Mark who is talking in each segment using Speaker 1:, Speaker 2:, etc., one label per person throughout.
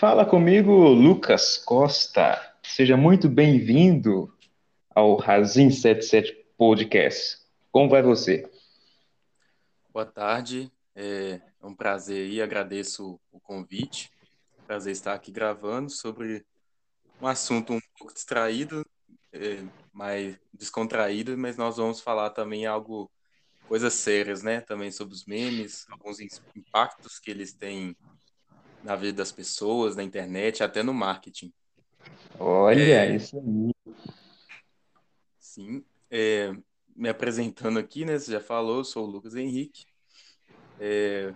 Speaker 1: Fala comigo, Lucas Costa. Seja muito bem-vindo ao Razin 77 Podcast. Como vai você?
Speaker 2: Boa tarde, é um prazer e agradeço o convite. Prazer estar aqui gravando sobre um assunto um pouco distraído, é, descontraído, mas nós vamos falar também algo, coisas sérias, né? Também sobre os memes, alguns impactos que eles têm na vida das pessoas, na internet, até no marketing.
Speaker 1: Olha, é, isso aí.
Speaker 2: Sim. É, me apresentando aqui, né? Você já falou, eu sou o Lucas Henrique. É,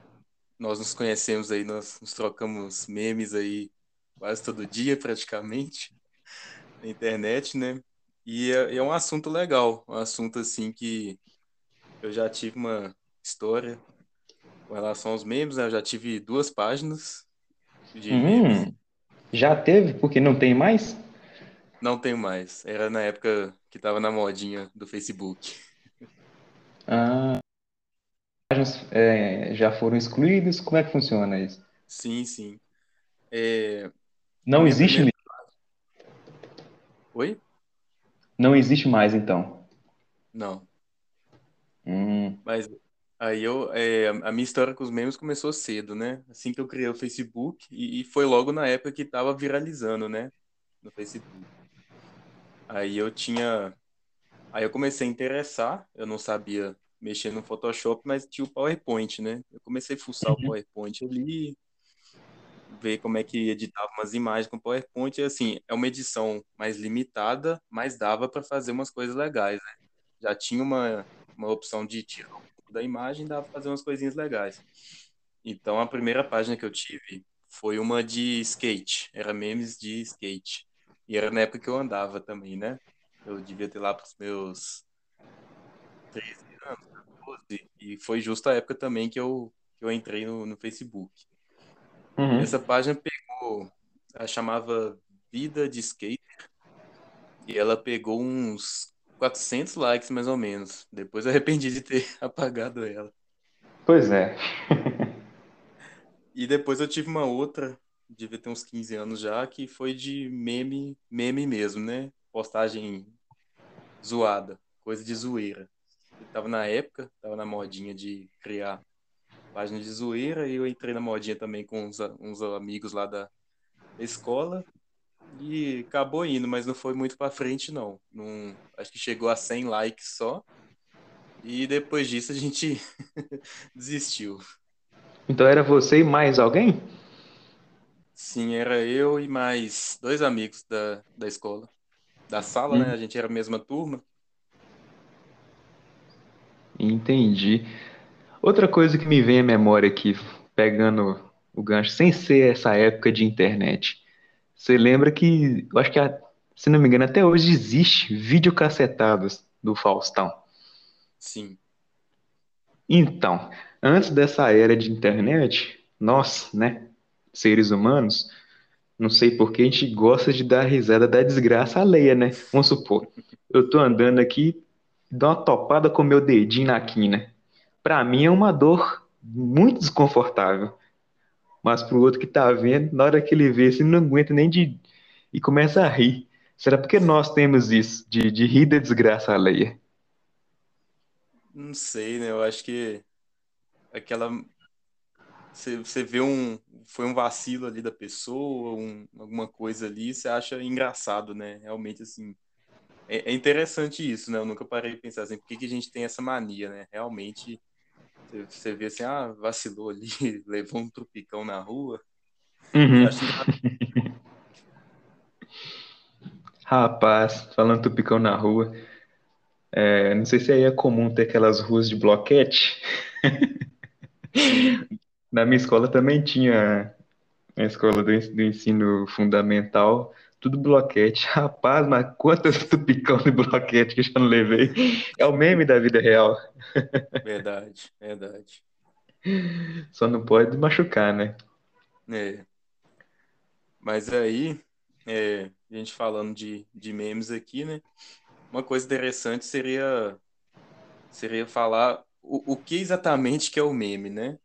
Speaker 2: nós nos conhecemos aí, nós nos trocamos memes aí quase todo dia, praticamente, na internet, né? E é, é um assunto legal, um assunto assim que eu já tive uma história com relação aos memes, né? Eu já tive duas páginas de hum.
Speaker 1: Já teve, porque não tem mais?
Speaker 2: Não tenho mais. Era na época que tava na modinha do Facebook.
Speaker 1: Ah, é, já foram excluídos? Como é que funciona isso?
Speaker 2: Sim, sim. É...
Speaker 1: Não existe primeira...
Speaker 2: Oi?
Speaker 1: Não existe mais, então?
Speaker 2: Não.
Speaker 1: Hum.
Speaker 2: Mas aí eu, é, a minha história com os memes começou cedo, né? Assim que eu criei o Facebook, e, e foi logo na época que tava viralizando, né? No Facebook. Aí eu tinha. Aí eu comecei a interessar, eu não sabia mexer no Photoshop, mas tinha o PowerPoint, né? Eu comecei a fuçar uhum. o PowerPoint ali, ver como é que editava umas imagens com PowerPoint, e assim, é uma edição mais limitada, mas dava para fazer umas coisas legais, né? Já tinha uma, uma opção de tirar da imagem, dava para fazer umas coisinhas legais. Então a primeira página que eu tive foi uma de skate, era memes de skate. E era na época que eu andava também, né? Eu devia ter lá para os meus 13 anos, 14. E foi justo a época também que eu, que eu entrei no, no Facebook. Uhum. Essa página pegou, ela chamava Vida de Skater. E ela pegou uns 400 likes mais ou menos. Depois eu arrependi de ter apagado ela.
Speaker 1: Pois é.
Speaker 2: e depois eu tive uma outra devia ter uns 15 anos já, que foi de meme, meme mesmo, né? Postagem zoada, coisa de zoeira. Eu tava na época, tava na modinha de criar página de zoeira, e eu entrei na modinha também com uns, uns amigos lá da escola, e acabou indo, mas não foi muito para frente, não. não. Acho que chegou a 100 likes só, e depois disso a gente desistiu.
Speaker 1: Então era você e mais alguém?
Speaker 2: Sim, era eu e mais dois amigos da, da escola. Da sala, né? Uhum. A gente era a mesma turma.
Speaker 1: Entendi. Outra coisa que me vem à memória aqui, pegando o gancho, sem ser essa época de internet. Você lembra que, eu acho que, se não me engano, até hoje existe videocassetados do Faustão.
Speaker 2: Sim.
Speaker 1: Então, antes dessa era de internet, nós, né, seres humanos, não sei por que a gente gosta de dar risada da desgraça alheia, né? Vamos supor, eu tô andando aqui, dou uma topada com meu dedinho na quina. Para mim é uma dor muito desconfortável. Mas pro outro que tá vendo, na hora que ele vê, ele não aguenta nem de. e começa a rir. Será porque nós temos isso, de, de rir da desgraça alheia?
Speaker 2: Não sei, né? Eu acho que aquela você, você vê um foi um vacilo ali da pessoa, um, alguma coisa ali, você acha engraçado, né? Realmente assim, é, é, interessante isso, né? Eu nunca parei de pensar assim, por que, que a gente tem essa mania, né? Realmente você, você vê assim, ah, vacilou ali, levou um trupicão na rua.
Speaker 1: Uhum. Rapaz, falando tupicão na rua, é, não sei se aí é comum ter aquelas ruas de bloquete. Na minha escola também tinha a escola do, do ensino fundamental, tudo bloquete. Rapaz, mas quantas tupicão de bloquete que eu já não levei. É o meme da vida real.
Speaker 2: Verdade, verdade.
Speaker 1: Só não pode machucar, né?
Speaker 2: É. Mas aí, é, a gente falando de, de memes aqui, né? Uma coisa interessante seria seria falar o, o que exatamente que é o meme, né?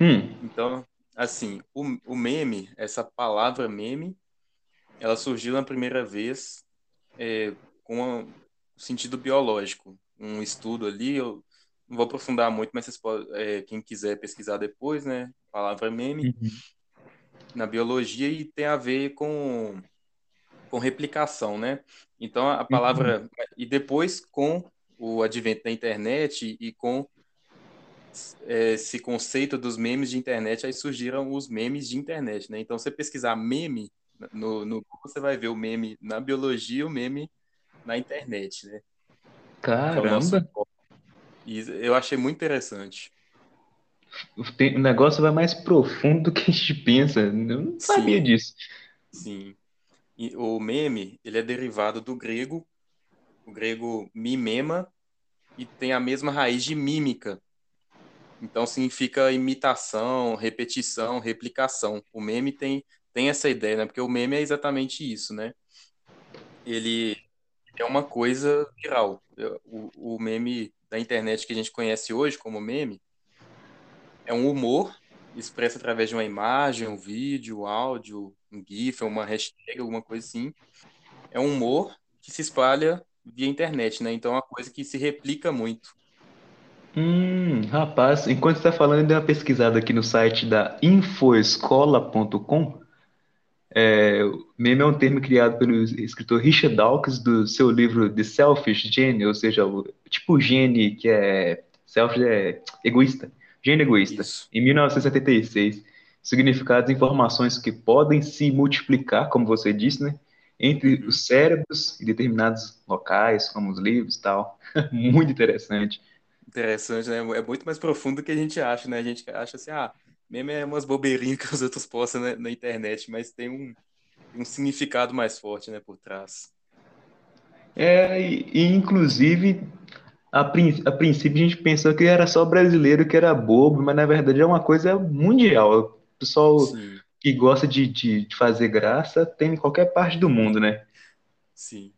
Speaker 1: Hum.
Speaker 2: Então, assim, o, o meme, essa palavra meme, ela surgiu na primeira vez é, com o um sentido biológico. Um estudo ali, eu não vou aprofundar muito, mas podem, é, quem quiser pesquisar depois, né? Palavra meme
Speaker 1: Uhum.
Speaker 2: na biologia e tem a ver com, com replicação, né? Então a palavra e depois com o advento da internet e com é, esse conceito dos memes de internet, aí surgiram os memes de internet, né? Então, você pesquisar meme no, no você vai ver o meme na biologia e o meme na internet, né? Que é o nosso
Speaker 1: Caramba,
Speaker 2: E eu achei muito interessante.
Speaker 1: o negócio vai mais profundo do que a gente pensa. Eu não sabia
Speaker 2: Sim,
Speaker 1: disso.
Speaker 2: sim. E o meme, ele é derivado do grego, o grego mimema, e tem a mesma raiz de mímica. Então significa imitação, repetição, replicação. O meme tem, tem essa ideia, né? Porque o meme é exatamente isso, né? Ele é uma coisa viral. O, o meme da internet que a gente conhece hoje como meme é um humor expresso através de uma imagem, um vídeo, um áudio, um GIF, uma hashtag, alguma coisa assim. É um humor que se espalha via internet, né? Então é uma coisa que se replica muito.
Speaker 1: Hum, rapaz, enquanto está falando, eu dei uma pesquisada aqui no site da infoescola.com. É, meme é um termo criado pelo escritor Richard Dawkins do seu livro The Selfish Gene, ou seja, o tipo gene que é selfish é egoísta, gene egoísta,
Speaker 2: Isso.
Speaker 1: em 1976. Significados e informações que podem se multiplicar, como você disse, né, entre
Speaker 2: Uhum.
Speaker 1: os cérebros em determinados locais, como os livros e tal. Muito interessante.
Speaker 2: Interessante, né? É muito mais profundo do que a gente acha, né? A gente acha assim, ah, meme é umas bobeirinhas que os outros postam na, na internet, mas tem um, um significado mais forte, né, por trás.
Speaker 1: É, e, e, inclusive, a, prin- a princípio a gente pensou que era só brasileiro que era bobo, mas na verdade é uma coisa mundial. O pessoal
Speaker 2: Sim,
Speaker 1: que gosta de, de, de fazer graça tem em qualquer parte do mundo, né?
Speaker 2: sim.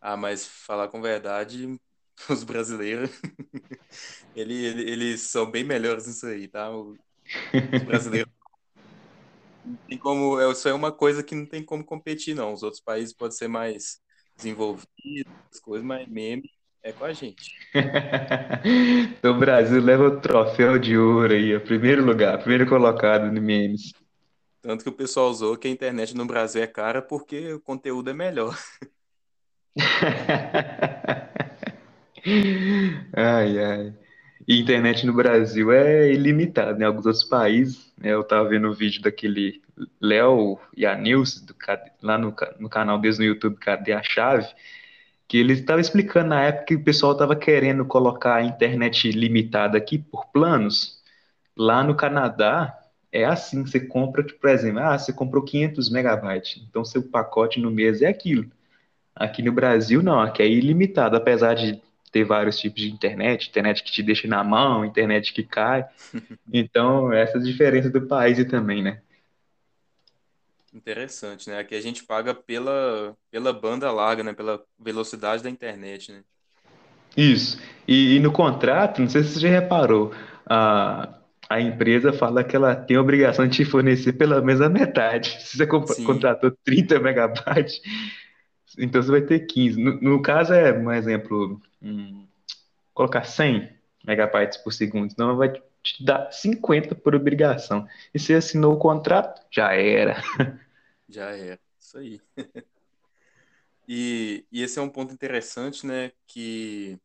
Speaker 2: Ah, mas falar com verdade, os brasileiros, ele, ele- eles são bem melhores nisso aí, tá? O- Os brasileiros tem como, é- isso é uma coisa que não tem como competir, não. Os outros países podem ser mais desenvolvidos, as coisas, mas meme é com a gente.
Speaker 1: Então, o Brasil leva o troféu de ouro aí, o primeiro lugar, primeiro colocado no memes.
Speaker 2: Tanto que o pessoal usou que a internet no Brasil é cara porque o conteúdo é melhor.
Speaker 1: Ai, ai. E internet no Brasil é ilimitada, né? Alguns outros países, né? Eu tava vendo o vídeo daquele Léo e a Nilce, do, lá no, no canal deles no YouTube, Cadê a Chave? Que ele estava explicando na época que o pessoal estava querendo colocar a internet limitada aqui por planos. Lá no Canadá, é assim, você compra, tipo, por exemplo, ah, você comprou 500 megabytes, então seu pacote no mês é aquilo. Aqui no Brasil, não, aqui é ilimitado, apesar de ter vários tipos de internet, internet que te deixa na mão, internet que cai. Então, essa diferença do país também, né?
Speaker 2: Interessante, né? Aqui a gente paga pela, pela banda larga, né? Pela velocidade da internet, né?
Speaker 1: Isso. E, e no contrato, não sei se você já reparou, a, a empresa fala que ela tem a obrigação de te fornecer pelo menos a metade. Se você
Speaker 2: Sim,
Speaker 1: contratou 30 megabytes, então você vai ter 15. No, no caso, é, um exemplo, hum, colocar 100 megabytes por segundo, senão vai te dar 50 por obrigação. E você assinou o contrato, já era.
Speaker 2: já é. Isso aí. E, e esse é um ponto interessante, né? Que,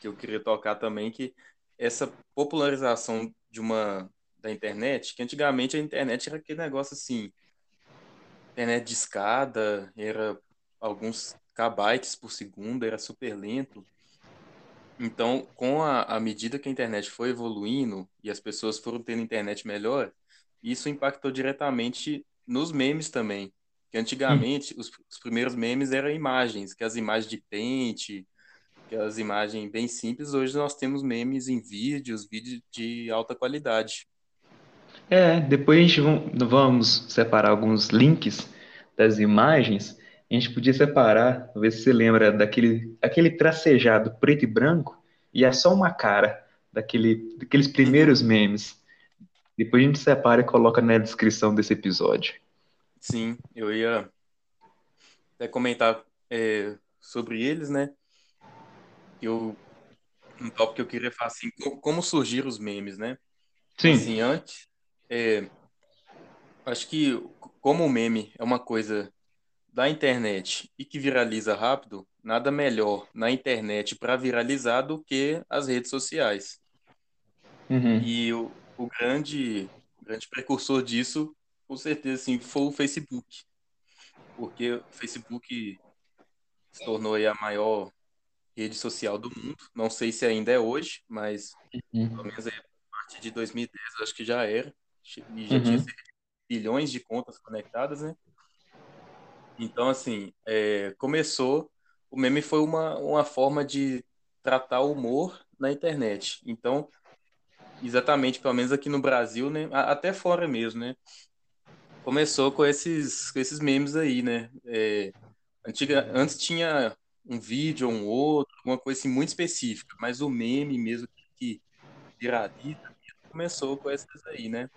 Speaker 2: que eu queria tocar também, que essa popularização de uma da internet, que antigamente a internet era aquele negócio assim, internet de escada, era alguns kbytes por segundo, era super lento. Então, com a, a medida que a internet foi evoluindo e as pessoas foram tendo internet melhor, isso impactou diretamente nos memes também. Que
Speaker 1: Hum.
Speaker 2: antigamente os, os primeiros memes eram imagens, que as imagens de pente, aquelas imagens bem simples, hoje nós temos memes em vídeos, vídeos de alta qualidade.
Speaker 1: É, depois a gente vamos separar alguns links das imagens. A gente podia separar, ver se você lembra daquele aquele tracejado preto e branco e é só uma cara daquele, daqueles primeiros memes. Depois a gente separa e coloca na descrição desse episódio.
Speaker 2: Sim, eu ia até comentar é, sobre eles, né? Eu, um tópico que eu queria falar assim, como surgiram os memes, né? Sim. Assim, antes, é, acho que como o meme é uma coisa da internet e que viraliza rápido, nada melhor na internet para viralizar do que as redes sociais. Uhum. E o, o grande, grande precursor disso, com certeza, assim, foi o Facebook. Porque o Facebook se tornou a maior rede social do mundo. Não sei se ainda é hoje, mas uhum. pelo menos a partir de 2010 acho que já era. E já uhum. tinha bilhões de contas conectadas, né? Então, assim, é, começou. O meme foi uma, uma forma de tratar o humor na internet. Então, exatamente, pelo menos aqui no Brasil, né? Até fora mesmo, né? Começou com esses, com esses memes aí, né? É, antiga, antes tinha um vídeo ou um outro, uma coisa assim muito específica, mas o meme mesmo que viraliza começou com essas aí, né?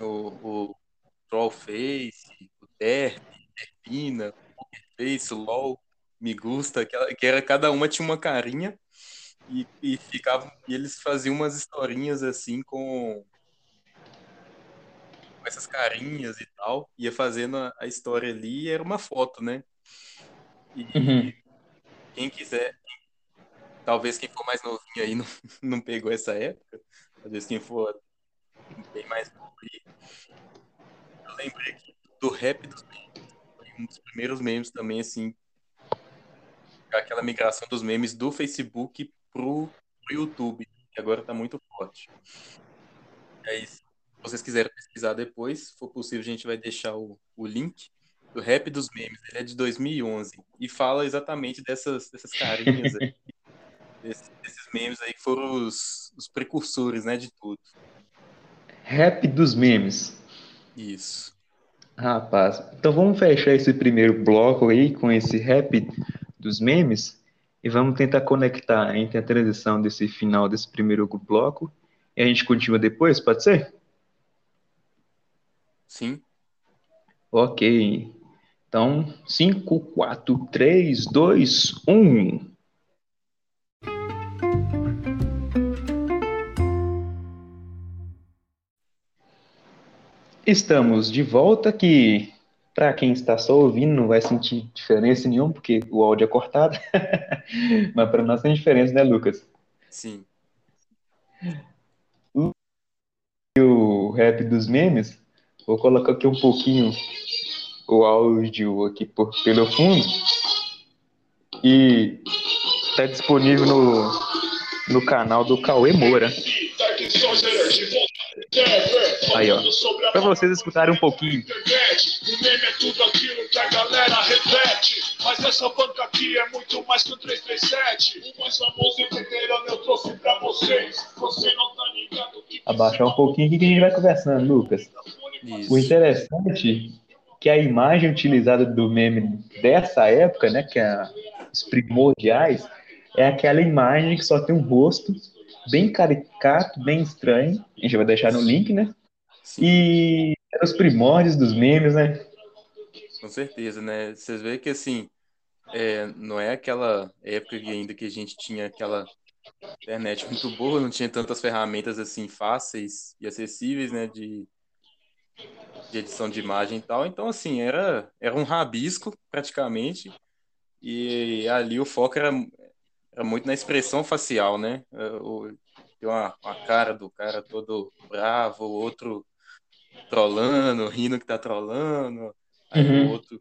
Speaker 2: O, o Trollface, o Derp, Derpina, Face, LOL, Me Gusta, que, que era cada uma tinha uma carinha e, e ficavam e eles faziam umas historinhas assim com, com essas carinhas e tal, ia fazendo a, a história ali e era uma foto, né? E uhum. quem quiser, talvez quem for mais novinho aí não, não pegou essa época, talvez quem for bem mais novo aí, eu lembrei aqui do rap dos foi um dos primeiros memes também, assim, aquela migração dos memes do Facebook pro, pro YouTube, que agora está muito forte. É isso. Se vocês quiserem pesquisar depois, se for possível, a gente vai deixar o, o link do Rap dos Memes. Ele é de 2011 e fala exatamente dessas, dessas carinhas aí, desses, desses, memes aí que foram os, os precursores, né, de tudo.
Speaker 1: Rap dos Memes.
Speaker 2: Isso.
Speaker 1: Rapaz, então vamos fechar esse primeiro bloco aí com esse rap dos memes e vamos tentar conectar entre a transição desse final desse primeiro bloco e a gente continua depois, pode ser?
Speaker 2: Sim.
Speaker 1: Ok. Então, 5, 4, 3, 2, 1. Estamos de volta aqui para quem está só ouvindo, não vai sentir diferença nenhuma, porque o áudio é cortado. Mas para nós tem diferença, né, Lucas?
Speaker 2: Sim.
Speaker 1: O rap dos memes, vou colocar aqui um pouquinho o áudio aqui por, pelo fundo. E está disponível no, no canal do Cauê Moura. Aí, ó. Pra vocês escutarem um pouquinho. O meme é tudo aquilo que a galera repete. Mas essa banca aqui é muito mais que um 337. O mais famoso e veterano eu trouxe pra vocês. Você não tá ligado que. Abaixar um pouquinho aqui que a gente vai conversando, Lucas. Isso. O interessante é que a imagem utilizada do meme dessa época, né, que é os primordiais, é aquela imagem que só tem um rosto bem caricato, bem estranho. A gente vai deixar no link, né? E eram os primórdios dos memes, né?
Speaker 2: Com certeza, né? Vocês veem que assim, é, não é aquela época ainda que a gente tinha aquela internet muito boa, não tinha tantas ferramentas assim fáceis e acessíveis, né? De, de edição de imagem e tal. Então, assim, era, era um rabisco praticamente. E ali o foco era, era muito na expressão facial, né? É, tem uma, uma cara do cara todo bravo, o outro trolando, rindo que tá trolando, aí uhum. o outro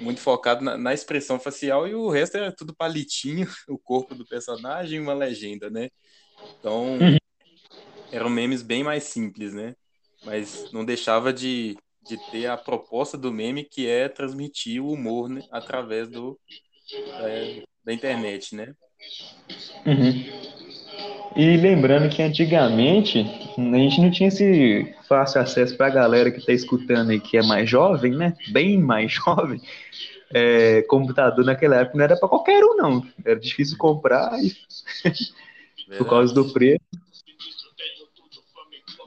Speaker 2: muito focado na, na, expressão facial e o resto era tudo palitinho, o corpo do personagem e uma legenda, né? Então, uhum. eram memes bem mais simples, né? Mas não deixava de, de ter a proposta do meme que é transmitir o humor né? através do, da, da internet, né?
Speaker 1: Uhum. E lembrando que antigamente a gente não tinha esse fácil acesso para a galera que está escutando aí que é mais jovem, né? Bem mais jovem. É, computador naquela época não era para qualquer um, não. Era difícil comprar e... por causa do preço.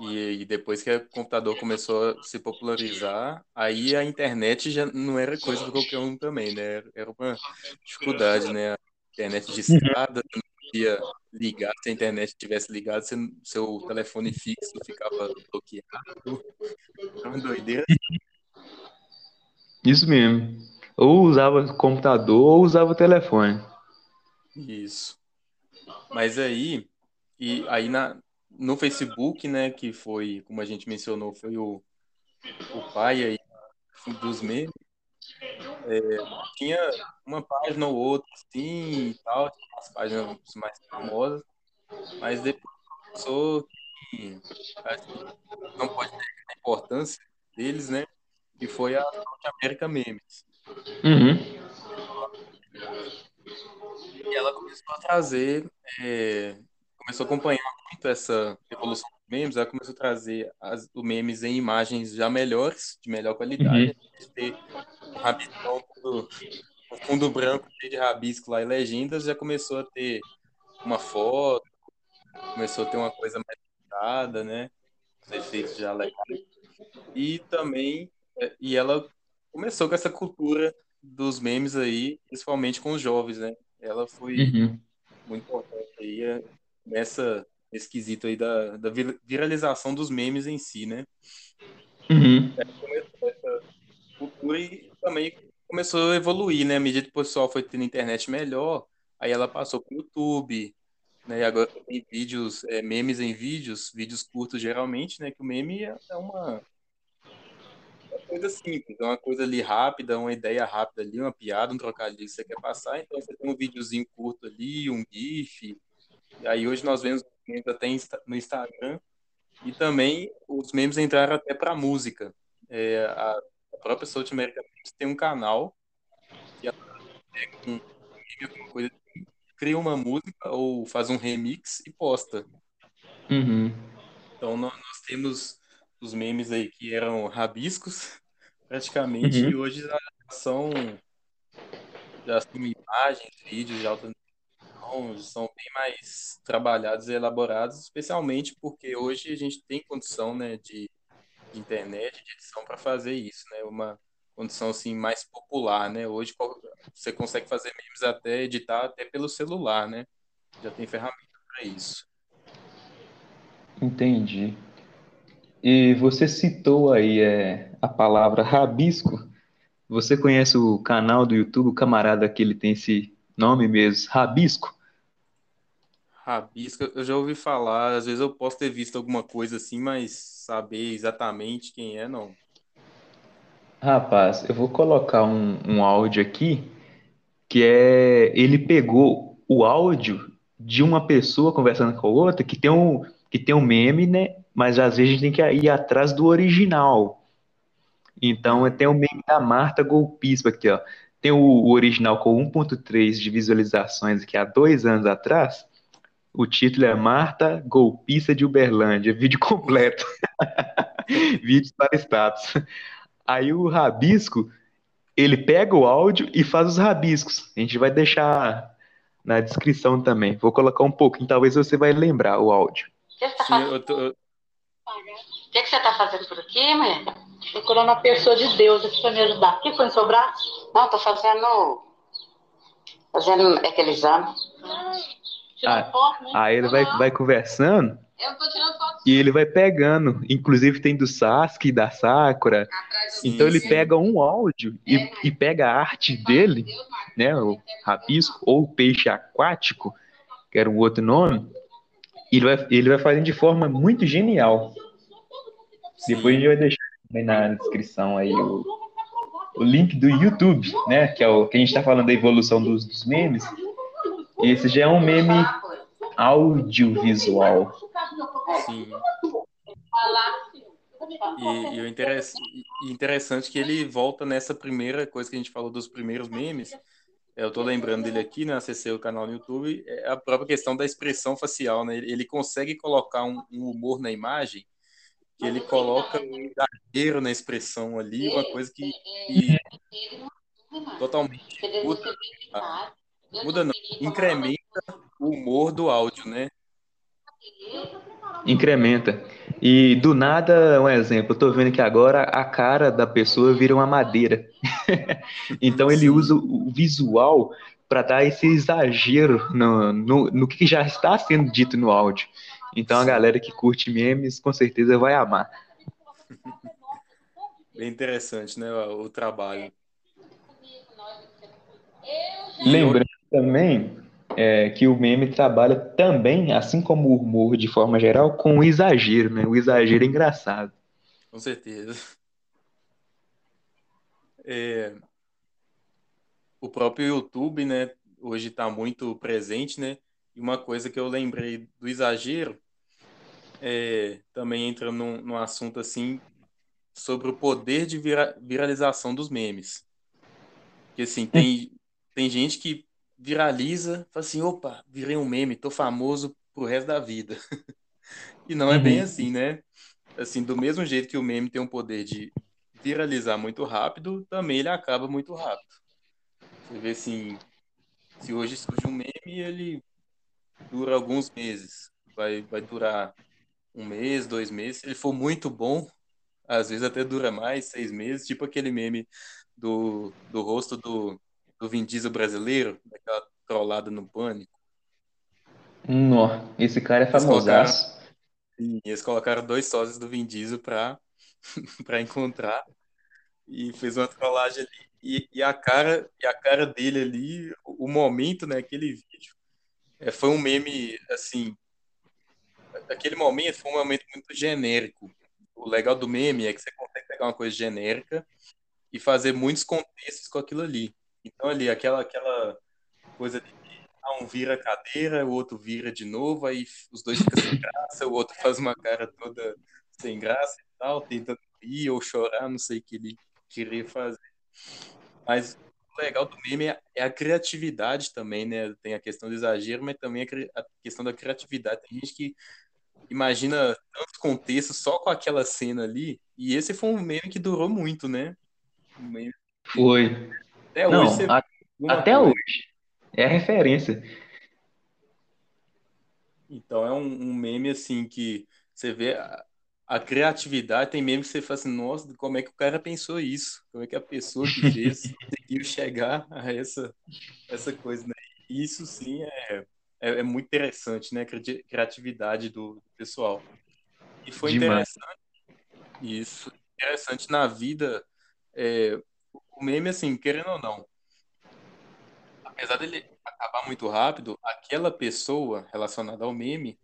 Speaker 2: E, e, depois que o computador começou a se popularizar, aí a internet já não era coisa para qualquer um também, né? Era uma dificuldade, né? A internet de escada, não podia ligar, se a internet estivesse ligada, seu telefone fixo ficava bloqueado. Era uma doideira.
Speaker 1: Isso mesmo. Ou usava computador ou usava telefone.
Speaker 2: Isso. Mas aí, e aí na, no Facebook, né, que foi, como a gente mencionou, foi o, o pai aí dos memes, é, tinha uma página ou outra, assim, e tal, as páginas mais famosas, mas depois começou que não pode ter a importância deles, né, que foi a Norte América Memes.
Speaker 1: Uhum.
Speaker 2: E ela começou a trazer é, começou a acompanhar muito essa evolução memes, ela começou a trazer as, os memes em imagens já melhores, de melhor qualidade, uhum. ter um rabiscão, um fundo branco cheio de rabisco lá e legendas, já começou a ter uma foto, começou a ter uma coisa mais pintada, né? Os efeitos já legais. E também, e ela começou com essa cultura dos memes aí, principalmente com os jovens, né? Ela foi uhum. muito importante aí nessa nesse quesito aí da, da viralização dos memes em si, né?
Speaker 1: Uhum.
Speaker 2: Essa cultura e também começou a evoluir, né? À medida que o pessoal foi tendo internet melhor, aí ela passou para o YouTube, né? E agora tem vídeos, é, memes em vídeos, vídeos curtos geralmente, né? Que o meme é, é uma, uma coisa simples, é uma coisa ali rápida, uma ideia rápida ali, uma piada, um trocadilho que você quer passar. Então você tem um videozinho curto ali, um GIF, aí hoje nós vemos memes até no Instagram e também os memes entraram até para música. É, a, própria South America tem um canal que ela pega um meme, coisa assim, cria uma música ou faz um remix e posta.
Speaker 1: Uhum.
Speaker 2: Então nós, nós, temos os memes aí que eram rabiscos praticamente uhum. e hoje já são já são imagens, vídeos de alta são bem mais trabalhados e elaborados, especialmente porque hoje a gente tem condição né, de, de internet, de edição para fazer isso, né? Uma condição assim mais popular, né? Hoje você consegue fazer memes até editar até pelo celular, né? Já tem ferramenta para isso.
Speaker 1: Entendi. E você citou aí é, a palavra rabisco. Você conhece o canal do YouTube, o camarada que ele tem esse nome mesmo, Rabisco?
Speaker 2: Rabisco, eu já ouvi falar, às vezes eu posso ter visto alguma coisa assim, mas saber exatamente quem é, não.
Speaker 1: Rapaz, eu vou colocar um, um áudio aqui que é ele pegou o áudio de uma pessoa conversando com a outra que tem um que tem um meme, né? Mas às vezes a gente tem que ir atrás do original. Então tem o meme da Marta Golpispa aqui, ó. Tem o, o original com 1.3 de visualizações aqui há dois anos atrás. O título é Marta Golpista de Uberlândia, vídeo completo. Vídeos para status. Aí o rabisco, ele pega o áudio e faz os rabiscos. A gente vai deixar na descrição também. Vou colocar um pouquinho, talvez você vai lembrar o áudio.
Speaker 3: O que você está fazendo? Tô... O que, que você está fazendo por aqui, mãe? Procurando uma pessoa de Deus aqui para me ajudar. O que foi no seu braço? Não, estou fazendo. Fazendo aquele exame.
Speaker 1: Ah, foto, né? Aí ele vai, vai conversando. Eu tô tirando foto. E ele vai pegando. Inclusive tem do Sasuke, da Sakura. então ele pega um áudio e, é, e pega a arte dele, né? O rabisco, ou o peixe aquático, que era um outro nome. E ele vai, ele vai fazendo de forma muito genial. Depois a gente vai deixar na descrição aí o, o link do YouTube, né? Que é o que a gente está falando da evolução dos, dos memes. Esse já é um meme audiovisual.
Speaker 2: Sim. E, e o interessante é que ele volta nessa primeira coisa que a gente falou dos primeiros memes. Eu tô lembrando dele aqui, né? Acessei o canal no YouTube. É a própria questão da expressão facial, né? Ele consegue colocar um, um humor na imagem que ele coloca um exagero na expressão ali, uma coisa que, que totalmente muda, muda não, incrementa o humor do áudio, né?
Speaker 1: Incrementa. E do nada, um exemplo, eu tô vendo que agora a cara da pessoa vira uma madeira. então ele usa o visual para dar esse exagero no, no, no, que já está sendo dito no áudio. Então a galera que curte memes com certeza vai amar.
Speaker 2: Bem interessante, né? O, trabalho.
Speaker 1: Lembrando também é, que o meme trabalha também, assim como o humor de forma geral, com o exagero, né? O exagero é engraçado.
Speaker 2: Com certeza. É, o próprio YouTube, né, hoje está muito presente, né? E uma coisa que eu lembrei do exagero é, também entra num, num assunto assim sobre o poder de vira, viralização dos memes. Porque assim, tem, tem gente que viraliza, fala assim, opa, virei um meme, tô famoso pro resto da vida. e não é bem uhum. assim, né? Assim, do mesmo jeito que o meme tem um poder de viralizar muito rápido, também ele acaba muito rápido. Você vê assim, se hoje surge um meme, ele dura alguns meses. Vai, vai durar um mês, dois meses. Se ele for muito bom, às vezes até dura mais, seis meses, tipo aquele meme do, do rosto do, do Vin Diesel brasileiro, daquela trollada no pânico.
Speaker 1: Não, esse cara é famoso.
Speaker 2: E eles colocaram dois sócios do Vin Diesel pra, pra encontrar e fez uma trollagem ali. E, e, a cara e a cara dele ali, o, o momento, né, aquele vídeo, é, foi um meme, assim, aquele momento foi um momento muito genérico. O legal do meme é que você consegue pegar uma coisa genérica e fazer muitos contextos com aquilo ali. Então ali, aquela, aquela coisa de ah, um vira a cadeira, o outro vira de novo, aí os dois ficam sem graça, o outro faz uma cara toda sem graça e tal, tentando rir ou chorar, não sei o que ele queria fazer. Mas legal do meme é, a criatividade também, né? Tem a questão do exagero, mas também a questão da criatividade. Tem gente que imagina tantos contextos só com aquela cena ali, e esse foi um meme que durou muito, né?
Speaker 1: Um meme... Foi. Até Não, hoje. A... Até coisa. hoje. É a referência.
Speaker 2: Então é um, um, meme assim que você vê a, a, criatividade, tem meme que você fala assim, nossa, como é que o cara pensou isso? Como é que a pessoa que fez conseguiu chegar a essa, essa coisa, né? Isso sim é, é, é muito interessante, né? A criatividade do, do pessoal. E foi Demais. interessante, isso, interessante na vida, é, o meme, assim, querendo ou não, apesar dele acabar muito rápido, aquela pessoa relacionada ao meme,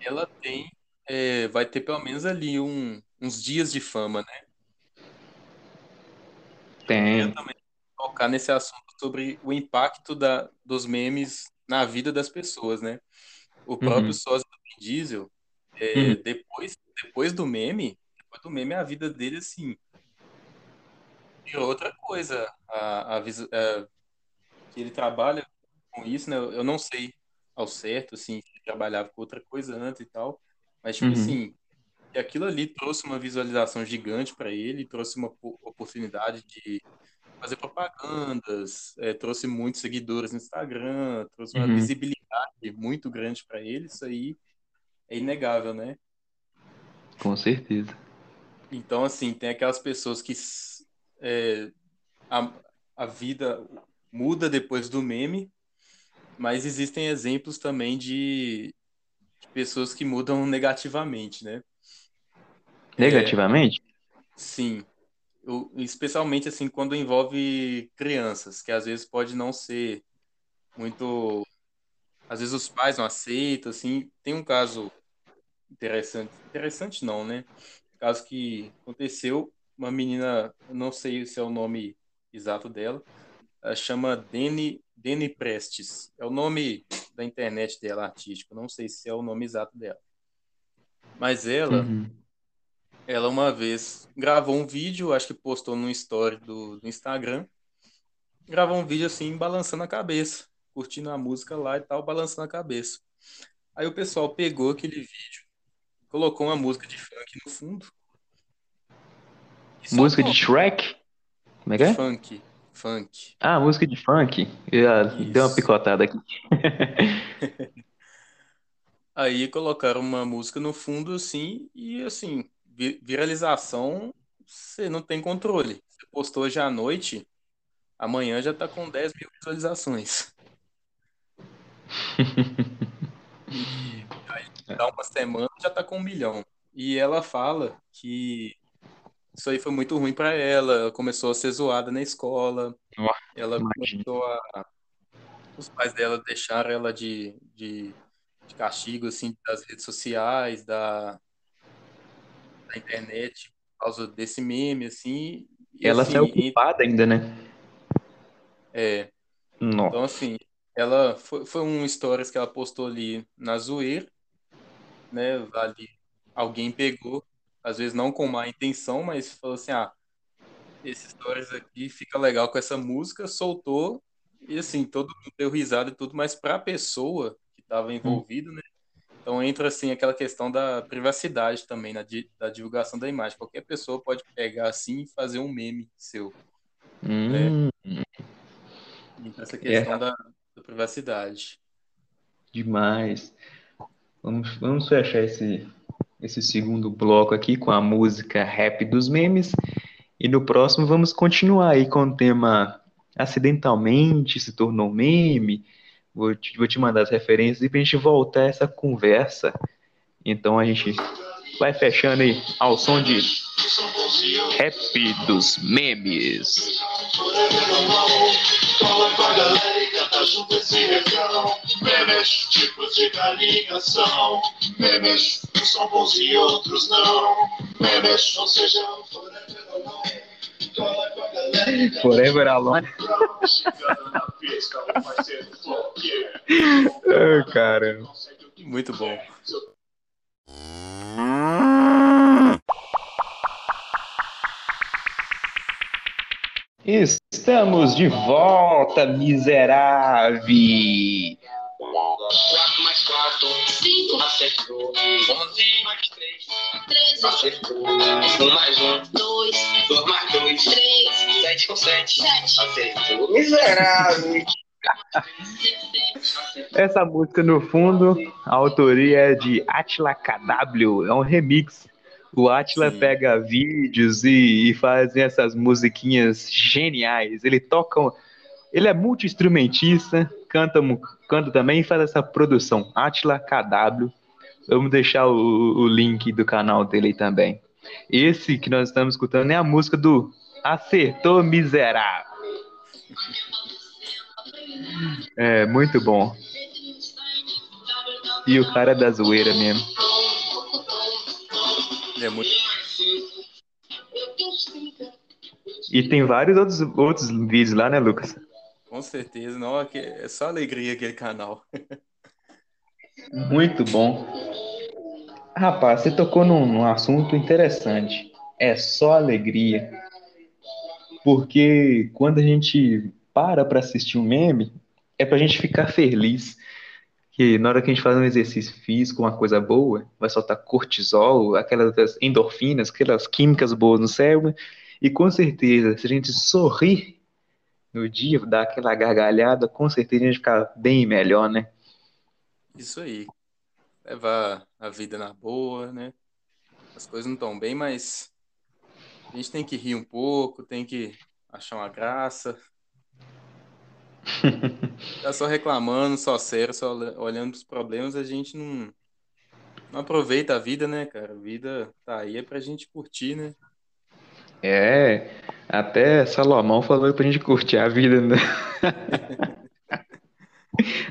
Speaker 2: ela tem, é, vai ter pelo menos ali um, uns dias de fama, né?
Speaker 1: Tem. Eu
Speaker 2: também tocar nesse assunto sobre o impacto da, dos memes na vida das pessoas, né? O próprio uhum. sócio do Vin Diesel, é, uhum. depois, depois do meme, depois do meme, a vida dele, assim, virou outra coisa. A, a, a, que ele trabalha com isso, né? Eu não sei ao certo, assim, se trabalhava com outra coisa antes e tal, mas, tipo uhum. assim, aquilo ali trouxe uma visualização gigante para ele, trouxe uma oportunidade de fazer propagandas, é, trouxe muitos seguidores no Instagram, trouxe uma uhum. visibilidade muito grande para ele, isso aí é inegável, né?
Speaker 1: Com certeza.
Speaker 2: Então, assim, tem aquelas pessoas que é, a, a vida muda depois do meme, mas existem exemplos também de, de pessoas que mudam negativamente, né?
Speaker 1: Negativamente? É,
Speaker 2: sim. Eu, especialmente assim quando envolve crianças, que às vezes pode não ser muito às vezes os pais não aceitam assim tem um caso interessante interessante não né caso que aconteceu uma menina, não sei se é o nome exato dela, chama Deni, Deni Prestes. É o nome da internet dela, artístico. Não sei se é o nome exato dela. Mas ela, uhum. ela uma vez gravou um vídeo, acho que postou no story do, do Instagram. Gravou um vídeo assim, balançando a cabeça, curtindo a música lá e tal, balançando a cabeça. Aí o pessoal pegou aquele vídeo, colocou uma música de funk no fundo
Speaker 1: Música de Shrek? Como é que é?
Speaker 2: Funk. Funk.
Speaker 1: Ah, música de funk. Eu deu uma picotada aqui.
Speaker 2: Aí colocaram uma música no fundo, assim, e assim, viralização, você não tem controle. Você postou hoje à noite, amanhã já tá com 10 mil visualizações. e aí dá uma semana já tá com um milhão. E ela fala que isso aí foi muito ruim para ela. Ela começou a ser zoada na escola. Ela imagina. começou a. Os pais dela deixaram ela de, de, de, castigo, assim, das redes sociais, da, da internet, por causa desse meme, assim.
Speaker 1: E ela assim, saiu culpada ainda, né?
Speaker 2: É. Nossa. Então, assim, ela foi, foi um stories que ela postou ali na zoeira, né? Ali alguém pegou às vezes não com má intenção, mas falou assim, ah, esses stories aqui fica legal com essa música, soltou, e assim, todo mundo deu risada e tudo, mas para a pessoa que estava hum. envolvida, né? Então entra assim aquela questão da privacidade também, na, da divulgação da imagem. Qualquer pessoa pode pegar assim e fazer um meme seu. Hum. Né? Então, essa questão é. da, da, privacidade.
Speaker 1: Demais. Vamos, vamos fechar esse, esse segundo bloco aqui com a música Rap dos Memes. E no próximo vamos continuar aí com o tema Acidentalmente se tornou meme. Vou te, vou te mandar as referências e pra gente voltar essa conversa. Então a gente vai fechando aí ao som de Rap dos Memes. Cola com a galera e canta junto esse refrão. Memes, tipos de galinha são. Memes, uns são bons e outros não. Memes, não sejam forever alone. Cola com a galera Forever alone. oh, cara.
Speaker 2: Muito bom.
Speaker 1: Estamos de volta, miserável! 4 mais 4, 5, acertou. 11 mais 3, 13, acertou. 1 mais 1, 2, 2 mais 2, 3, 7 com 7, 7, acertou. Miserável! Essa música, no fundo, a autoria é de Atila KW, é um remix o Atila pega vídeos e, e faz essas musiquinhas geniais. Ele toca. Ele é multi-instrumentista, canta, canta também e faz essa produção. Atila KW. Vamos deixar o, o link do canal dele aí também. Esse que nós estamos escutando é a música do Acertou Miserável. É, muito bom. E o cara é da zoeira mesmo.
Speaker 2: É muito.
Speaker 1: E tem vários outros, outros vídeos lá, né, Lucas?
Speaker 2: Com certeza, não, é só alegria aquele canal.
Speaker 1: Muito bom. Rapaz, você tocou num, num assunto interessante. É só alegria. Porque quando a gente para para assistir um meme, é pra gente ficar feliz que na hora que a gente faz um exercício físico, uma coisa boa, vai soltar cortisol, aquelas endorfinas, aquelas químicas boas no cérebro, e com certeza, se a gente sorrir no dia, dar aquela gargalhada, com certeza a gente fica bem melhor, né?
Speaker 2: Isso aí. Levar a vida na boa, né? As coisas não estão bem, mas a gente tem que rir um pouco, tem que achar uma graça, tá só reclamando, só sério, só olhando os problemas, a gente não, não aproveita a vida, né, cara? A vida tá aí é pra gente curtir, né?
Speaker 1: É, até Salomão falou pra gente curtir a vida, né?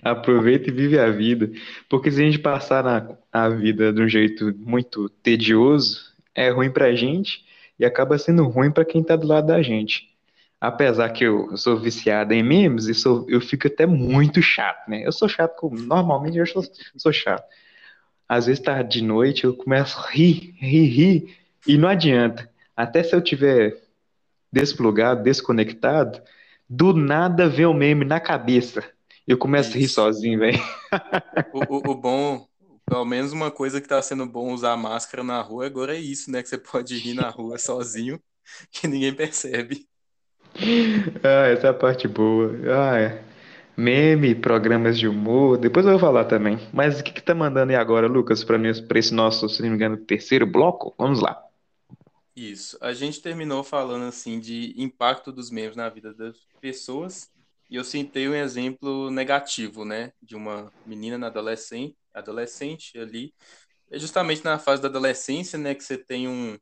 Speaker 1: Aproveita e vive a vida. Porque se a gente passar na, a vida de um jeito muito tedioso, é ruim pra gente e acaba sendo ruim para quem tá do lado da gente apesar que eu, sou viciado em memes, e sou, eu fico até muito chato, né? Eu sou chato, como, normalmente eu sou, sou chato. Às vezes tá de noite, eu começo a rir, rir, rir, e não adianta. Até se eu tiver desplugado, desconectado, do nada vem o um meme na cabeça. Eu começo Isso. a rir sozinho, velho.
Speaker 2: O, o, o, bom, pelo menos uma coisa que tá sendo bom usar máscara na rua agora é isso, né? Que você pode rir na rua sozinho, que ninguém percebe.
Speaker 1: Ah, essa é a parte boa. Ah, é. Meme, programas de humor, depois eu vou falar também. Mas o que que tá mandando aí agora, Lucas, para esse nosso, se não me engano, terceiro bloco? Vamos lá.
Speaker 2: Isso. A gente terminou falando assim de impacto dos memes na vida das pessoas e eu citei um exemplo negativo, né, de uma menina na adolescente, adolescente ali, é justamente na fase da adolescência, né, que você tem um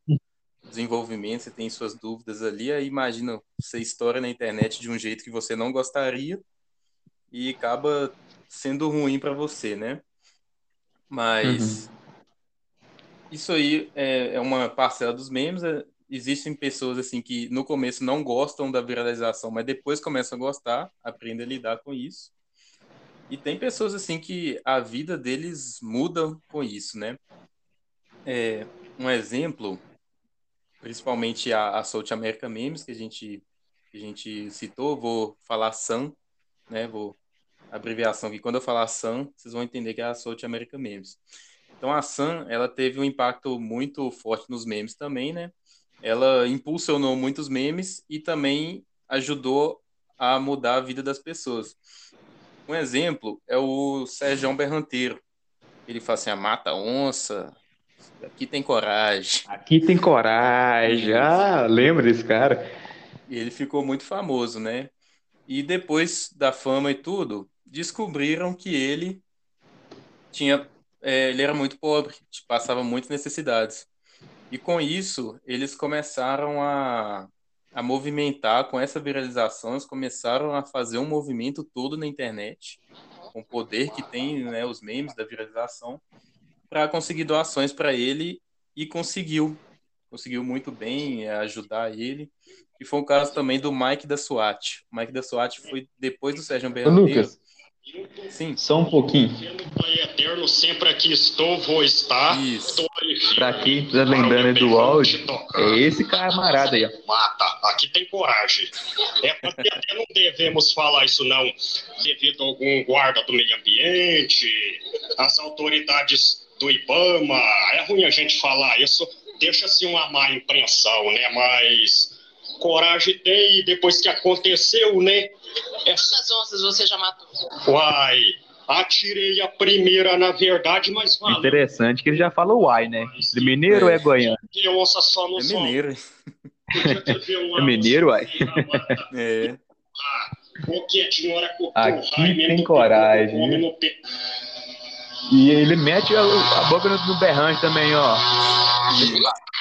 Speaker 2: desenvolvimento, você tem suas dúvidas ali, aí imagina você estoura na internet de um jeito que você não gostaria e acaba sendo ruim para você, né? Mas uhum. isso aí é, é, uma parcela dos memes. É, existem pessoas assim que no começo não gostam da viralização, mas depois começam a gostar, aprendem a lidar com isso. E tem pessoas assim que a vida deles muda com isso, né? É, um exemplo, principalmente a, a South America Memes, que a gente, que a gente citou, vou falar Sam, né? Vou abreviação aqui. Quando eu falar Sam, vocês vão entender que é a South America Memes. Então a Sam, ela teve um impacto muito forte nos memes também, né? Ela impulsionou muitos memes e também ajudou a mudar a vida das pessoas. Um exemplo é o Sérgio Berranteiro. Ele fala assim: a mata onça, aqui tem coragem.
Speaker 1: Aqui tem coragem. Ah, lembra desse cara?
Speaker 2: Ele ficou muito famoso, né? E depois da fama e tudo, descobriram que ele tinha, é, ele era muito pobre, passava muitas necessidades. E com isso, eles começaram a, a movimentar, com essa viralização, eles começaram a fazer um movimento todo na internet, com o poder que tem né, os memes da viralização, para conseguir doações para ele e conseguiu. Conseguiu muito bem é, ajudar ele. E foi o caso também do Mike da SWAT. O Mike da SWAT foi depois do Sérgio Berranteiro.
Speaker 1: Lucas, Sim. Só um pouquinho.
Speaker 4: Pai eterno, sempre aqui estou, vou estar.
Speaker 1: Isso. Pra quem tá lembrando do áudio, é esse camarada aí, ó.
Speaker 4: Mata, aqui tem coragem. É porque até não devemos falar isso não, devido a algum guarda do meio ambiente, as autoridades do IBAMA. É ruim a gente falar isso, deixa-se uma má impressão, né? Mas coragem tem e depois que aconteceu, né?
Speaker 3: Quantas onças você já matou?
Speaker 4: Uai, atirei a primeira, na verdade, mas
Speaker 1: valeu. Interessante que ele já fala uai, né? De mineiro é. é goiano?
Speaker 4: E onça só no
Speaker 2: É mineiro.
Speaker 1: é mineiro, uai?
Speaker 2: É.
Speaker 1: Aqui tem coragem. E ele mete a, a boca no, no berrante também, ó.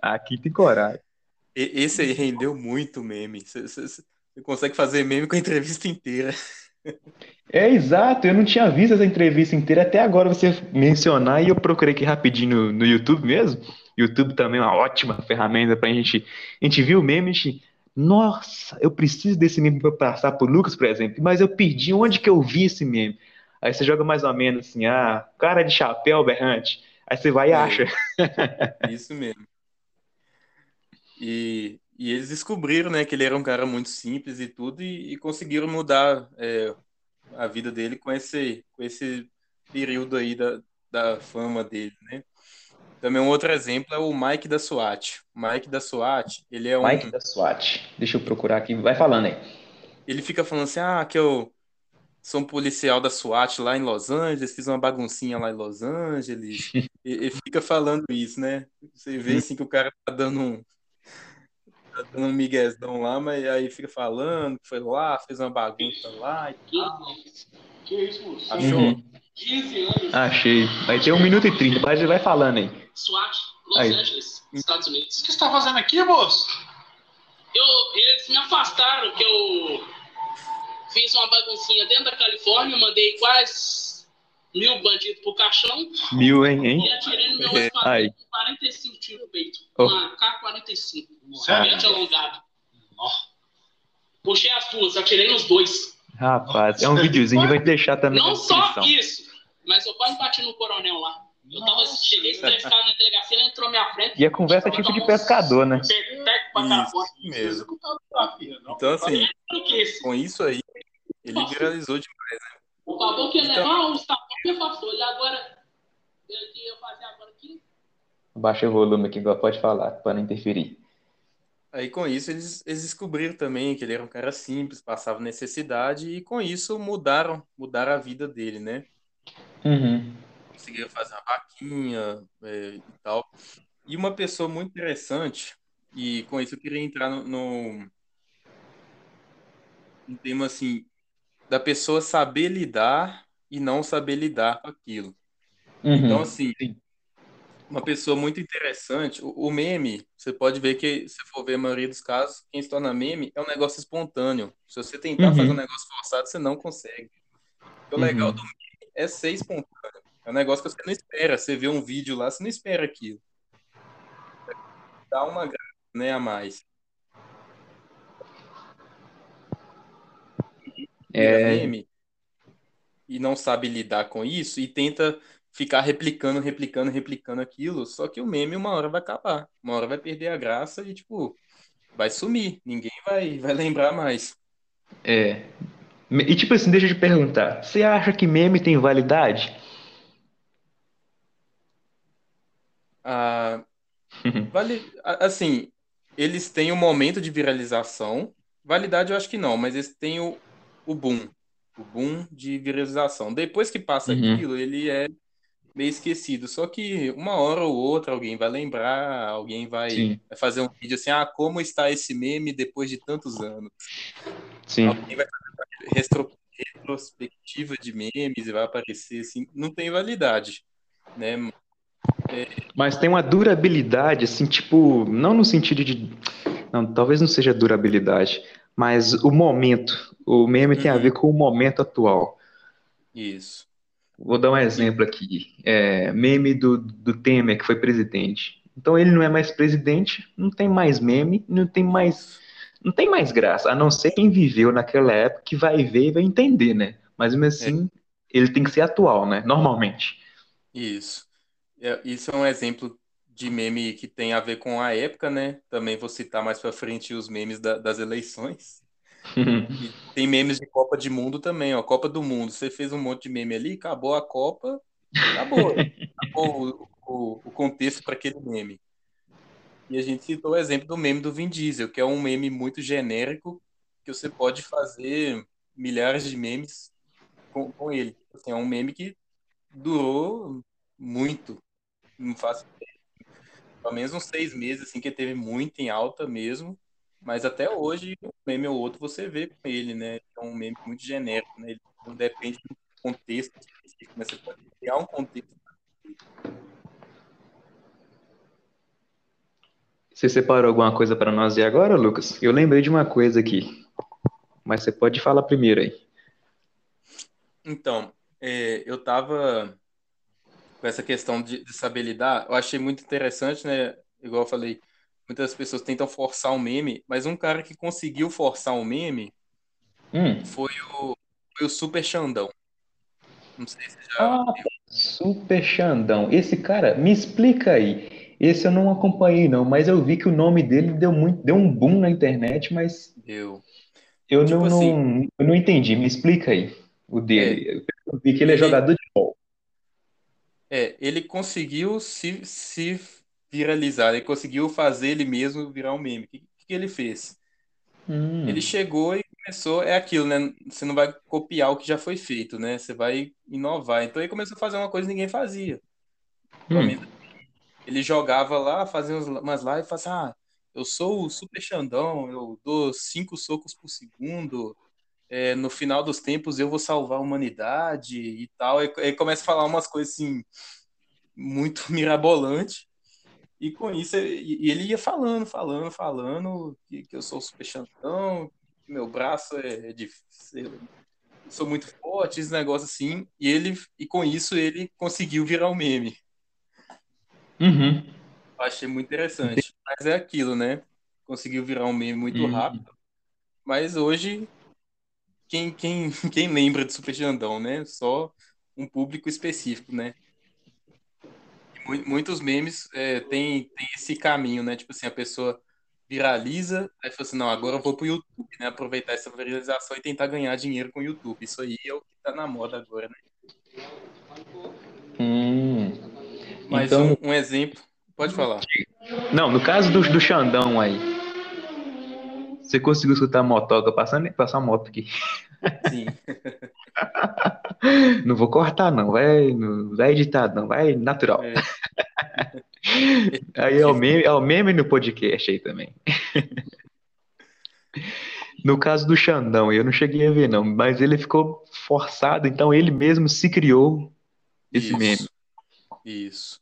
Speaker 1: Aqui tem coragem.
Speaker 2: Esse aí rendeu muito meme. Você consegue fazer meme com a entrevista inteira.
Speaker 1: É exato, eu não tinha visto essa entrevista inteira até agora você mencionar e eu procurei aqui rapidinho no, no YouTube mesmo. YouTube também é uma ótima ferramenta pra gente. A gente viu o meme, a gente, nossa, eu preciso desse meme para passar pro Lucas, por exemplo, mas eu perdi onde que eu vi esse meme. Aí você joga mais ou menos assim, ah, cara de chapéu berrante. Aí você vai e é, acha.
Speaker 2: Isso mesmo. E, e eles descobriram, né, que ele era um cara muito simples e tudo, e, e conseguiram mudar é, a vida dele com esse, com esse período aí da, da fama dele, né? Também um outro exemplo é o Mike da SWAT. O Mike da SWAT, ele é um...
Speaker 1: Mike da SWAT. Deixa eu procurar aqui. Vai falando aí.
Speaker 2: Ele fica falando assim, ah, que eu sou um policial da SWAT lá em Los Angeles, fiz uma baguncinha lá em Los Angeles. e, e fica falando isso, né? Você vê assim que o cara tá dando um, tá dando um miguezão lá, mas aí fica falando que foi lá, fez uma bagunça lá e tal.
Speaker 4: Que isso, moço?
Speaker 2: Achou?
Speaker 1: Uhum. 15 anos. Achei. Vai ter um minuto e trinta, mas vai falando aí.
Speaker 3: SWAT, Los aí. Angeles, Estados Unidos.
Speaker 4: O que você tá fazendo aqui, moço?
Speaker 3: Eu, eles me afastaram, que eu fiz uma baguncinha dentro da Califórnia, mandei quase mil bandidos pro caixão.
Speaker 1: Mil, hein, hein?
Speaker 3: E atirei no meu esquadrão com 45 tiros no peito. Oh. Uma K-45. Somente alongado. Oh. Puxei as duas, atirei nos dois.
Speaker 1: Rapaz, é um videozinho que vai deixar também
Speaker 3: Não só isso, mas eu quase bati no coronel lá. Eu tava, cheguei estressado na delegacia, ele entrou na minha frente.
Speaker 1: E a conversa é tipo de pescador, né?
Speaker 2: Isso mesmo. Então, assim, com isso aí, ele viralizou demais, né?
Speaker 3: O caboclo ia levar então... o estapão e afastou. E agora, ele ia fazer agora aqui.
Speaker 1: Baixa o volume aqui, pode falar, para não interferir.
Speaker 2: Aí com isso eles, eles descobriram também que ele era um cara simples, passava necessidade e com isso mudaram, mudaram a vida dele, né?
Speaker 1: Uhum.
Speaker 2: Conseguiram fazer uma vaquinha é, e tal. E uma pessoa muito interessante, e com isso eu queria entrar no, no, tema assim, da pessoa saber lidar e não saber lidar com aquilo.
Speaker 1: Uhum.
Speaker 2: Então, assim,
Speaker 1: Sim.
Speaker 2: Uma pessoa muito interessante. O, o meme, você pode ver que, se for ver a maioria dos casos, quem se torna meme é um negócio espontâneo. Se você tentar
Speaker 1: Uhum.
Speaker 2: fazer um negócio forçado, você não consegue. O legal
Speaker 1: Uhum.
Speaker 2: do meme é ser espontâneo. É um negócio que você não espera. Você vê um vídeo lá, você não espera aquilo. Dá uma graça, né, a mais. Vira
Speaker 1: É,
Speaker 2: meme e não sabe lidar com isso e tenta ficar replicando, replicando, replicando aquilo. Só que o meme uma hora vai acabar. Uma hora vai perder a graça e, tipo, vai sumir. Ninguém vai, vai lembrar mais.
Speaker 1: é. E tipo assim, deixa eu te perguntar, você acha que meme tem validade?
Speaker 2: Ah, vale, assim, eles têm o momento de viralização. Validade eu acho que não, mas eles têm o, o boom. O boom de viralização. Depois que passa
Speaker 1: Uhum.
Speaker 2: aquilo, ele é meio esquecido. Só que uma hora ou outra alguém vai lembrar, alguém vai,
Speaker 1: Sim,
Speaker 2: fazer um vídeo assim, ah, como está esse meme depois de tantos anos?
Speaker 1: sim.
Speaker 2: Alguém vai fazer uma retro- retrospectiva de memes e vai aparecer assim, não tem validade, né?
Speaker 1: Mas tem uma durabilidade, assim, tipo, não no sentido de. Não, talvez não seja durabilidade, mas o momento. O meme tem a
Speaker 2: Uhum.
Speaker 1: ver com o momento atual.
Speaker 2: Isso.
Speaker 1: Vou dar um exemplo aqui. É, meme do, do Temer, que foi presidente. Então ele não é mais presidente, não tem mais meme, não tem mais, não tem mais graça, a não ser quem viveu naquela época que vai ver e vai entender, né? Mas mesmo assim, ele tem que ser atual, né? Normalmente.
Speaker 2: Isso. É, Isso é um exemplo de meme que tem a ver com a época, né? Também vou citar mais pra frente os memes da- das eleições. Tem memes de Copa de Mundo também, ó. Copa do Mundo. Você fez um monte de meme ali, acabou a Copa, acabou. Acabou o, o, o contexto para aquele meme. E a gente citou o exemplo do meme do Vin Diesel, que é um meme muito genérico, que você pode fazer milhares de memes com, com ele. Assim, é um meme que durou muito. Não faço ideia. Pelo menos uns seis meses, assim, que teve muito em alta mesmo. Mas até hoje, um meme ou outro você vê com ele, né? É um meme muito genérico, né? Ele não depende do contexto específico, mas você pode criar um contexto.
Speaker 1: Você separou alguma coisa para nós ver agora, Lucas? Eu lembrei de uma coisa aqui, mas você pode falar primeiro aí.
Speaker 2: Então, é, eu tava com essa questão de, de saber lidar, eu achei muito interessante, né? Igual eu falei, muitas pessoas tentam forçar um meme, mas um cara que conseguiu forçar um meme
Speaker 1: Hum.
Speaker 2: foi o, foi o Super Xandão. Não sei se já
Speaker 1: Ah, Super Xandão. Esse cara, me explica aí. Esse eu não acompanhei, não, mas eu vi que o nome dele deu muito, deu um boom na internet, mas
Speaker 2: viu.
Speaker 1: eu
Speaker 2: Tipo
Speaker 1: não,
Speaker 2: assim-
Speaker 1: não, eu não entendi. Me explica aí o dele. Eu vi que ele é
Speaker 2: Ele-
Speaker 1: jogador de futebol.
Speaker 2: É, ele conseguiu se, se viralizar, ele conseguiu fazer ele mesmo virar um meme. O que, que ele fez?
Speaker 1: Hum.
Speaker 2: Ele chegou e começou, é aquilo, né? Você não vai copiar o que já foi feito, né? Você vai inovar. Então ele começou a fazer uma coisa que ninguém fazia.
Speaker 1: Hum.
Speaker 2: Ele jogava lá, fazia umas lives e falava assim, ah, eu sou o Super Xandão, eu dou cinco socos por segundo, é, no final dos tempos eu vou salvar a humanidade e tal. E aí começa a falar umas coisas assim, muito mirabolante. E com isso, e ele ia falando, falando, falando que, que eu sou o Super Xandão, que meu braço é, é de. sou muito forte, esse negócio assim. E ele, e com isso, ele conseguiu virar um meme.
Speaker 1: Uhum.
Speaker 2: Eu achei muito interessante. Mas é aquilo, né? Conseguiu virar um meme muito
Speaker 1: Hum.
Speaker 2: rápido. Mas hoje, quem, quem, quem lembra de Super Xandão, né? Só um público específico, né? Mu- Muitos memes é, tem, tem esse caminho, né? Tipo assim, a pessoa viraliza, aí fala assim, não, agora eu vou pro YouTube, né? Aproveitar essa viralização e tentar ganhar dinheiro com o YouTube. Isso aí é o que tá na moda agora, né?
Speaker 1: Hum.
Speaker 2: Mas
Speaker 1: Então-
Speaker 2: um, um exemplo, pode falar.
Speaker 1: Não, no caso do, do Xandão aí, Você conseguiu escutar a motoca passando? Passar uma moto aqui.
Speaker 2: Sim.
Speaker 1: Não vou cortar, não. Vai, não vai editar, não. Vai natural.
Speaker 2: É.
Speaker 1: Aí é o meme, é o meme no podcast aí também. No caso do Xandão, eu não cheguei a ver, não, mas ele ficou forçado, então ele mesmo se criou esse
Speaker 2: Isso.
Speaker 1: meme.
Speaker 2: Isso.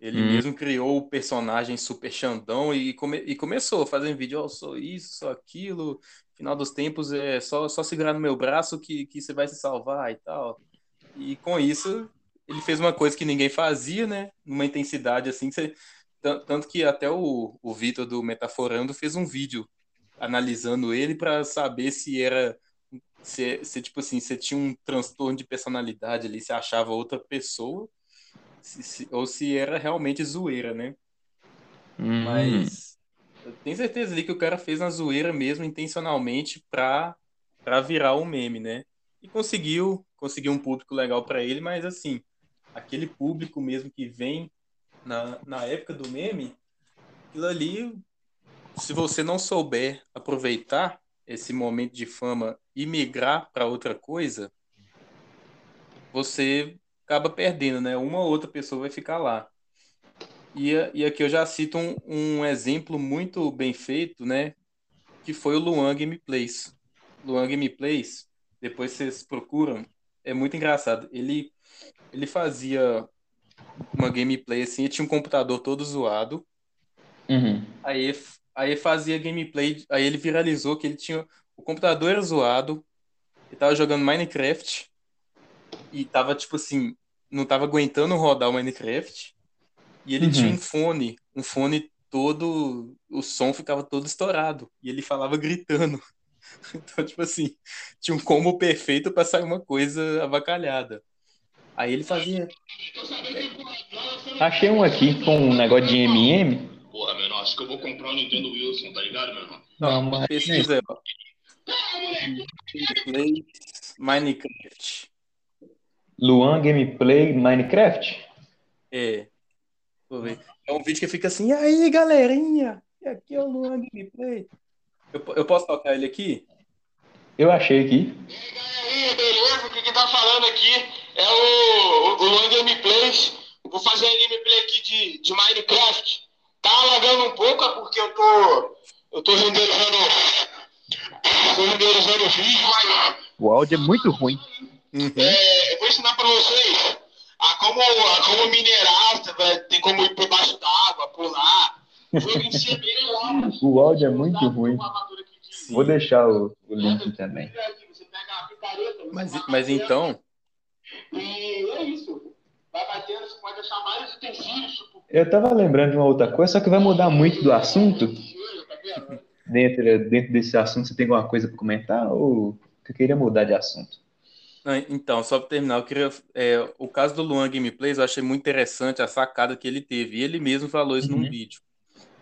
Speaker 2: Ele
Speaker 1: Hum.
Speaker 2: mesmo criou o personagem Super Xandão e, come- e começou fazendo vídeo, ó, sou isso, sou aquilo, final dos tempos é só, só segurar no meu braço que, que você vai se salvar e tal. E com isso, ele fez uma coisa que ninguém fazia, né? Numa intensidade assim, que você- tan- tanto que até o, o Vitor do Metaforando fez um vídeo analisando ele para saber se era se, se tipo assim, você tinha um transtorno de personalidade ali, se achava outra pessoa, se- se- ou se era realmente zoeira, né?
Speaker 1: Hum.
Speaker 2: Mas tenho certeza ali que o cara fez na zoeira mesmo, intencionalmente, pra, pra virar um meme, né? E conseguiu, conseguiu um público legal pra ele, mas assim, aquele público mesmo que vem na, na época do meme, aquilo ali, se você não souber aproveitar esse momento de fama e migrar para outra coisa, você acaba perdendo, né? Uma ou outra pessoa vai ficar lá. E, e aqui eu já cito um, um exemplo muito bem feito, né? Que foi o Luan Gameplays. Luan Gameplays, depois vocês procuram, é muito engraçado. Ele, ele fazia uma gameplay assim, ele tinha um computador todo zoado,
Speaker 1: Uhum.
Speaker 2: Aí, aí fazia gameplay, aí ele viralizou que ele tinha. O computador era zoado, ele tava jogando Minecraft e tava tipo assim, não tava aguentando rodar o Minecraft. E ele
Speaker 1: Uhum.
Speaker 2: tinha um fone, um fone todo. O som ficava todo estourado. E ele falava gritando. Então, tipo assim, tinha um combo perfeito pra sair uma coisa avacalhada. Aí ele fazia.
Speaker 1: Achei um aqui com um negócio de MM.
Speaker 4: Porra, meu irmão, acho que eu vou comprar um Nintendo Wilson, tá ligado, meu irmão?
Speaker 1: Não, mas
Speaker 2: Pesquisa aí, ó. Gameplays Minecraft.
Speaker 1: Luan Gameplay Minecraft?
Speaker 2: É. Vou ver. É um vídeo que fica assim, e aí, galerinha? E aqui é o Luan Gameplay. Eu, eu posso tocar ele aqui?
Speaker 1: Eu achei aqui.
Speaker 4: E aí, beleza? O que que tá falando aqui é o, o, o Luan Gameplays. Vou fazer uma gameplay aqui de, de Minecraft. Tá alagando um pouco, é porque eu tô. Eu tô renderizando. Tô renderizando o vídeo, mas.
Speaker 1: O áudio é muito ruim.
Speaker 4: É, eu vou ensinar pra vocês a como, a como minerar, tem como ir por baixo d'água, pular. O jogo em si é bem legal.
Speaker 1: O áudio é muito ruim. Vou deixar o, o link também.
Speaker 4: Você pega a picareta,
Speaker 2: Mas, mas então,
Speaker 4: E é isso. Vai batendo, você pode achar vários utensílios, tipo
Speaker 1: Eu tava lembrando de uma outra coisa, só que vai mudar muito do assunto.
Speaker 4: tá?
Speaker 1: Dentro, dentro desse assunto, você tem alguma coisa para comentar ou eu queria mudar de assunto?
Speaker 2: Não, então, só para terminar, eu queria. é, o caso do Luan Gameplays, eu achei muito interessante a sacada que ele teve. E ele mesmo falou isso num
Speaker 1: Uhum.
Speaker 2: vídeo.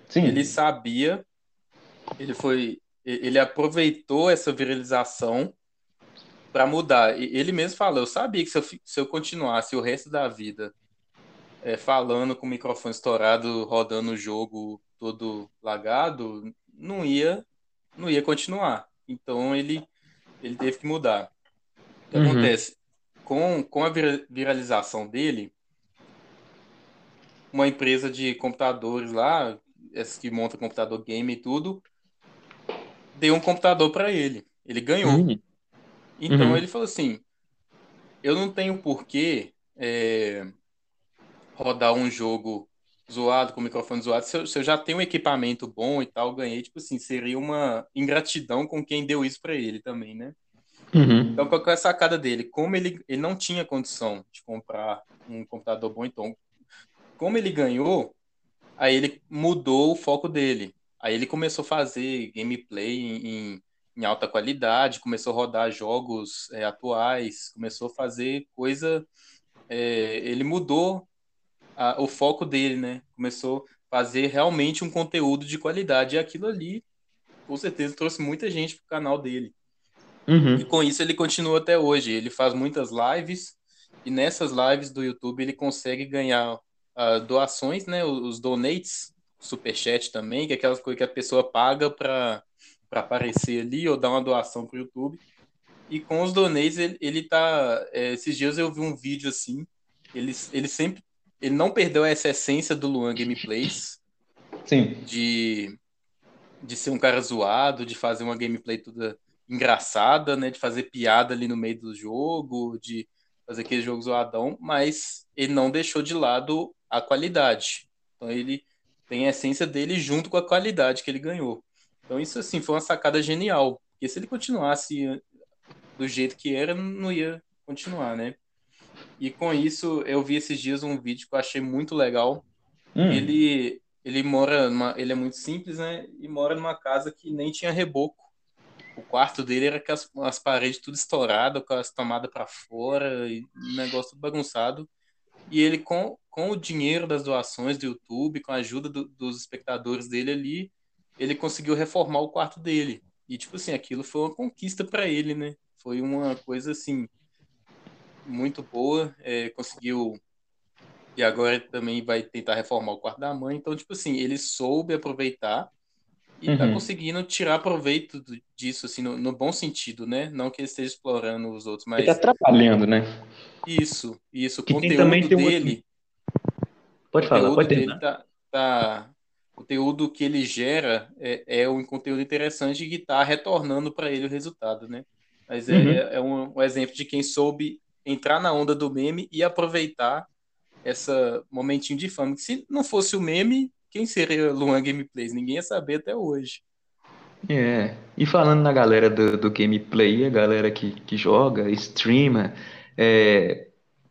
Speaker 1: Sim.
Speaker 2: Ele sabia, ele foi, ele aproveitou essa viralização para mudar. E Ele mesmo falou, eu sabia que se eu, se eu continuasse o resto da vida é, falando com o microfone estourado, rodando o jogo todo lagado, não ia, não ia continuar. Então ele, ele teve que mudar. O que
Speaker 1: Uhum.
Speaker 2: acontece? Com, com a vira- viralização dele, uma empresa de computadores lá, essa que monta computador game e tudo, deu um computador para ele. Ele ganhou.
Speaker 1: Hum,
Speaker 2: Então
Speaker 1: Uhum.
Speaker 2: ele falou assim: eu não tenho porquê é, rodar um jogo zoado, com microfone zoado, se eu, se eu já tenho um equipamento bom e tal, ganhei, tipo assim, seria uma ingratidão com quem deu isso para ele também, né?
Speaker 1: Uhum.
Speaker 2: Então, qual é a sacada dele? Como ele, ele não tinha condição de comprar um computador bom, então, como ele ganhou, aí ele mudou o foco dele. Aí ele começou a fazer gameplay em, em- alta qualidade, começou a rodar jogos é, atuais, começou a fazer coisa. é, ele mudou a- o foco dele, né? Começou a fazer realmente um conteúdo de qualidade. E aquilo ali, com certeza, trouxe muita gente pro canal dele. E
Speaker 1: Uhum.
Speaker 2: com isso ele continua até hoje. Ele faz muitas lives e nessas lives do YouTube ele consegue ganhar ah, doações, né? Os donates, superchat também, que é aquelas coisas que a pessoa paga para aparecer ali ou dar uma doação pro YouTube. E com os donates, ele, ele tá. É, esses dias eu vi um vídeo assim. Ele, ele sempre. Ele não perdeu essa essência do Luan Gameplays.
Speaker 1: Sim.
Speaker 2: De, de ser um cara zoado, de fazer uma gameplay toda engraçada, né? De fazer piada ali no meio do jogo, de fazer aquele jogo zoadão, mas ele não deixou de lado a qualidade. Então ele tem a essência dele junto com a qualidade que ele ganhou. Então isso assim foi uma sacada genial, porque se ele continuasse do jeito que era, não ia continuar, né? E com isso, eu vi esses dias um vídeo que eu achei muito legal. Hum. Ele ele mora numa, ele é muito simples, né? E mora numa casa que nem tinha reboco. O quarto dele era com as, as paredes tudo estourado, com as tomadas para fora, e um negócio tudo bagunçado. E ele, com, com o dinheiro das doações do YouTube, com a ajuda do, dos espectadores dele ali, ele conseguiu reformar o quarto dele. E, tipo assim, aquilo foi uma conquista para ele, né? Foi uma coisa assim muito boa. É, conseguiu e agora também vai tentar reformar o quarto da mãe. Então, tipo assim, ele soube aproveitar e tá uhum. tá conseguindo tirar proveito disso, assim, no, no, bom sentido, né? Não que ele esteja explorando os outros, mas.
Speaker 1: Ele tá atrapalhando, né?
Speaker 2: Isso, isso. O conteúdo também dele.
Speaker 1: Pode falar, pode
Speaker 2: ter. Tá, tá, o conteúdo que ele gera é, é um conteúdo interessante que tá retornando para ele o resultado, né? Mas é, uhum. é, é um, um, exemplo de quem soube entrar na onda do meme e aproveitar essa momentinho de fama. Se não fosse o meme, quem seria Luan Gameplays? Ninguém ia saber até hoje.
Speaker 1: É, e falando na galera do, do gameplay, a galera que, que joga, streama, é,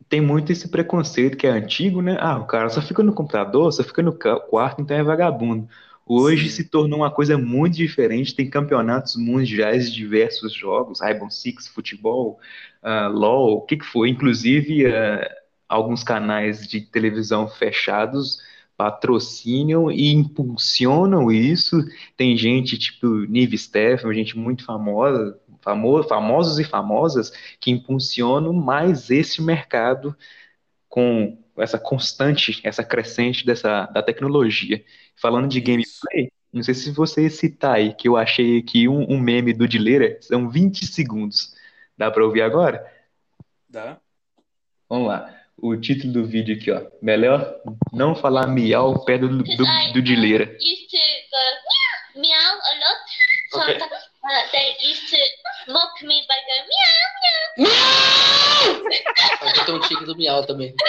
Speaker 1: tem muito esse preconceito que é antigo, né? Ah, o cara só fica no computador, só fica no quarto, então é vagabundo. Hoje Sim. se tornou uma coisa muito diferente, tem campeonatos mundiais de diversos jogos, Rainbow Six, futebol, uh, LoL, o que que foi, inclusive uh, alguns canais de televisão fechados patrocinam e impulsionam isso. Tem gente tipo Nive Stefan, gente muito famosa, famo, famosos e famosas que impulsionam mais esse mercado com essa constante, essa crescente dessa da tecnologia. Falando de gameplay, não sei se você citar aí, que eu achei aqui um, um meme do Dileira, são 20 segundos. Dá para ouvir agora?
Speaker 2: Dá.
Speaker 1: Vamos lá. O título do vídeo aqui, ó. Melhor não falar miau perto do, do, do Dileira.
Speaker 5: used to go meow, meow a lot. So okay. uh, they used to mock me by going meow, meow.
Speaker 6: Meow! Eu tenho um tique do miau também.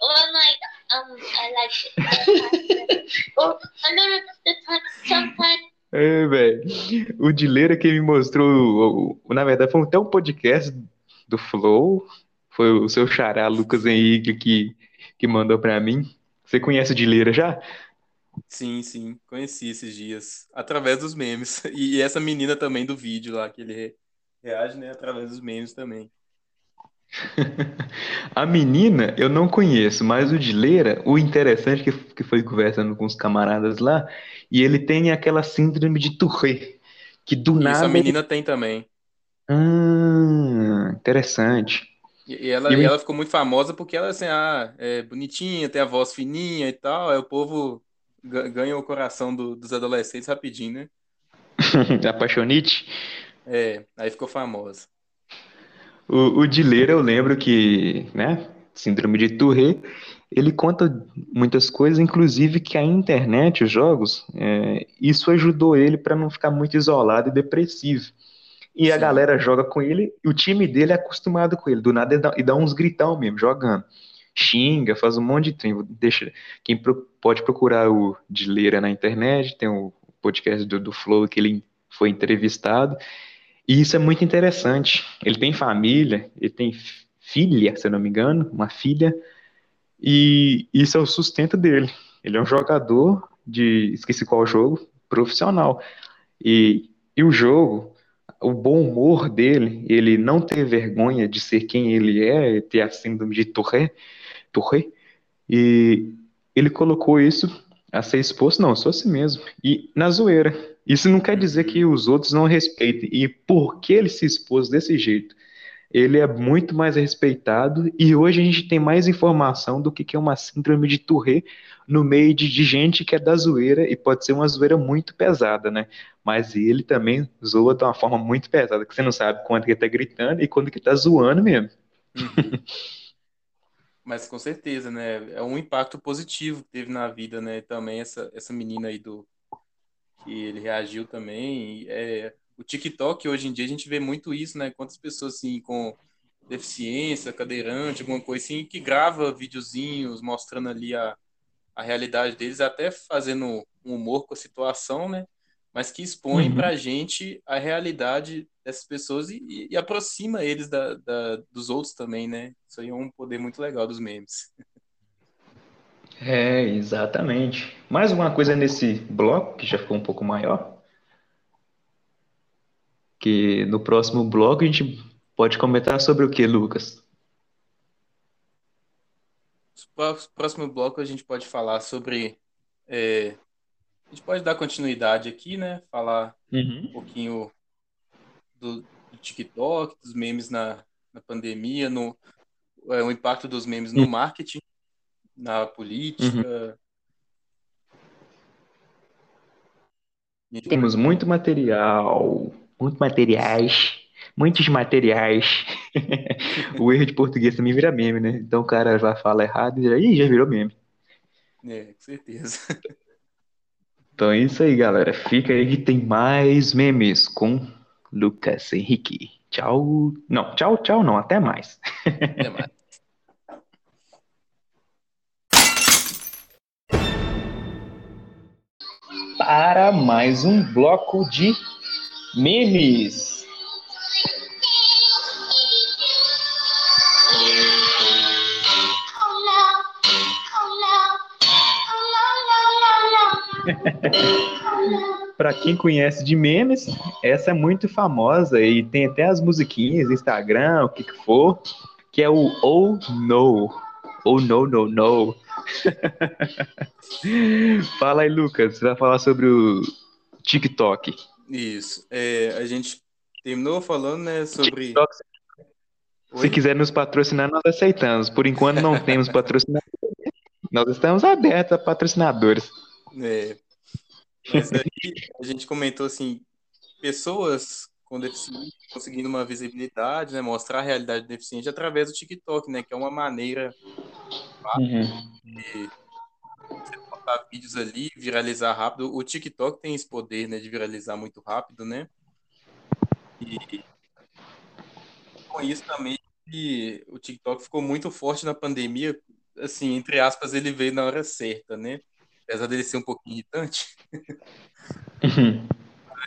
Speaker 5: well, like, um, I like oh, I know the time, sometimes
Speaker 1: é, velho. O Dileira que me mostrou, na verdade, foi até um podcast do Flow, foi o seu xará, Lucas Henrique, que, que mandou para mim. Você conhece o Dileira já?
Speaker 2: Sim, sim, conheci esses dias, através dos memes. E essa menina também do vídeo lá, que ele reage, né, através dos memes também.
Speaker 1: A menina eu não conheço, mas o Dileira, o interessante que, que foi conversando com os camaradas lá, e ele tem aquela síndrome de Tourette, que do
Speaker 2: Isso,
Speaker 1: nada.
Speaker 2: a menina tem também.
Speaker 1: Ah, interessante.
Speaker 2: E, ela, e ela ficou muito famosa porque ela assim, ah, é bonitinha, tem a voz fininha e tal. Aí o povo ganha o coração do, dos adolescentes rapidinho, né?
Speaker 1: Apaixonite?
Speaker 2: É, aí ficou famosa.
Speaker 1: O, o Dileira, eu lembro que, né, síndrome de Tourette, ele conta muitas coisas, inclusive que a internet, os jogos, é, isso ajudou ele para não ficar muito isolado e depressivo. E Sim. a galera joga com ele, e o time dele é acostumado com ele. Do nada ele dá, ele dá uns gritão mesmo, jogando. Xinga, faz um monte de trem. Deixa, quem pro, pode procurar o Dileira na internet, tem o podcast do, do Flow que ele foi entrevistado. E isso é muito interessante. Ele tem família, ele tem filha, se eu não me engano, uma filha, e isso é o sustento dele. Ele é um jogador de, esqueci qual jogo, profissional. E, e o jogo, o bom humor dele, ele não ter vergonha de ser quem ele é, ter a síndrome de Tourette, Tourette e ele colocou isso a ser exposto, não, só si mesmo, e na zoeira. Isso não quer dizer que os outros não respeitem, e por que ele se expôs desse jeito? Ele é muito mais respeitado e hoje a gente tem mais informação do que que é uma síndrome de Tourette no meio de, de gente que é da zoeira e pode ser uma zoeira muito pesada, né? Mas ele também zoa de uma forma muito pesada, que você não sabe quando que ele tá gritando e quando que tá zoando mesmo.
Speaker 2: Uhum. Mas com certeza, né? É um impacto positivo que teve na vida, né? Também essa, essa menina aí do que ele reagiu também. É, o TikTok, hoje em dia, a gente vê muito isso, né? Quantas pessoas, assim, com deficiência, cadeirante, alguma coisa assim, que grava videozinhos mostrando ali a, a realidade deles, até fazendo um humor com a situação, né? Mas que expõe uhum. pra gente a realidade dessas pessoas e, e aproxima eles da, da, dos outros também, né? Isso aí é um poder muito legal dos memes.
Speaker 1: É, exatamente. Mais alguma coisa nesse bloco, que já ficou um pouco maior? Que no próximo bloco a gente pode comentar sobre o que, Lucas?
Speaker 2: No próximo bloco a gente pode falar sobre. É, a gente pode dar continuidade aqui, né? Falar uhum. um pouquinho do, do, TikTok, dos memes na, na pandemia, no, é, o impacto dos memes no uhum. marketing, na política.
Speaker 1: Uhum. Temos muito material muito materiais, muitos materiais. o erro de português também vira meme, né? Então o cara já fala errado e já, Ih, já virou meme.
Speaker 2: É, com certeza.
Speaker 1: Então é isso aí, galera. Fica aí que tem mais memes com Lucas Henrique. Tchau. Não, tchau, tchau, não. Até mais. Até mais. Para mais um bloco de Memes. Para quem conhece de memes, essa é muito famosa e tem até as musiquinhas, Instagram, o que que for, que é o Oh No. Oh No No No. Fala aí, Lucas, você vai falar sobre o TikTok.
Speaker 2: Isso. É, a gente terminou falando, né, sobre.
Speaker 1: Se quiser nos patrocinar, nós aceitamos. Por enquanto não temos patrocinadores. Nós estamos abertos a patrocinadores.
Speaker 2: É. Mas aí a gente comentou assim, pessoas com deficiência conseguindo uma visibilidade, né, mostrar a realidade do deficiente através do TikTok, né, que é uma maneira uhum. de postar vídeos ali, viralizar rápido. O TikTok tem esse poder, né, de viralizar muito rápido, né? E com isso também o TikTok ficou muito forte na pandemia, assim, entre aspas, ele veio na hora certa, né? Apesar dele ser um pouquinho irritante.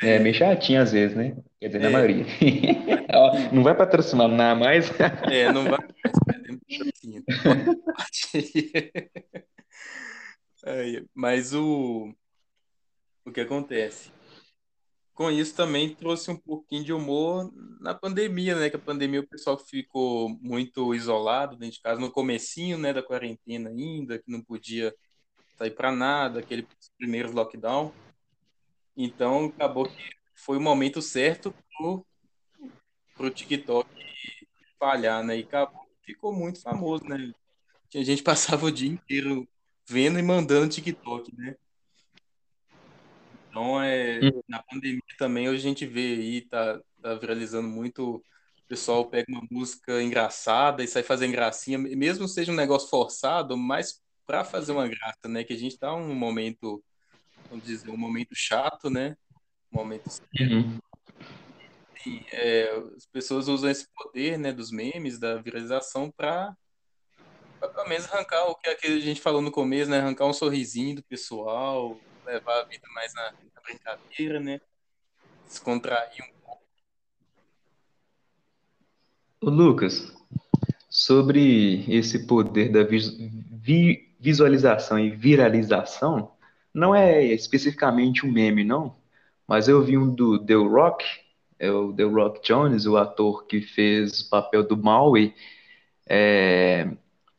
Speaker 1: É, meio chatinho às vezes, né? Quer dizer, é. na maioria. não vai patrocinar nada mais.
Speaker 2: É, não vai mais. É, mas o, o que acontece? Com isso também trouxe um pouquinho de humor na pandemia, né? Que a pandemia o pessoal ficou muito isolado dentro de casa, no comecinho, né, da quarentena ainda, que não podia sair para nada, aquele primeiro lockdown. Então acabou que foi o momento certo pro, pro TikTok falhar, né? E acabou, ficou muito famoso, né? Tinha gente passava o dia inteiro vendo e mandando TikTok, né? Então, é, hum. na pandemia também a gente vê aí, tá, tá viralizando muito, o pessoal pega uma música engraçada e sai fazendo gracinha, mesmo seja um negócio forçado, mas para fazer uma graça, né? Que a gente tá um momento, vamos dizer, um momento chato, né? Um momento uhum. e, é, as pessoas usam esse poder, né, dos memes, da viralização para pelo menos arrancar o que a gente falou no começo, né? Arrancar um sorrisinho do pessoal, levar a vida mais na, na brincadeira, né? Descontrair um pouco.
Speaker 1: Ô Lucas, sobre esse poder da vi visualização e viralização, não é especificamente um meme, não, mas eu vi um do The Rock, é o The Rock Jones, o ator que fez o papel do Maui, é,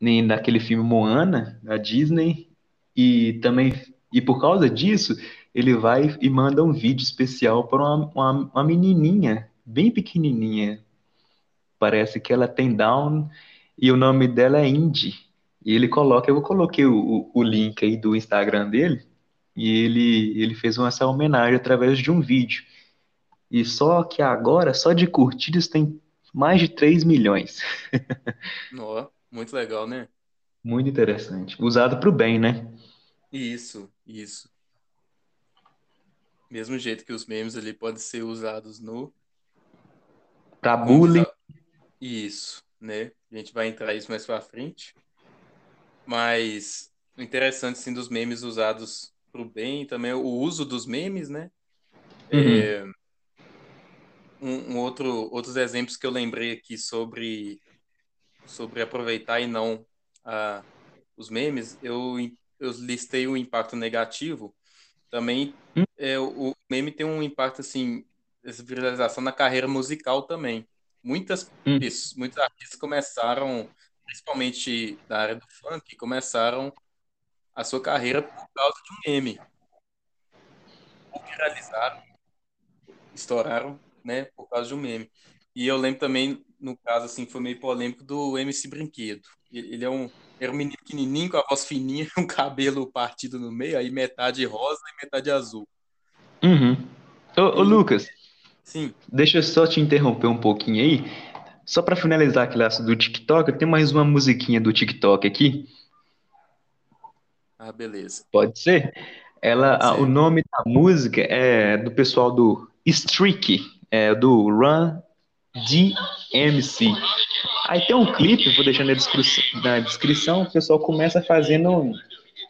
Speaker 1: nem naquele filme Moana, da Disney, e também, e por causa disso, ele vai e manda um vídeo especial para uma, uma, uma menininha, bem pequenininha, parece que ela tem Down e o nome dela é Indy. E ele coloca, eu coloquei o, o link aí do Instagram dele, e ele, ele fez uma, essa homenagem através de um vídeo. E só que agora, só de curtidas, tem mais de 3 milhões.
Speaker 2: Ó, muito legal, né?
Speaker 1: Muito interessante. Usado para o bem, né?
Speaker 2: Isso, isso. Mesmo jeito que os memes ali podem ser usados no.
Speaker 1: Para bullying.
Speaker 2: Isso, né? A gente vai entrar isso mais para frente. Mas o interessante, sim, dos memes usados para o bem também o uso dos memes, né? Uhum. É, um, um, outro, outros exemplos que eu lembrei aqui sobre, sobre aproveitar e não uh, os memes, eu, eu listei o impacto negativo. Também hum. é, o meme tem um impacto assim, essa viralização na carreira musical também. Muitas, hum. muitos artistas começaram principalmente da área do funk, começaram a sua carreira por causa de um meme. Viralizaram, estouraram, né, por causa de um meme. E eu lembro também, no caso, assim, foi meio polêmico do MC Brinquedo. Ele é um, era um menino pequenininho, com a voz fininha, um cabelo partido no meio, aí metade rosa e metade azul.
Speaker 1: Uhum. Ô, ô Lucas.
Speaker 2: Sim.
Speaker 1: Deixa eu só te interromper um pouquinho aí. Só para finalizar aquele assunto do TikTok, tem mais uma musiquinha do TikTok aqui.
Speaker 2: Ah, beleza.
Speaker 1: Pode ser? Ela, a, o nome da música é do pessoal do Streak, é do Run DMC. Aí tem um clipe, vou deixar na descrição, na descrição o pessoal começa fazendo um,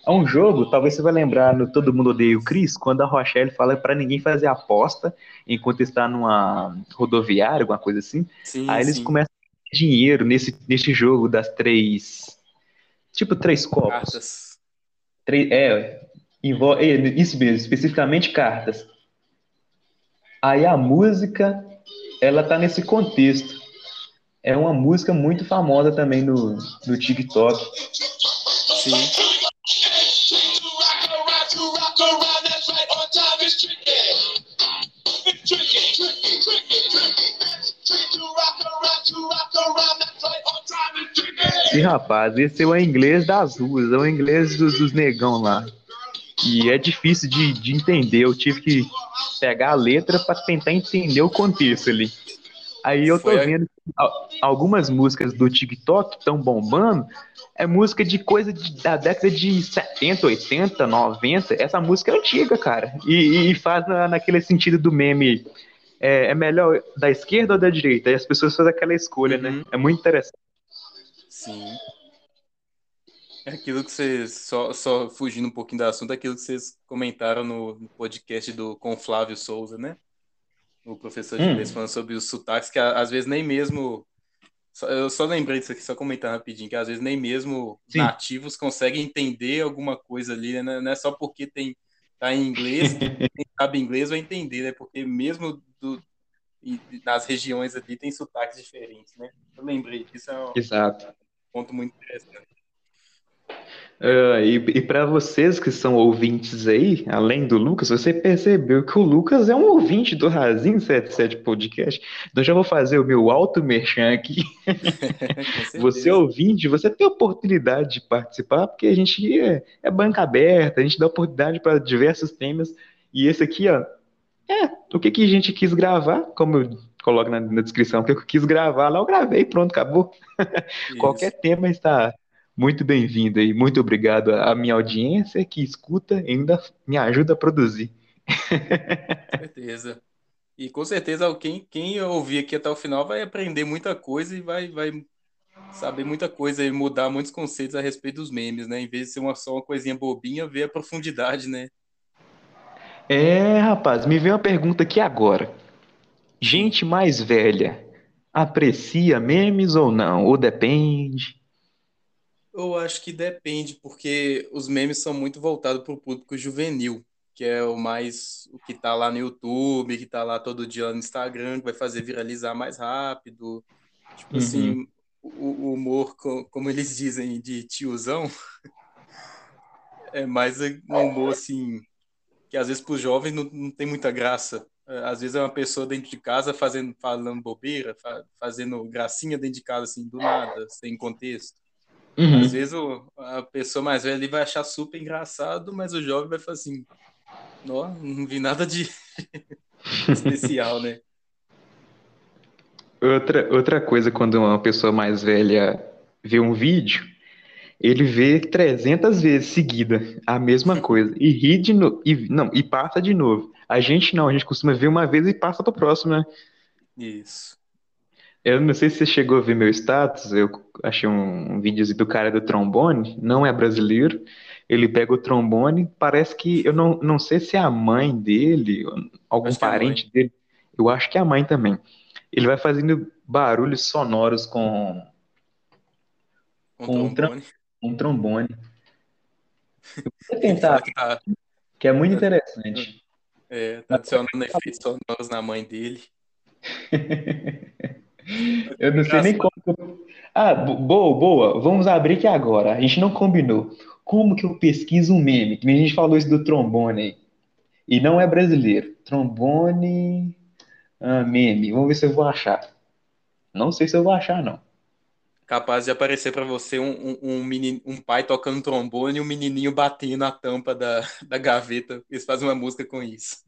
Speaker 1: é um jogo, talvez você vai lembrar no Todo Mundo Odeia o Chris, quando a Rochelle fala para ninguém fazer aposta enquanto está numa rodoviária, alguma coisa assim.
Speaker 2: Sim,
Speaker 1: Aí eles
Speaker 2: sim.
Speaker 1: começam a dinheiro nesse, nesse jogo das três. Tipo, três copos.
Speaker 2: Cartas.
Speaker 1: Três, é, envolve, é, isso mesmo, especificamente cartas. Aí a música, ela tá nesse contexto. É uma música muito famosa também no, no TikTok.
Speaker 2: Sim.
Speaker 1: E rapaz, esse é o inglês das ruas, é o inglês dos, dos negão lá. E é difícil de, de entender. Eu tive que pegar a letra para tentar entender o contexto ali. Aí eu tô
Speaker 2: Foi
Speaker 1: vendo que algumas músicas do TikTok estão bombando. É música de coisa de- da década de 70, 80, 90. Essa música é antiga, cara. E, e faz na, naquele sentido do meme. É, é melhor da esquerda ou da direita? E as pessoas fazem aquela escolha,
Speaker 2: Uhum.
Speaker 1: né? É muito interessante.
Speaker 2: Sim. É aquilo que vocês, só, só fugindo um pouquinho do assunto, é aquilo que vocês comentaram no, no podcast do com Flávio Souza, né? O professor de
Speaker 1: Hum.
Speaker 2: inglês falando sobre os sotaques, que às vezes nem mesmo. eu só lembrei disso aqui, só comentar rapidinho, que às vezes nem mesmo
Speaker 1: Sim.
Speaker 2: nativos conseguem entender alguma coisa ali, né? Não é só porque tem, tá em inglês, que quem sabe inglês vai entender, né? Porque mesmo do, nas regiões ali tem sotaques diferentes, né? Eu lembrei disso, é um
Speaker 1: Exato.
Speaker 2: ponto muito interessante.
Speaker 1: Ah, e e para vocês que são ouvintes aí, além do Lucas, você percebeu que o Lucas é um ouvinte do Razinho 77 Podcast. Então já vou fazer o meu auto merchan aqui. Você
Speaker 2: certeza.
Speaker 1: ouvinte, você tem oportunidade de participar, porque a gente é, é banca aberta, a gente dá oportunidade para diversos temas. E esse aqui, ó, é o que, que a gente quis gravar, como eu coloco na, na descrição, o que eu quis gravar lá, eu gravei, pronto, acabou. Qualquer tema está muito bem-vindo e muito obrigado à minha audiência que escuta e ainda me ajuda a produzir.
Speaker 2: Com certeza. E com certeza quem, quem ouvir aqui até o final vai aprender muita coisa e vai, vai saber muita coisa e mudar muitos conceitos a respeito dos memes, né? Em vez de ser uma, só uma coisinha bobinha, ver a profundidade, né?
Speaker 1: É, rapaz, me veio uma pergunta aqui agora. Gente mais velha aprecia memes ou não? Ou depende?
Speaker 2: Eu acho que depende, porque os memes são muito voltados para o público juvenil, que é o mais o que tá lá no YouTube, que tá lá todo dia no Instagram, que vai fazer viralizar mais rápido. Tipo
Speaker 1: Uhum.
Speaker 2: assim, o, humor, co- como eles dizem, de tiozão, é mais um humor assim, que às vezes para os jovens não, não tem muita graça. É, Às vezes é uma pessoa dentro de casa fazendo, falando bobeira, fa- fazendo gracinha dentro de casa, assim, do nada, sem contexto.
Speaker 1: Uhum.
Speaker 2: Às vezes o- a pessoa mais velha ali vai achar super engraçado, mas o jovem vai falar assim, Nó, não vi nada de especial, né?
Speaker 1: Outra, outra coisa, quando uma pessoa mais velha vê um vídeo, ele vê 300 vezes seguida a mesma coisa e ri de novo, e, não, e passa de novo. A gente não, a gente costuma ver uma vez e passa para próximo, né?
Speaker 2: Isso.
Speaker 1: Eu não sei se você chegou a ver meu status, eu achei um, um videozinho do cara do trombone, não é brasileiro, ele pega o trombone, parece que, eu não, não sei se é a mãe dele, algum
Speaker 2: Acho é
Speaker 1: parente dele, eu acho que é a mãe também. Ele vai fazendo barulhos sonoros com
Speaker 2: Um
Speaker 1: Com
Speaker 2: trombone.
Speaker 1: um trombone. Eu vou tentar,
Speaker 2: que tá,
Speaker 1: que é muito interessante.
Speaker 2: é, tá adicionando efeitos sonoros na mãe dele.
Speaker 1: Eu não sei nem como. Ah, bo- boa, boa. Vamos abrir aqui agora. A gente não combinou. Como que eu pesquiso um meme? A gente falou isso do trombone aí. E não é brasileiro. Trombone. ah, meme. Vamos ver se eu vou achar. Não sei se eu vou achar, não.
Speaker 2: Capaz de aparecer pra você um, um, um, um pai tocando trombone e um menininho batendo a tampa da, da gaveta. Eles fazem uma música com isso.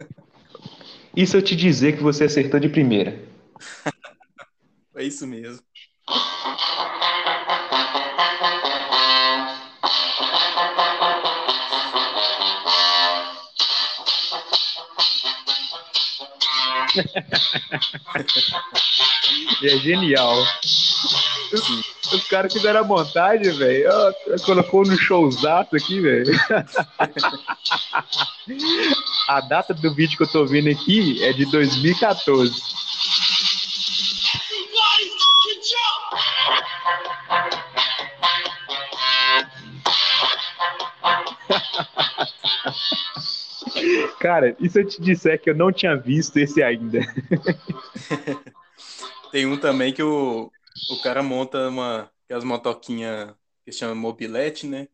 Speaker 1: E se eu te dizer que você acertou de primeira?
Speaker 2: É isso mesmo.
Speaker 1: É genial. Os, os caras fizeram a montagem, velho. Colocou no showzaço aqui, velho. A data do vídeo que eu tô vendo aqui é de 2014. Cara, e se eu te disser que eu não tinha visto esse ainda?
Speaker 2: Tem um também que o, o cara monta uma, aquelas motoquinhas que chama mobilete, né?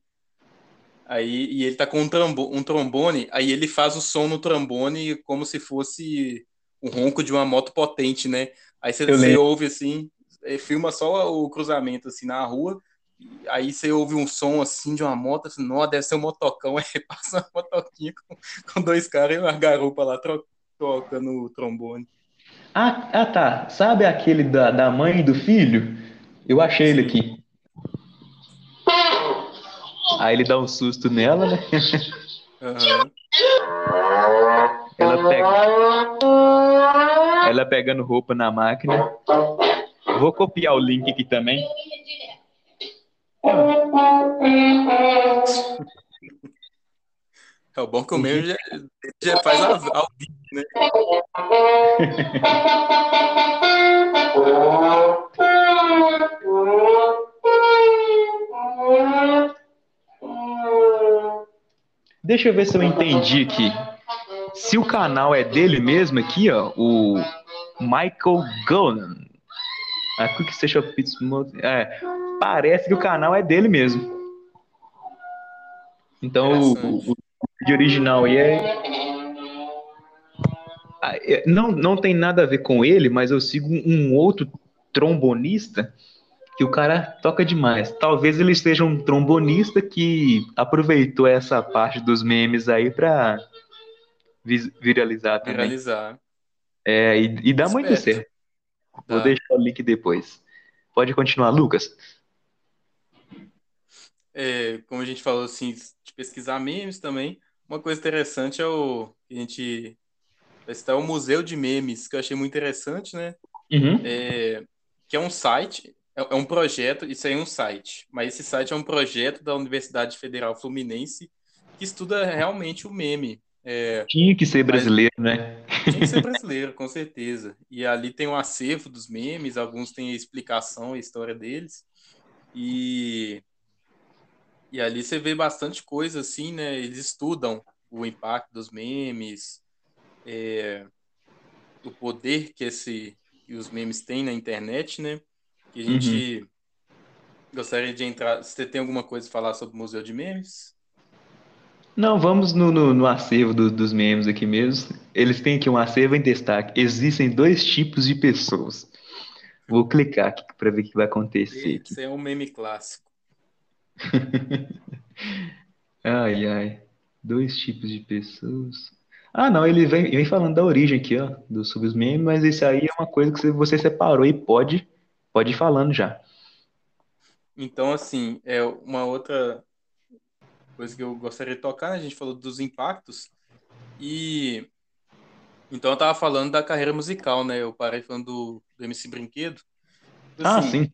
Speaker 2: Aí, e ele tá com um, trambo, um trombone, aí ele faz o som no trombone como se fosse o ronco de uma moto potente, né? Aí você, você ouve assim, eh, filma só o cruzamento assim na rua, aí você ouve um som assim de uma moto, assim, nossa, deve ser um motocão, aí passa uma motoquinha com, com dois caras e uma garupa lá tocando o trombone.
Speaker 1: Ah, ah, tá. Sabe aquele da, da mãe e do filho? Eu achei ele
Speaker 2: Sim.
Speaker 1: aqui. Aí ele dá um susto nela, né?
Speaker 2: Aham.
Speaker 1: Ela pega, ela pegando roupa na máquina. Vou copiar o link aqui também.
Speaker 2: É o bom que o meu já, já faz ao, ao vivo, né?
Speaker 1: Deixa eu ver se eu entendi aqui. Se o canal é dele mesmo aqui, ó, o Michael Gunn. A Quick Station Mode- É, parece que o canal é dele mesmo. Então o, o, vídeo original aí é. Ah, é- Não, não tem nada a ver com ele, mas eu sigo um outro trombonista que o cara toca demais. Talvez ele seja um trombonista que aproveitou essa parte dos memes aí pra viralizar também.
Speaker 2: Viralizar.
Speaker 1: É, e, e dá muito
Speaker 2: Esperto.
Speaker 1: certo. Vou deixar o link depois. Pode continuar, Lucas.
Speaker 2: É, como a gente falou assim, de pesquisar memes também. Uma coisa interessante é o que a gente vai citar o Museu de Memes, que eu achei muito interessante, né?
Speaker 1: Uhum.
Speaker 2: É, que é um site, é, é um projeto, isso aí é um site, mas esse site é um projeto da Universidade Federal Fluminense que estuda realmente o meme. É,
Speaker 1: Tinha que ser
Speaker 2: Mas-
Speaker 1: brasileiro, né?
Speaker 2: Tinha que ser brasileiro, com certeza. E ali tem um acervo dos memes, alguns têm a explicação, a história deles. E, e ali você vê bastante coisa assim, né? Eles estudam o impacto dos memes, é, o poder que, esse, que os memes têm na internet, né? Que a gente gostaria de entrar. Você tem alguma coisa a falar sobre o Museu de Memes?
Speaker 1: Não, vamos no, no, no acervo do- dos memes aqui mesmo. Eles têm aqui um acervo em destaque. Existem dois tipos de pessoas. Vou clicar aqui para ver o que vai acontecer aqui.
Speaker 2: Esse é um meme clássico.
Speaker 1: Ai, ai. Dois tipos de pessoas. Ah, não, ele vem, vem falando da origem aqui, ó, do memes, mas isso aí é uma coisa que você- separou e pode, pode ir falando já.
Speaker 2: Então, assim, é uma outra coisa que eu gostaria de tocar, né? A gente falou dos impactos. E então eu tava falando da carreira musical, né? Eu parei falando do, do MC Brinquedo.
Speaker 1: Ah,
Speaker 2: Assim,
Speaker 1: sim.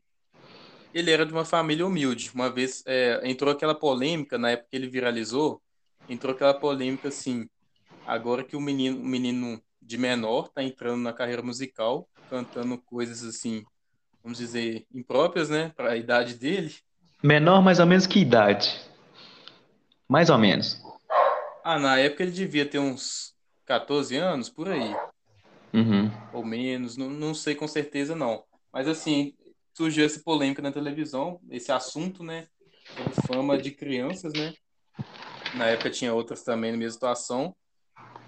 Speaker 2: Ele era de uma família humilde. Uma vez é, entrou aquela polêmica, na época que ele viralizou, entrou aquela polêmica assim, agora que o menino, o menino de menor tá entrando na carreira musical, cantando coisas assim, vamos dizer, impróprias, né, para a idade dele.
Speaker 1: Menor mais ou menos que idade? Mais ou menos.
Speaker 2: Ah, na época ele devia ter uns 14 anos, por aí,
Speaker 1: Uhum.
Speaker 2: ou menos, não, não sei com certeza não. Mas assim, surgiu essa polêmica na televisão, esse assunto, né, fama de crianças, né? Na época tinha outras também na mesma situação.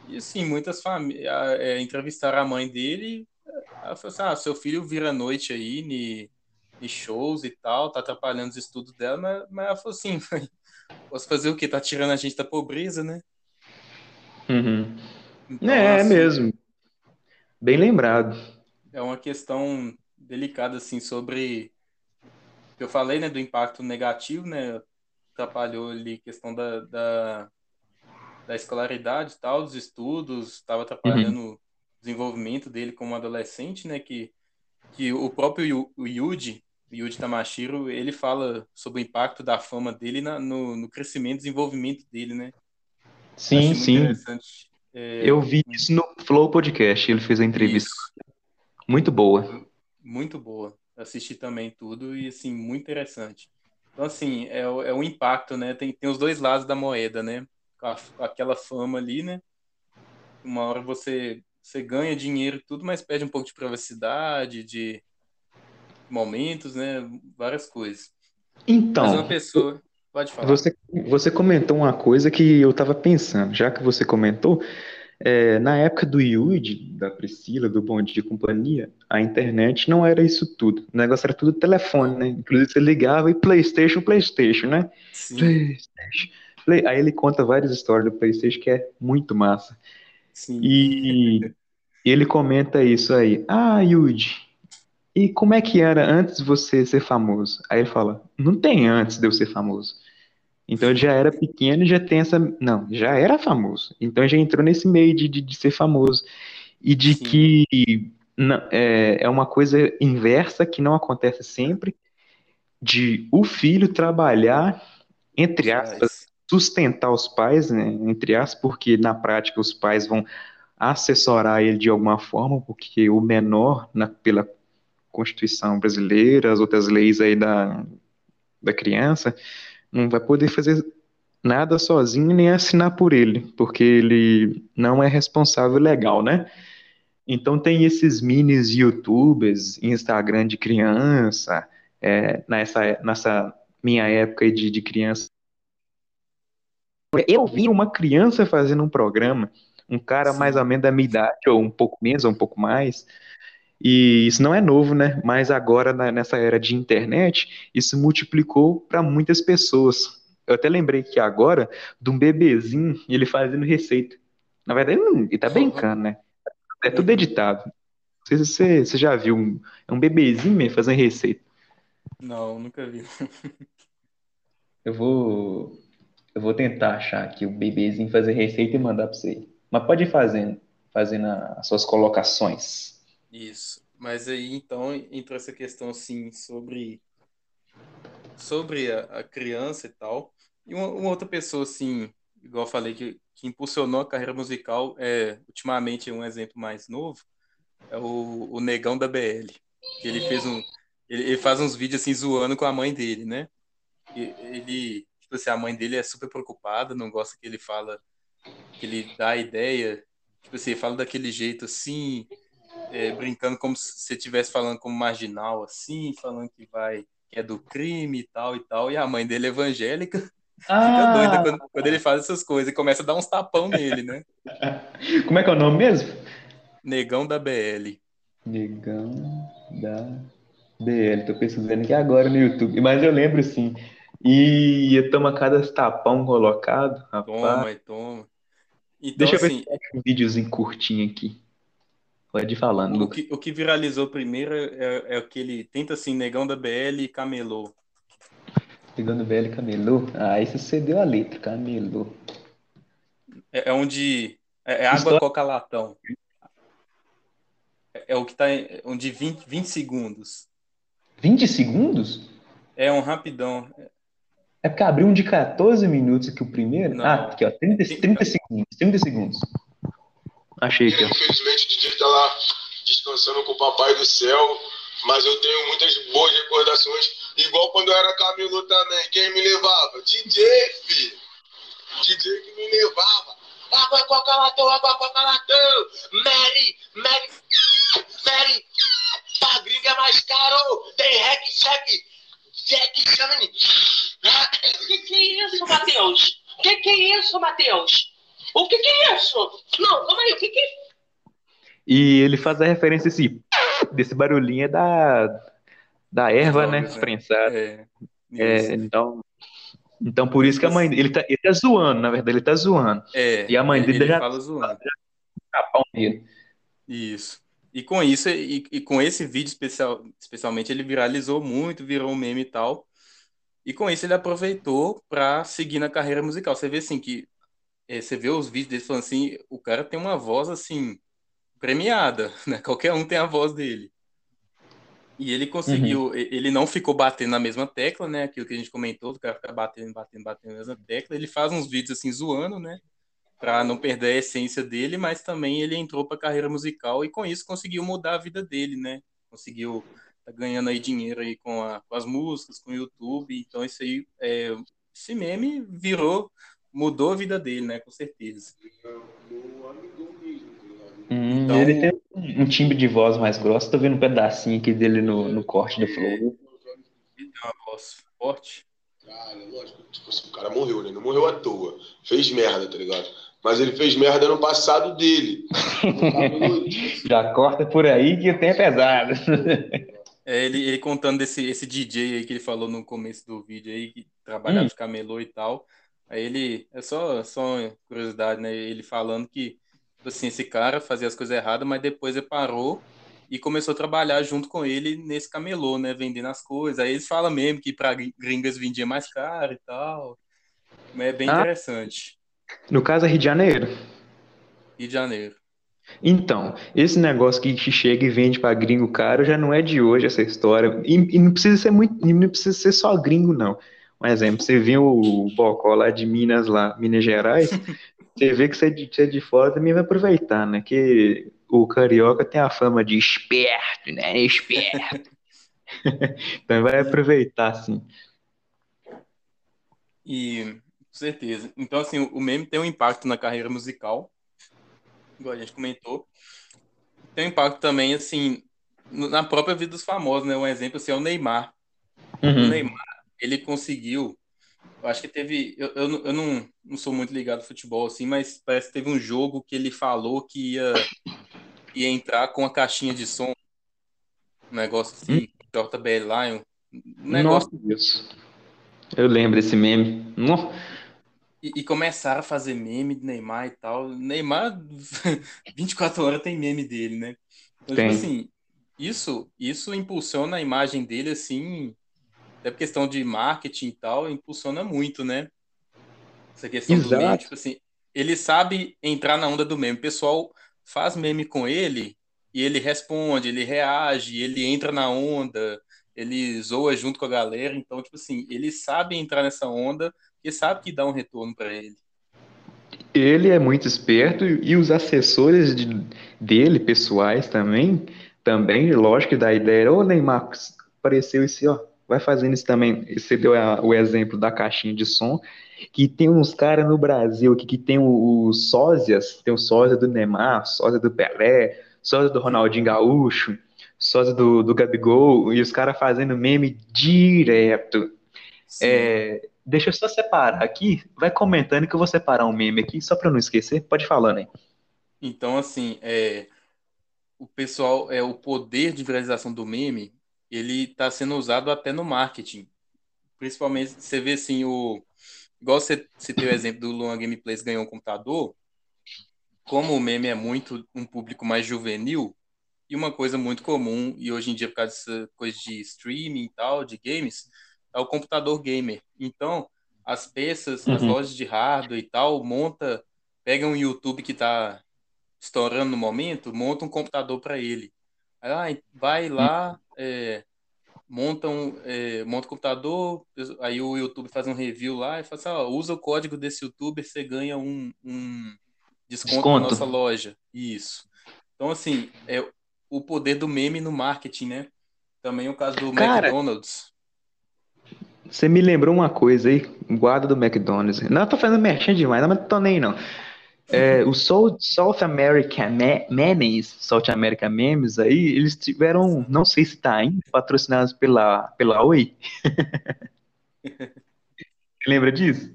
Speaker 2: E assim, muitas famílias é, entrevistaram a mãe dele. Ela falou assim: ah, seu filho vira noite aí, ni shows e tal, tá atrapalhando os estudos dela, mas, mas ela falou assim: posso fazer o quê? Tá tirando a gente da pobreza, né?
Speaker 1: Uhum.
Speaker 2: Então,
Speaker 1: É, é
Speaker 2: assim,
Speaker 1: mesmo. Bem lembrado.
Speaker 2: é uma questão delicada, assim, sobre. Eu falei, né, do impacto negativo, né? Atrapalhou ali a questão da, da, da escolaridade e tal, dos estudos, estava atrapalhando o desenvolvimento dele como adolescente, né? Que, que o próprio o Yuji, Yuji Tamashiro, ele fala sobre o impacto da fama dele na- no, no crescimento e desenvolvimento dele, né?
Speaker 1: Sim, sim.
Speaker 2: É,
Speaker 1: Eu vi isso no Flow Podcast. Ele fez a entrevista.
Speaker 2: isso.
Speaker 1: Muito boa.
Speaker 2: Muito boa. Assisti também tudo e, assim, muito interessante. Então, assim, é, o- é o impacto, né? Tem, tem os dois lados da moeda, né? A- aquela fama ali, né? Uma hora você, você ganha dinheiro e tudo, mas perde um pouco de privacidade, de momentos, né? Várias coisas. Mas
Speaker 1: Então,
Speaker 2: uma pessoa... Pode falar.
Speaker 1: Você, você comentou uma coisa que eu estava pensando, já que você comentou, é, na época do Yudi, da Priscila, do Bom Dia e Companhia, a internet não era isso tudo. O negócio era tudo telefone, né? Inclusive você ligava e PlayStation, PlayStation, né?
Speaker 2: Sim,
Speaker 1: PlayStation. Play- Aí ele conta várias histórias do PlayStation que é muito massa.
Speaker 2: sim.
Speaker 1: E ele comenta isso aí. Ah, Yudi, e como é que era antes de você ser famoso? Aí ele fala, não tem antes de eu ser famoso. Então ele já era pequeno e já tem essa. Não, já era famoso. Então já entrou nesse meio de, de, de ser famoso. E de
Speaker 2: Sim.
Speaker 1: que não- é, é uma coisa inversa que não acontece sempre, de o filho trabalhar, entre aspas, sustentar os pais, né? Entre aspas, porque na prática os pais vão assessorar ele de alguma forma, porque o menor, na- pela Constituição brasileira, as outras leis aí da, da criança, não vai poder fazer nada sozinho nem assinar por ele, porque ele não é responsável legal, né? Então tem esses minis YouTubers, Instagram de criança, é, nessa, nessa minha época de, de criança. Eu vi uma criança fazendo um programa, um cara mais ou menos da minha idade, ou um pouco menos, ou um pouco mais, e isso não é novo, né? Mas agora, na- nessa era de internet, isso multiplicou para muitas pessoas. Eu até lembrei que agora, de um bebezinho, ele fazendo receita. Na verdade, ele, não- ele tá brincando, né? É tudo editado. Não sei se você, você já viu um, é um bebezinho mesmo fazendo receita.
Speaker 2: não, nunca vi.
Speaker 1: Eu vou, eu vou tentar achar aqui o bebezinho fazer receita e mandar para você. Mas pode ir fazendo, fazendo as suas colocações.
Speaker 2: Isso. Mas aí, então, entrou essa questão, assim, sobre, sobre a, a criança e tal. E uma, uma outra pessoa, assim, igual eu falei, que, que impulsionou a carreira musical, é, ultimamente, um exemplo mais novo, é o, o Negão da BL. Que ele fez um... Ele, ele faz uns vídeos, assim, zoando com a mãe dele, né? Ele... Tipo assim, a mãe dele é super preocupada, não gosta que ele fala... Que ele dá a ideia... Tipo assim, fala daquele jeito, assim é, brincando como se você estivesse falando como marginal, assim, falando que vai, que é do crime e tal e tal, e a mãe dele é evangélica, Fica doida quando, quando ele faz essas coisas e começa a dar uns tapão nele, né?
Speaker 1: Como é que é o nome mesmo?
Speaker 2: Negão da BL.
Speaker 1: Negão da BL. Tô pesquisando aqui agora no YouTube. Mas eu lembro sim. E toma cada tapão colocado, rapaz.
Speaker 2: Toma, e toma. Então,
Speaker 1: Deixa eu ver
Speaker 2: assim,
Speaker 1: se um videozinho curtinho aqui. Pode ir falando,
Speaker 2: o
Speaker 1: Lucas.
Speaker 2: que, o que viralizou primeiro é, é o que ele tenta assim, negão da BL e camelô.
Speaker 1: Pegando BL camelô. Ah, esse você deu a letra, camelô.
Speaker 2: É, é onde. É, é água
Speaker 1: História-
Speaker 2: coca latão. É, é o que tá em- onde 20, 20 segundos.
Speaker 1: 20 segundos?
Speaker 2: É um rapidão.
Speaker 1: É porque abriu um de 14 minutos aqui o primeiro.
Speaker 2: Não.
Speaker 1: Ah, aqui, ó. 30, 30 segundos. 30 segundos. Achei ó.
Speaker 7: Infelizmente o DJ tá lá descansando com o papai do céu, mas eu tenho muitas boas recordações, igual quando eu era camelô também. Quem me levava? DJ, filho. DJ que me levava. Água coca latão, água coca latão. Mary, Mary, Mary. Pra gringa é mais caro. Tem hack, check, Jack Shane.
Speaker 3: Que que é isso, Matheus? Que que é isso, Matheus? O que que é isso? Não, calma aí, o que que é
Speaker 1: E ele faz a referência esse desse barulhinho é da da erva, né?
Speaker 2: Né?
Speaker 1: Prensada.
Speaker 2: É,
Speaker 1: É, então então por isso que a mãe dele ele tá, ele tá zoando, na verdade, ele tá zoando.
Speaker 2: É,
Speaker 1: E a mãe
Speaker 2: ele,
Speaker 1: dele
Speaker 2: ele
Speaker 1: já-
Speaker 2: fala zoando.
Speaker 1: Tapão nele.
Speaker 2: Isso. E com isso, e, e com esse vídeo especial, especialmente, ele viralizou muito, virou um meme e tal. E com isso ele aproveitou para seguir na carreira musical. Você vê assim que eh, você vê os vídeos dele falando assim, o cara tem uma voz assim premiada, né? Qualquer um tem a voz dele. E ele conseguiu, e- ele não ficou batendo na mesma tecla, né? Aquilo que a gente comentou, o cara ficar batendo, batendo, batendo na mesma tecla. Ele faz uns vídeos assim zoando, né? Pra não perder a essência dele, mas também ele entrou pra carreira musical e com isso conseguiu mudar a vida dele, né? Conseguiu tá ganhando aí dinheiro aí com, a- com as músicas, com o YouTube. Então isso aí, é, esse meme virou, mudou a vida dele, né? Com certeza.
Speaker 1: Hum,
Speaker 2: Então-
Speaker 1: ele tem um, um timbre de voz mais grosso. Tô vendo um pedacinho aqui dele no, no corte do Flow.
Speaker 2: Ele tem uma voz forte.
Speaker 7: Cara, lógico, tipo assim, o cara morreu, né? Não morreu à toa. Fez merda, tá ligado? Mas ele fez merda no passado dele.
Speaker 1: Já corta por aí que o tempo é pesado.
Speaker 2: É, ele, ele contando desse esse DJ aí que ele falou no começo do vídeo aí, que trabalhava
Speaker 1: Hum.
Speaker 2: de camelô e tal. Aí ele, é só, só curiosidade, né? Ele falando que, tipo assim, esse cara fazia as coisas erradas, mas depois ele parou e começou a trabalhar junto com ele nesse camelô, né? Vendendo as coisas. Aí eles falam mesmo que para gringas vendia mais caro e tal. Mas é bem
Speaker 1: Ah.
Speaker 2: interessante.
Speaker 1: No caso é Rio de Janeiro.
Speaker 2: Rio de Janeiro.
Speaker 1: Então, esse negócio que chega e vende pra gringo caro já não é de hoje essa história. E, e não precisa ser muito, não precisa ser só gringo, não. Um exemplo, você vê o Bocó lá de Minas, lá, Minas Gerais, você vê que você é de, você é de fora também vai aproveitar, né? Que o carioca tem a fama de esperto, né? Esperto. Então vai aproveitar, sim.
Speaker 2: E, com certeza. Então, assim, o meme tem um impacto na carreira musical, igual a gente comentou. Tem um impacto também, assim, na própria vida dos famosos, né? Um exemplo, assim, é o Neymar. O
Speaker 1: Uhum.
Speaker 2: Neymar, ele conseguiu, eu acho que teve, eu, eu, não- eu não, não sou muito ligado ao futebol, assim, mas parece que teve um jogo que ele falou que ia, ia entrar com a caixinha de som, um negócio assim, JBL Lion, um negócio
Speaker 1: Nossa, Deus. Eu lembro desse meme. Nossa.
Speaker 2: E, e começaram a fazer meme de Neymar e tal. Neymar, 24 horas tem meme dele, né? Então,
Speaker 1: Tem.
Speaker 2: tipo assim, isso, isso impulsiona a imagem dele, assim, até por questão de marketing e tal, impulsiona muito, né? Essa questão do
Speaker 1: Exato.
Speaker 2: meme, tipo assim, ele sabe entrar na onda do meme. O pessoal faz meme com ele e ele responde, ele reage, ele entra na onda, ele zoa junto com a galera. Então, tipo assim, ele sabe entrar nessa onda porque sabe que dá um retorno para ele.
Speaker 1: Ele é muito esperto e os assessores de- dele, pessoais também, também, lógico que dá ideia. Ô, Neymar, apareceu esse, ó, vai fazendo isso também. Você deu a- o exemplo da caixinha de som, que tem uns caras no Brasil aqui que tem os sósias, tem o sósia do Neymar, sósia do Pelé, sósia do Ronaldinho Gaúcho, sósia do, do Gabigol, e os caras fazendo meme direto. É, deixa eu só separar aqui. Vai comentando que eu vou separar um meme aqui, só pra eu não esquecer. Pode falar, né?
Speaker 2: Então, assim, é, o pessoal, é o poder de viralização do meme, ele está sendo usado até no marketing. Principalmente, você vê assim, o. Igual você citei o exemplo do Luan Gameplays ganhou um computador, como o meme é muito um público mais juvenil, e uma coisa muito comum, e hoje em dia, por causa dessa coisa de streaming e tal, de games, é o computador gamer. Então, as peças, uhum. as lojas de hardware e tal, monta, pega um YouTube que está estourando no momento, monta um computador para ele. Aí, vai lá, é, monta um, é, monta um computador, aí o YouTube faz um review lá e fala assim, ó, usa o código desse youtuber, você ganha um, um desconto, desconto, na nossa loja. Isso. Então, assim, é o poder do meme no marketing, né? Também o caso do Cara, McDonald's.
Speaker 1: Você me lembrou uma coisa aí, guarda do McDonald's. Não, eu tô fazendo merchan demais, não, mas tô nem não. É, o South, South America Memes, South America Memes aí, eles tiveram, não sei se tá ainda, patrocinados pela, pela Oi. Lembra disso?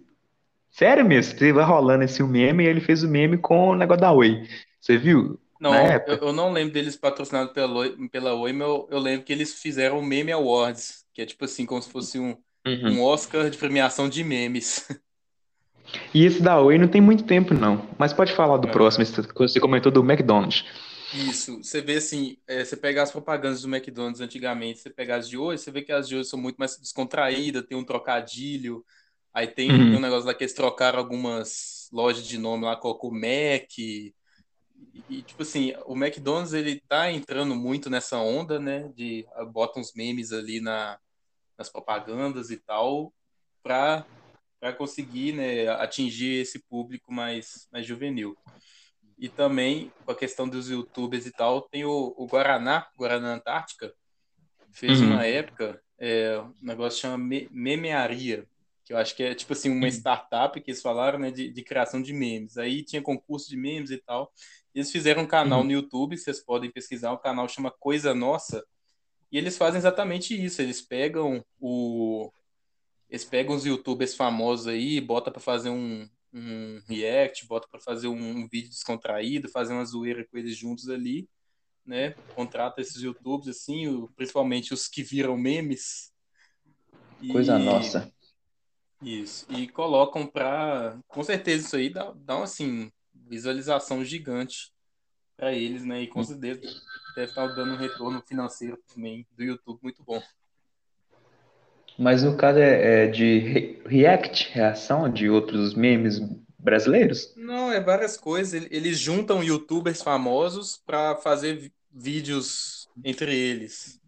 Speaker 1: Sério mesmo, teve rolando esse meme e ele fez o meme com o negócio da Oi. Você viu?
Speaker 2: Não, eu, eu, não lembro deles patrocinados pela Oi, pela Oi mas eu, eu, lembro que eles fizeram o Meme Awards, que é tipo assim, como se fosse um, uhum. um Oscar de premiação de memes.
Speaker 1: E esse da Oi não tem muito tempo, não. Mas pode falar do é. próximo, você comentou do McDonald's.
Speaker 2: Isso, você vê assim, é, você pega as propagandas do McDonald's antigamente, você pega as de hoje, você vê que as de hoje são muito mais descontraídas, tem um trocadilho, aí tem, uhum. tem um negócio lá que eles trocaram algumas lojas de nome lá, colocou Mac, e, e, tipo assim, o McDonald's ele tá entrando muito nessa onda, né, de bota uns memes ali na, nas propagandas e tal, pra para conseguir né, atingir esse público mais, mais juvenil. E também, com a questão dos youtubers e tal, tem o, o Guaraná, Guaraná Antártica, fez uhum. uma época é, um negócio que chama me Memearia, que eu acho que é tipo assim, uma uhum. startup que eles falaram né, de, de criação de memes. Aí tinha concurso de memes e tal. Eles fizeram um canal uhum. no YouTube, vocês podem pesquisar, o canal chama Coisa Nossa, e eles fazem exatamente isso, eles pegam o, eles pegam os youtubers famosos aí, bota para fazer um, um react, bota para fazer um, um, vídeo descontraído, fazer uma zoeira com eles juntos ali, né? Contrata esses youtubers assim, principalmente os que viram memes.
Speaker 1: Coisa e... nossa.
Speaker 2: Isso. E colocam para, com certeza isso aí dá, dá uma assim visualização gigante para eles, né? E com certeza deve estar dando um retorno financeiro também do YouTube muito bom.
Speaker 1: Mas no caso é, é de react, reação de outros memes brasileiros?
Speaker 2: Não, é várias coisas. Eles juntam youtubers famosos para fazer vídeos entre eles.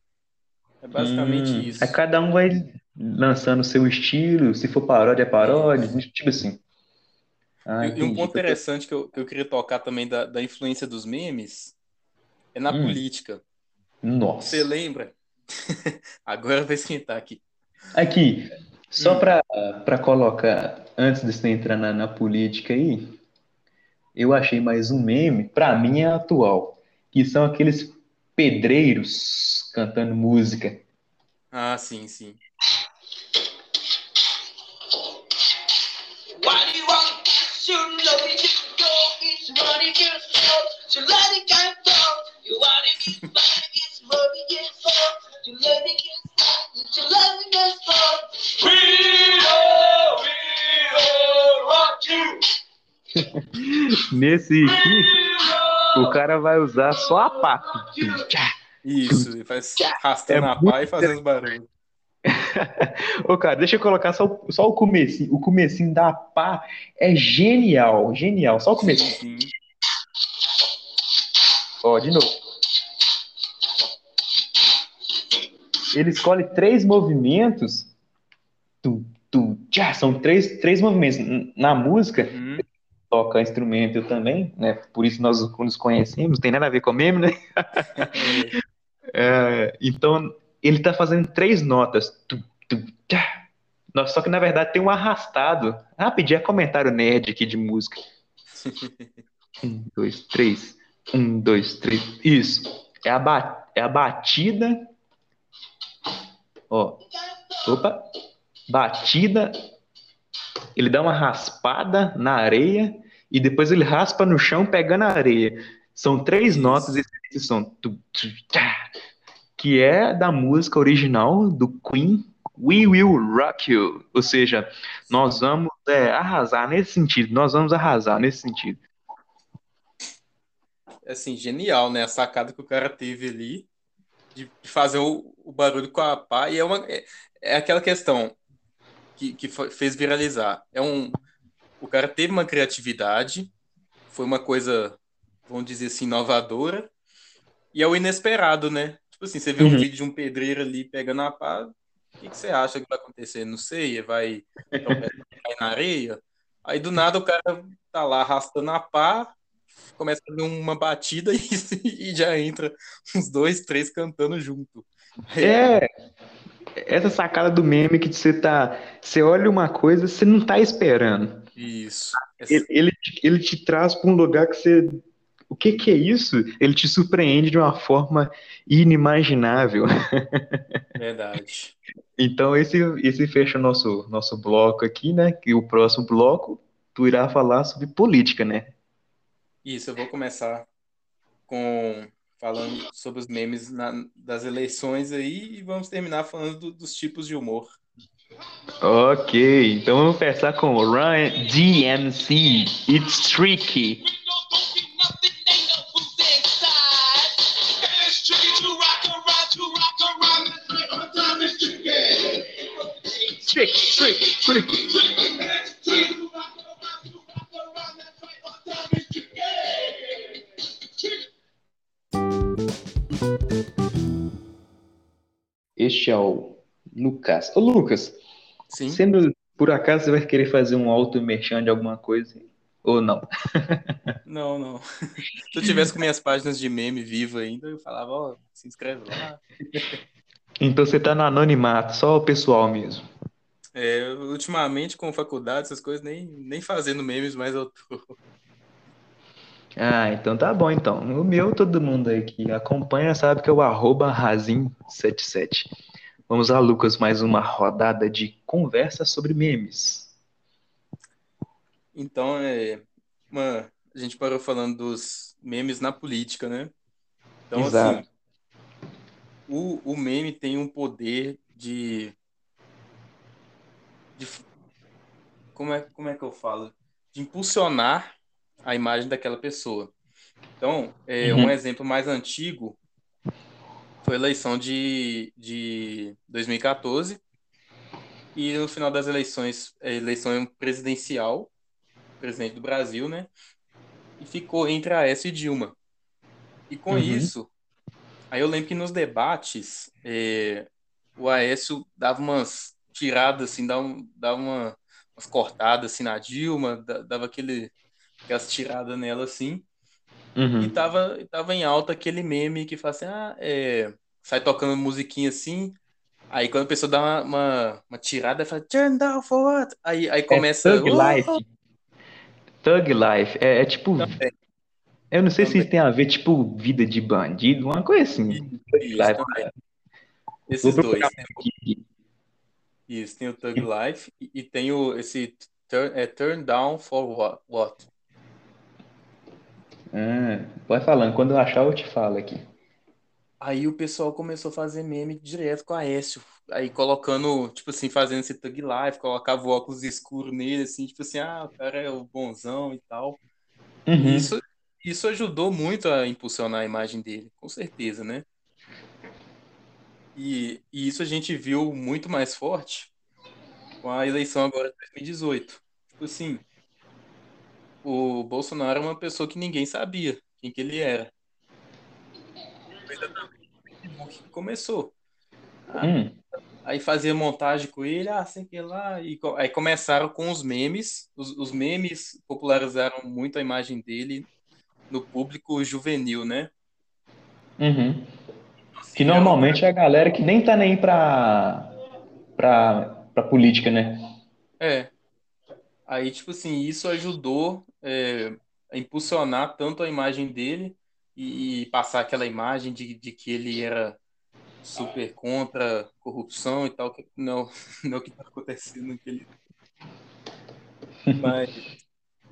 Speaker 2: É basicamente hum, isso.
Speaker 1: É cada um vai lançando seu estilo, se for paródia, é paródia, tipo assim.
Speaker 2: Ah, e, um ponto interessante que eu, que eu queria tocar também da, da influência dos memes é na hum. política.
Speaker 1: Nossa.
Speaker 2: Você lembra? Agora vai esquentar aqui.
Speaker 1: Aqui, só hum. para colocar, antes de você entrar na, na política aí, eu achei mais um meme, para mim é atual, que são aqueles pedreiros cantando música.
Speaker 2: Ah, sim, sim.
Speaker 1: Nesse aqui, o cara vai usar só a pá.
Speaker 2: Isso, ele faz arrastando é a pá e fazendo barulho.
Speaker 1: Ô, cara, deixa eu colocar só, só o comecinho. O comecinho da pá é genial, genial. Só o comecinho. Ó, de novo. Ele escolhe três movimentos. Tu, tu, já, são três, três movimentos. Na música, hum toca instrumento também, né? Por isso nós nos conhecemos, tem nada a ver com meme, né? é, então, ele tá fazendo três notas. Tu, tu, Nossa, só que na verdade tem um arrastado. Ah, pedi comentário nerd aqui de música. um, dois, três. Um, dois, três. Isso. É a, ba é a batida. Ó. Opa. Batida ele dá uma raspada na areia e depois ele raspa no chão pegando a areia. São três notas esse som, que é da música original do Queen, We Will Rock You. Ou seja, nós vamos é, arrasar nesse sentido, nós vamos arrasar nesse sentido.
Speaker 2: Assim, genial, né? A sacada que o cara teve ali de fazer o, o barulho com a pá. E é, uma, é, é aquela questão que, que fez viralizar. É um, o cara teve uma criatividade, foi uma coisa, vamos dizer assim, inovadora, e é o inesperado, né? Tipo assim, você vê um
Speaker 1: Uhum.
Speaker 2: vídeo de um pedreiro ali pegando a pá, o que, que você acha que vai acontecer? Não sei, vai cair na areia. Aí do nada o cara tá lá arrastando a pá, começa a fazer uma batida e, e já entra uns dois, três cantando junto.
Speaker 1: É, essa sacada do meme que você tá, você olha uma coisa, você não tá esperando.
Speaker 2: Isso.
Speaker 1: Ele, ele, te- ele te traz para um lugar que você. O que que é isso? Ele te surpreende de uma forma inimaginável.
Speaker 2: Verdade.
Speaker 1: Então, esse, esse fecha o nosso, nosso bloco aqui, né? Que o próximo bloco, tu irá falar sobre política, né?
Speaker 2: Isso, eu vou começar com falando sobre os memes na- das eleições aí e vamos terminar falando do- dos tipos de humor.
Speaker 1: Ok, então vamos começar com o Ryan DMC. It's tricky. Tricky, tricky, tricky. Este é o Lucas. Ô, Lucas,
Speaker 2: Sim?
Speaker 1: sendo por acaso você vai querer fazer um auto merchan de alguma coisa? Ou não?
Speaker 2: Não, não. Se eu tivesse com minhas páginas de meme vivo ainda, eu falava, ó, se inscreve lá.
Speaker 1: Então você tá no anonimato, só o pessoal mesmo.
Speaker 2: É, ultimamente, com faculdade, essas coisas, nem, nem fazendo memes, mas eu tô.
Speaker 1: Ah, então tá bom então. O meu, todo mundo aí que acompanha sabe que é o arroba Razin77. Vamos lá, Lucas, mais uma rodada de conversa sobre memes.
Speaker 2: Então, é, uma, a gente parou falando dos memes na política, né? Então,
Speaker 1: Exato.
Speaker 2: assim, o, o meme tem um poder de, de como é, como é que eu falo? De impulsionar a imagem daquela pessoa. Então, é,
Speaker 1: Uhum.
Speaker 2: um exemplo mais antigo foi a eleição de, de 2014 e no final das eleições, a eleição presidencial, presidente do Brasil, né? E ficou entre a Aécio e Dilma. E com
Speaker 1: Uhum.
Speaker 2: isso, aí eu lembro que nos debates, é, o Aécio dava umas tiradas, assim, dava, dava uma, umas cortadas assim na Dilma, da- dava aquele, aquelas tiradas nela assim. E
Speaker 1: Uhum.
Speaker 2: tava, e tava em alta aquele meme que fala assim, ah, é, sai tocando musiquinha assim, aí quando a pessoa dá uma, uma, uma tirada, fala, turn down for what? Aí, aí começa,
Speaker 1: É Thug
Speaker 2: "Oh!"
Speaker 1: Life. Thug Life. É, é tipo.
Speaker 2: Também.
Speaker 1: Eu não sei se
Speaker 2: Também.
Speaker 1: isso tem a ver, tipo, vida de bandido, uma coisa assim.
Speaker 2: Isso,
Speaker 1: Thug Life.
Speaker 2: também.
Speaker 1: Vou
Speaker 2: Esses dois. né?
Speaker 1: aqui.
Speaker 2: Isso, tem o Thug Life e, e tem o, esse turn, é, turn down for what? what?
Speaker 1: Ah, vai falando, quando eu achar eu te falo aqui.
Speaker 2: Aí o pessoal começou a fazer meme direto com a Aécio. Aí colocando, tipo assim, fazendo esse Thug Life, colocava o óculos escuro nele, assim, tipo assim, ah, o cara é o bonzão e tal.
Speaker 1: Uhum.
Speaker 2: isso, isso ajudou muito a impulsionar a imagem dele, com certeza, né? E, e isso a gente viu muito mais forte com a eleição agora de 2018. Tipo assim, o Bolsonaro é uma pessoa que ninguém sabia quem que ele era. Foi exatamente o Facebook que começou. Ah,
Speaker 1: Hum.
Speaker 2: Aí fazia montagem com ele, ah, sei que lá. E aí começaram com os memes. Os, os memes popularizaram muito a imagem dele no público juvenil, né?
Speaker 1: Uhum. Que
Speaker 2: Assim, era um-
Speaker 1: normalmente é a galera que nem tá nem pra, pra, pra política, né?
Speaker 2: É. Aí, tipo assim, isso ajudou é, impulsionar tanto a imagem dele e, e passar aquela imagem de, de que ele era super contra corrupção e tal, que não, não é o que está acontecendo naquele. Mas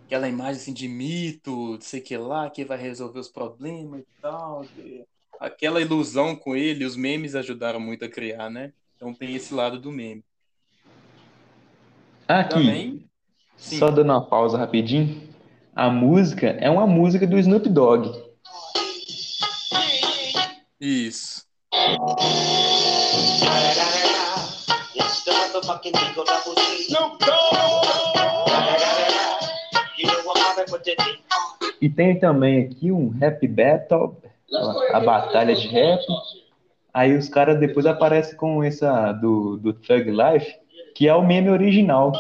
Speaker 2: aquela imagem assim de mito, de sei que lá, que vai resolver os problemas e tal. Aquela ilusão com ele, os memes ajudaram muito a criar, né? Então tem esse lado do meme.
Speaker 1: Aqui,
Speaker 2: Também, sim.
Speaker 1: só dando uma pausa rapidinho. A música é uma música do Snoop Dogg.
Speaker 2: Isso.
Speaker 1: E tem também aqui um rap battle, a batalha de rap. Aí os caras depois aparecem com essa do, do Thug Life, que é o meme original.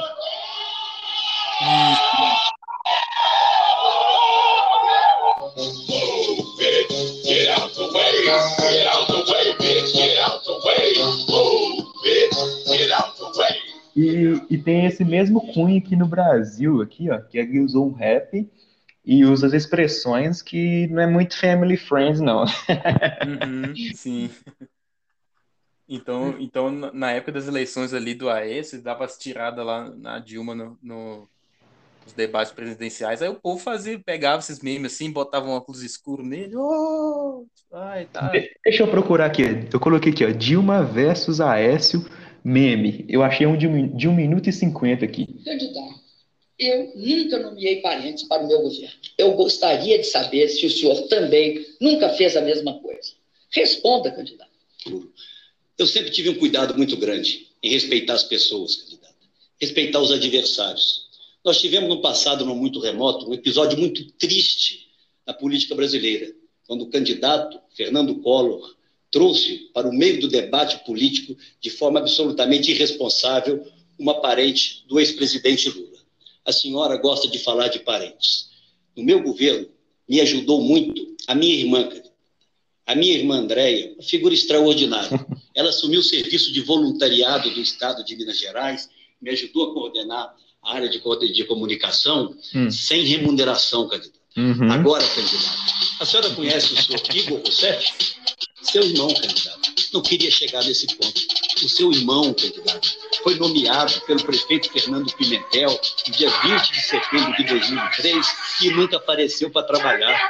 Speaker 1: E, e tem esse mesmo cunho aqui no Brasil, aqui, ó, que ele usou um rap e usa as expressões que não é muito family friends, não.
Speaker 2: Uhum, sim. Então, então, na época das eleições ali do Aécio, dava as tiradas lá na Dilma no, no- nos debates presidenciais, aí o povo fazia, pegava esses memes assim, botava um óculos escuro nele, oh, ai, tá.
Speaker 1: Deixa eu procurar aqui. Eu coloquei aqui, ó, Dilma versus Aécio meme. Eu achei um de, um de 1 minuto e 50 aqui.
Speaker 8: Candidato, eu nunca nomeei parentes para o meu governo. Eu gostaria de saber se o senhor também nunca fez a mesma coisa. Responda, candidato.
Speaker 9: Eu sempre tive um cuidado muito grande em respeitar as pessoas, candidato. Respeitar os adversários. Nós tivemos no passado, não muito remoto, um episódio muito triste na política brasileira, quando o candidato Fernando Collor trouxe para o meio do debate político, de forma absolutamente irresponsável, uma parente do ex-presidente Lula. A senhora gosta de falar de parentes. No meu governo, me ajudou muito a minha irmã. A minha irmã Andréia, uma figura extraordinária. Ela assumiu o serviço de voluntariado do Estado de Minas Gerais, me ajudou a coordenar a área de, de comunicação
Speaker 1: Hum.
Speaker 9: sem remuneração, candidato.
Speaker 1: Uhum.
Speaker 9: Agora, candidato, a senhora conhece o senhor Igor Rousseff? Seu irmão, candidato. Não queria chegar nesse ponto. O seu irmão, candidato, foi nomeado pelo prefeito Fernando Pimentel no dia 20 de setembro de 2003 e nunca apareceu para trabalhar.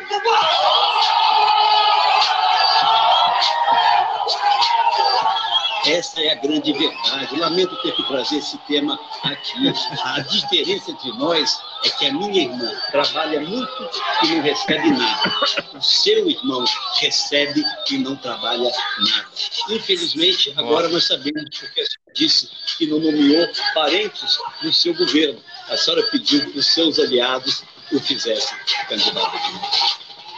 Speaker 9: Essa é a grande verdade. Lamento ter que trazer esse tema aqui. A diferença entre nós é que a minha irmã trabalha muito e não recebe nada. O seu irmão recebe e não trabalha nada. Infelizmente, agora nós sabemos porque a senhora disse que não nomeou parentes no seu governo. A senhora pediu que os seus aliados o fizessem candidato.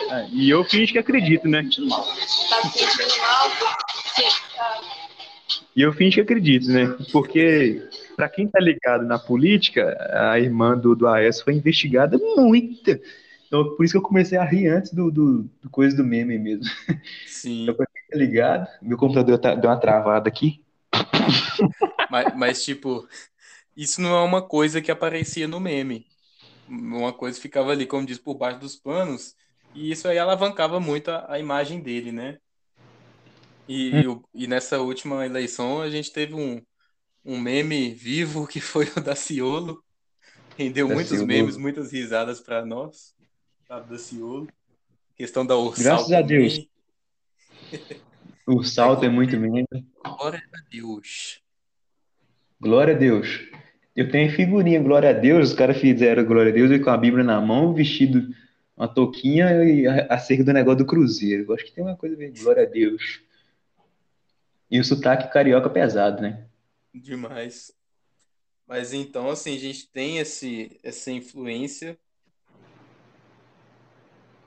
Speaker 1: Ah, E eu finge que acredito, né?
Speaker 3: Tá sentindo mal? Sim.
Speaker 1: E eu finge que acredito, né? Porque, pra quem tá ligado na política, a irmã do, do AS foi investigada muito. Então, por isso que eu comecei a rir antes do, do, do coisa do meme mesmo.
Speaker 2: Sim.
Speaker 1: Então, pra quem tá ligado, meu computador tá- deu uma travada aqui.
Speaker 2: Mas, mas, tipo, isso não é uma coisa que aparecia no meme. Uma coisa ficava ali, como diz, por baixo dos panos, e isso aí alavancava muito a, a imagem dele, né? E, e o- e nessa última eleição a gente teve um, um meme vivo que foi o Daciolo. Rendeu muitos
Speaker 1: Daciolo.
Speaker 2: memes, muitas risadas para nós, sabe, Daciolo. Questão da Ursal
Speaker 1: Graças a Deus. salto é muito meme.
Speaker 2: Glória a Deus.
Speaker 1: Glória a Deus. Eu tenho figurinha, glória a Deus. Os caras fizeram glória a Deus e com a Bíblia na mão, vestido uma touquinha e acerca do negócio do Cruzeiro. Eu acho que tem uma coisa ver, glória a Deus. E o sotaque carioca pesado, né?
Speaker 2: Demais. Mas então, assim, a gente tem esse, essa influência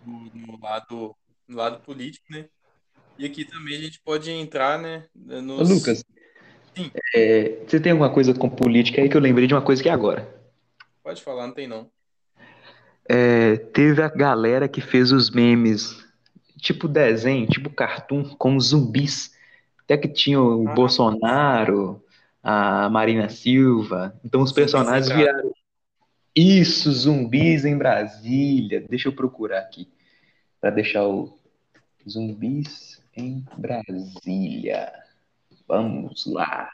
Speaker 2: no, no lado, no lado político, né? E aqui também a gente pode entrar, né,
Speaker 1: Ô,
Speaker 2: nos...
Speaker 1: Lucas,
Speaker 2: Sim.
Speaker 1: é, você tem alguma coisa com política aí que eu lembrei de uma coisa que é agora.
Speaker 2: Pode falar, não tem não.
Speaker 1: É, teve a galera que fez os memes, tipo desenho, tipo cartoon, com zumbis. Até que tinha o
Speaker 2: Ah.
Speaker 1: Bolsonaro, a Marina Silva. Então os personagens viraram. Isso, zumbis em Brasília. Deixa eu procurar aqui. Para deixar o. Zumbis em Brasília. Vamos lá.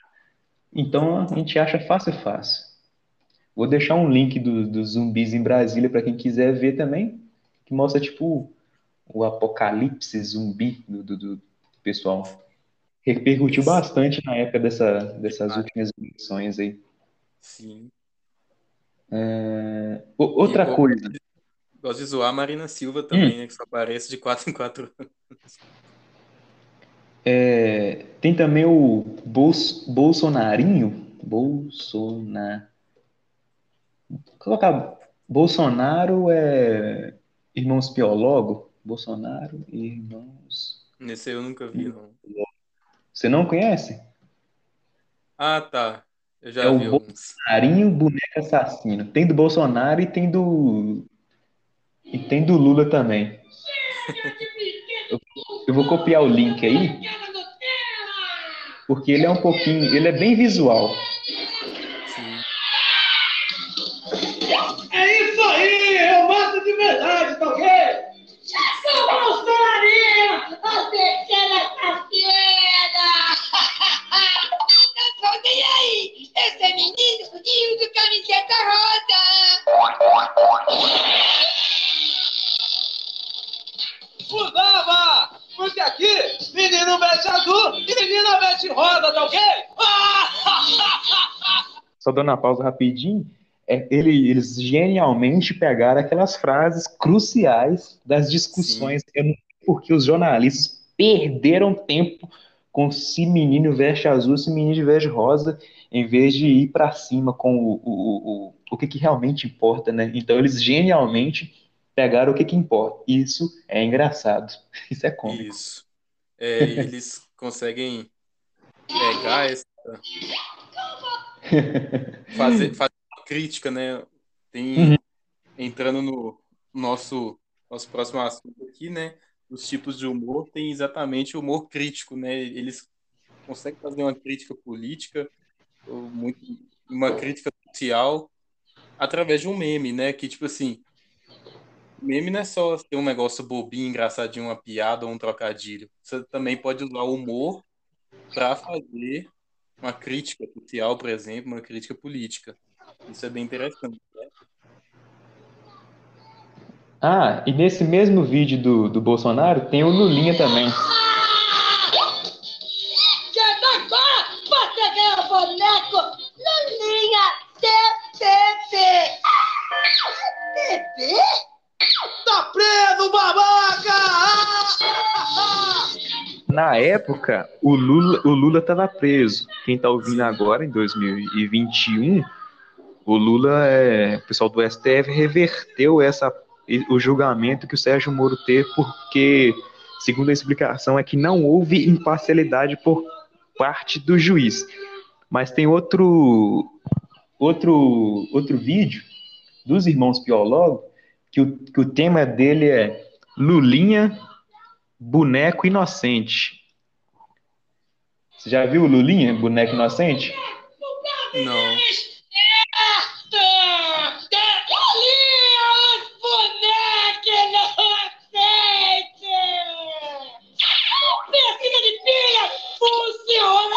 Speaker 1: Então a gente acha fácil, fácil. Vou deixar um link dos do zumbis em Brasília para quem quiser ver também, que mostra tipo o apocalipse zumbi do, do, do pessoal. Repercutiu bastante na época dessa, dessas últimas eleições aí.
Speaker 2: Sim.
Speaker 1: É, outra
Speaker 2: E,
Speaker 1: coisa.
Speaker 2: Gosto de zoar a Marina Silva
Speaker 1: Hum.
Speaker 2: também, né? Que só aparece de 4 em 4 anos.
Speaker 1: É, tem também o Bols, Bolsonarinho. Bolsonar. Colocar Bolsonaro é irmãos Piologo. Bolsonaro e irmãos.
Speaker 2: Nesse eu nunca vi, não.
Speaker 1: Você não conhece?
Speaker 2: Ah, tá. Eu já
Speaker 1: É o
Speaker 2: vi alguns.
Speaker 1: Bolsonarinho Boneco Assassino. Tem do Bolsonaro e tem do. E tem do Lula também. Eu, eu vou copiar o link aí. Porque ele é um pouquinho. Ele é bem visual.
Speaker 10: Menino e do camiseta rosa! Usava! Porque aqui, menino veste azul e menina veste rosa, tá ok?
Speaker 1: Só dando uma pausa rapidinho. É, ele- eles genialmente pegaram aquelas frases cruciais das discussões. Eu não sei porque os jornalistas perderam tempo com se menino veste azul, se menino veste rosa, em vez de ir para cima com o, o, o, o, o que, que realmente importa, né? Então eles genialmente pegaram o que, que importa. Isso é engraçado. Isso é cômico.
Speaker 2: Isso. É, eles conseguem pegar essa. Fazer, fazer uma crítica, né? Tem,
Speaker 1: Uhum.
Speaker 2: entrando no nosso, nosso próximo assunto aqui, né? Os tipos de humor tem exatamente o humor crítico, né? Eles conseguem fazer uma crítica política, muito, uma crítica social, através de um meme, né? Que, tipo assim, meme não é só ter um negócio bobinho, engraçadinho, uma piada ou um trocadilho. Você também pode usar o humor para fazer uma crítica social, por exemplo, uma crítica política. Isso é bem interessante. né?
Speaker 1: Ah, e nesse mesmo vídeo do, do Bolsonaro tem o Lulinha também.
Speaker 10: Tá!
Speaker 1: Na época, o Lula, o Lula estava preso. Quem está ouvindo agora, em 2021, o Lula, é, o pessoal do STF reverteu essa, o julgamento que o Sérgio Moro teve, porque, segundo a explicação, é que não houve imparcialidade por parte do juiz. Mas tem outro, outro, outro vídeo dos irmãos Piologo, que o, que o tema dele é Lulinha Boneco Inocente. Você já viu o Lulinha, Boneco Inocente?
Speaker 2: Não.
Speaker 10: Lulinha, boneco inocente! Pecinha de pilha funciona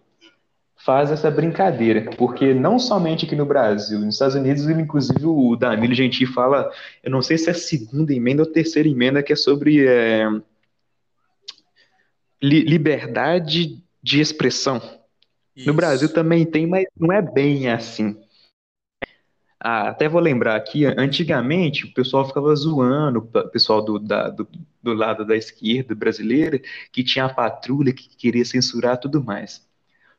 Speaker 1: faz essa brincadeira, porque não somente aqui no Brasil, nos Estados Unidos, inclusive o Danilo Gentili fala, eu não sei se é a segunda emenda ou terceira emenda, que é sobre é, li- liberdade de expressão. No Brasil também tem, mas não é bem assim. Ah, até vou lembrar aqui, antigamente o pessoal ficava zoando, o pessoal do, da- do, do lado da esquerda brasileira, que tinha a patrulha que queria censurar tudo mais.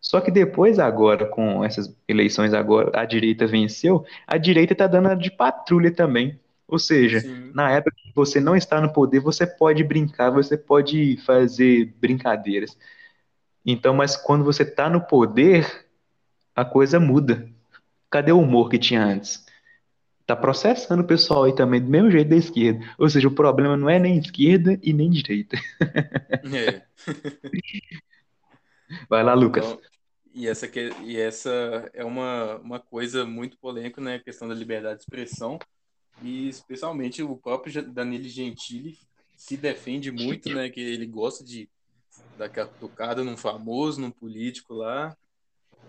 Speaker 1: Só que depois, agora, com essas eleições agora, a direita venceu, a direita está dando de patrulha também. Ou seja, na época que você não está no poder, você pode brincar, você pode fazer brincadeiras. Então, mas quando você está no poder, a coisa muda. Cadê o humor que tinha antes? tá processando o pessoal aí também do mesmo jeito da esquerda. Ou seja, o problema não é nem esquerda e nem direita.
Speaker 2: É.
Speaker 1: Vai lá, Lucas.
Speaker 2: Então, e essa, que, e essa é uma, uma coisa muito polêmica, né? A questão da liberdade de expressão. E especialmente o próprio Danilo Gentili se defende muito, né? Que ele gosta de dar tocada num famoso, num político lá,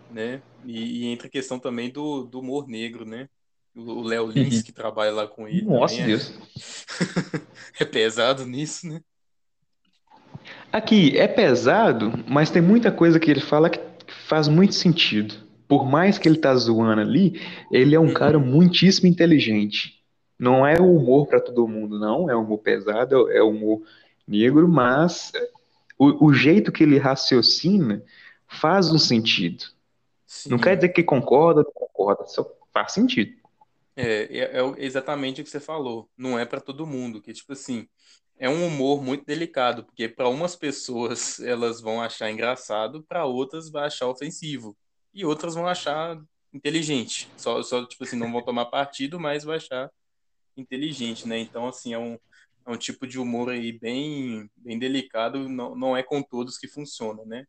Speaker 2: né? E, e entra a questão também do, do humor negro, né? O Léo Lins, que trabalha lá com ele.
Speaker 1: Nossa,
Speaker 2: também é-
Speaker 1: Deus.
Speaker 2: é pesado nisso, né?
Speaker 1: Aqui, é pesado, mas tem muita coisa que ele fala que faz muito sentido. Por mais que ele tá zoando ali, ele é um cara muitíssimo inteligente. Não é o humor para todo mundo, não. É humor pesado, é humor negro, mas o, o jeito que ele raciocina faz um sentido. Não quer dizer que concorda, não concorda, só faz sentido.
Speaker 2: É, é, é exatamente o que você falou. Não é para todo mundo, que tipo assim, é um humor muito delicado, porque para umas pessoas elas vão achar engraçado, para outras vai achar ofensivo, e outras vão achar inteligente. Só, só tipo assim, não vão tomar partido, mas vai achar inteligente, né? Então assim, é um, é um tipo de humor aí bem, bem delicado, não, não é com todos que funciona, né?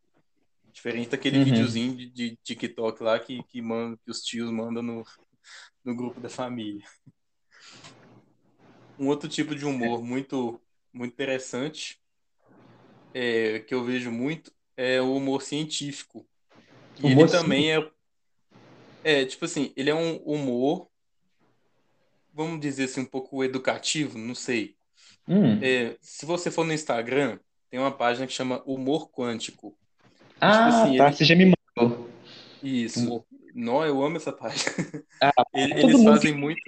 Speaker 2: Diferente daquele
Speaker 1: Uhum.
Speaker 2: videozinho de, de TikTok lá que, que, manda, que os tios mandam no, no grupo da família. Um outro tipo de humor muito, muito interessante é, que eu vejo muito é o humor científico. E
Speaker 1: Humor
Speaker 2: ele também é, é, tipo assim, ele é um humor, vamos dizer assim, um pouco educativo, não sei.
Speaker 1: Hum.
Speaker 2: É, se você for no Instagram, tem uma página que chama Humor Quântico. Tipo
Speaker 1: Ah,
Speaker 2: assim,
Speaker 1: tá,
Speaker 2: ele-
Speaker 1: você já me mandou.
Speaker 2: Isso. Não, eu amo essa página.
Speaker 1: Ah,
Speaker 2: Eles fazem muito.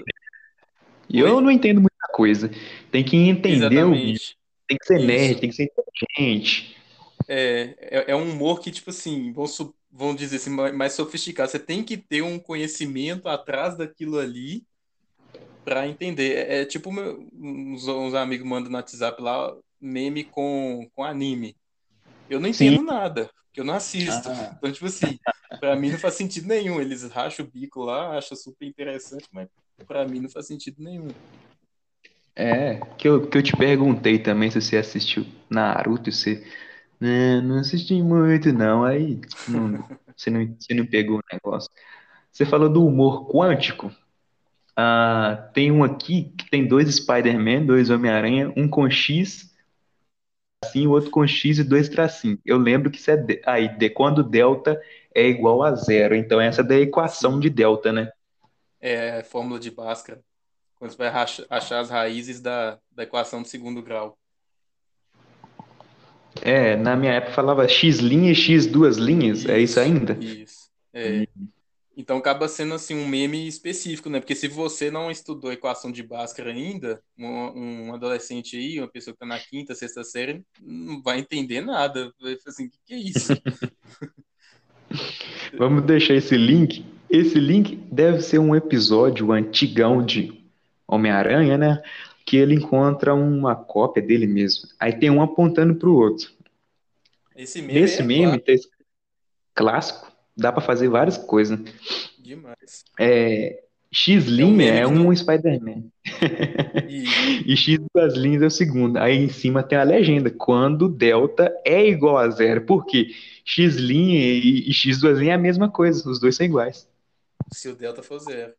Speaker 1: E eu não entendo muita coisa. Tem que entender o.
Speaker 2: Exatamente.
Speaker 1: Tem que ser
Speaker 2: Isso.
Speaker 1: nerd, tem que ser inteligente.
Speaker 2: É, é, é um humor que, tipo assim, vão, vão dizer assim, mais, mais sofisticado. Você tem que ter um conhecimento atrás daquilo ali para entender. É, é tipo meu- uns, uns amigos mandam no WhatsApp lá meme com, com anime. Eu não
Speaker 1: Sim.
Speaker 2: entendo nada, porque eu não assisto.
Speaker 1: Ah.
Speaker 2: Então, tipo assim, pra mim não faz sentido nenhum. Eles racham o bico lá, acham super interessante, mas pra mim não faz sentido nenhum.
Speaker 1: É, que eu, que eu te perguntei também se você assistiu Naruto e você. Não, não assisti muito, não. Aí não- você, não, você não pegou o negócio. Você falou do humor quântico. Ah, tem um aqui que tem dois Spider-Man, dois Homem-Aranha, um com X, assim, o outro com X e dois tracinhos. Eu lembro que isso é de- aí, de quando delta é igual a zero. Então, essa é da equação de delta, né?
Speaker 2: É a fórmula de Bhaskara, quando você vai achar as raízes da, da equação de segundo grau.
Speaker 1: É, na minha época falava X linha e X duas linhas. É isso ainda?
Speaker 2: Isso. É. Então acaba sendo assim um meme específico, né? Porque se você não estudou equação de Bhaskara ainda, um, um adolescente aí, uma pessoa que tá na quinta, sexta série, não vai entender nada. Vai falar assim, o que, que é isso?
Speaker 1: Vamos deixar esse link. Esse link deve ser um episódio antigão de Homem-Aranha, né? Que ele encontra uma cópia dele mesmo. Aí tem um apontando pro outro.
Speaker 2: Esse meme
Speaker 1: Nesse
Speaker 2: é
Speaker 1: meme, escrito clássico, dá pra fazer várias coisas.
Speaker 2: demais.
Speaker 1: É, X
Speaker 2: É um
Speaker 1: é um Spider-Man.
Speaker 2: E,
Speaker 1: E X duas linhas é o segundo. Aí em cima tem a legenda. Quando delta é igual a zero. Por quê? X linha e, e X duas linhas é a mesma coisa. Os dois são iguais.
Speaker 2: Se o delta for zero.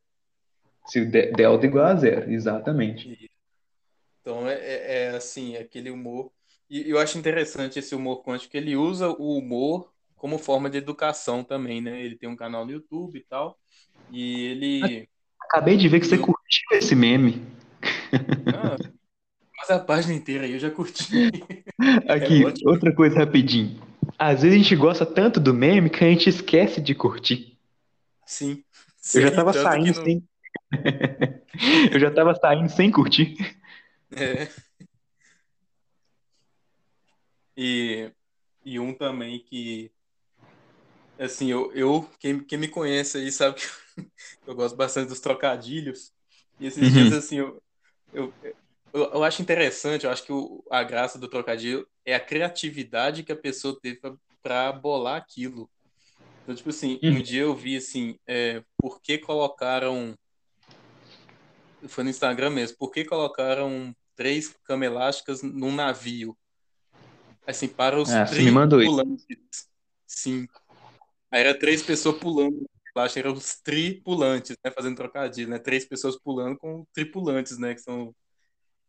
Speaker 1: Se o de- delta igual a zero. Exatamente.
Speaker 2: Então é, é, é, assim, aquele humor. E eu acho interessante esse humor quântico, que ele usa o humor como forma de educação também, né? Ele tem um canal no YouTube e tal. E ele.
Speaker 1: Acabei de ver que você
Speaker 2: Eu-
Speaker 1: curtiu esse meme.
Speaker 2: Ah, mas a página inteira aí eu já curti.
Speaker 1: Aqui,
Speaker 2: É
Speaker 1: outra coisa rapidinho. Às vezes a gente gosta tanto do meme que a gente esquece de curtir.
Speaker 2: Sim.
Speaker 1: Eu já
Speaker 2: Sim,
Speaker 1: tava saindo
Speaker 2: não-
Speaker 1: sem. Eu já tava saindo sem curtir.
Speaker 2: É. E, e um também que, assim, eu, eu quem, quem me conhece aí sabe que eu gosto bastante dos trocadilhos. E esses
Speaker 1: Uhum.
Speaker 2: dias, assim, eu, eu, eu, eu acho interessante, eu acho que o, a graça do trocadilho é a criatividade que a pessoa teve para bolar aquilo. Então, tipo assim, um
Speaker 1: Uhum.
Speaker 2: dia eu vi, assim, é, por que colocaram Foi no Instagram mesmo. Por que colocaram três cama elásticas num navio? Assim, para os
Speaker 1: Ah, isso.
Speaker 2: tripulantes. Sim. Aí era três pessoas pulando. Elástico eram os tripulantes, né? Fazendo trocadilho, né? Três pessoas pulando com tripulantes, né? Que são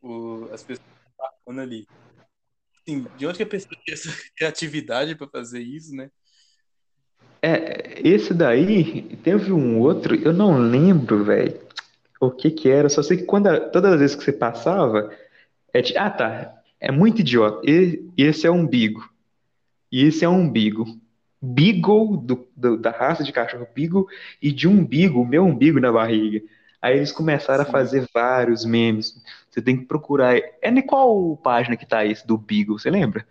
Speaker 2: o- as pessoas embarcando ali. Assim, de onde que a pessoa tem essa criatividade para fazer isso, né?
Speaker 1: É, esse daí, teve um outro, eu não lembro, velho, o que que era, só sei que quando, a- todas as vezes que você passava, é de, ah tá, é muito idiota, E- esse é um umbigo, e esse é um umbigo, Beagle, do, do- da raça de cachorro Beagle, e de umbigo, meu umbigo na barriga. Aí eles começaram a
Speaker 2: Sim.
Speaker 1: fazer vários memes, você tem que procurar, é em qual página que tá esse do Beagle, você lembra?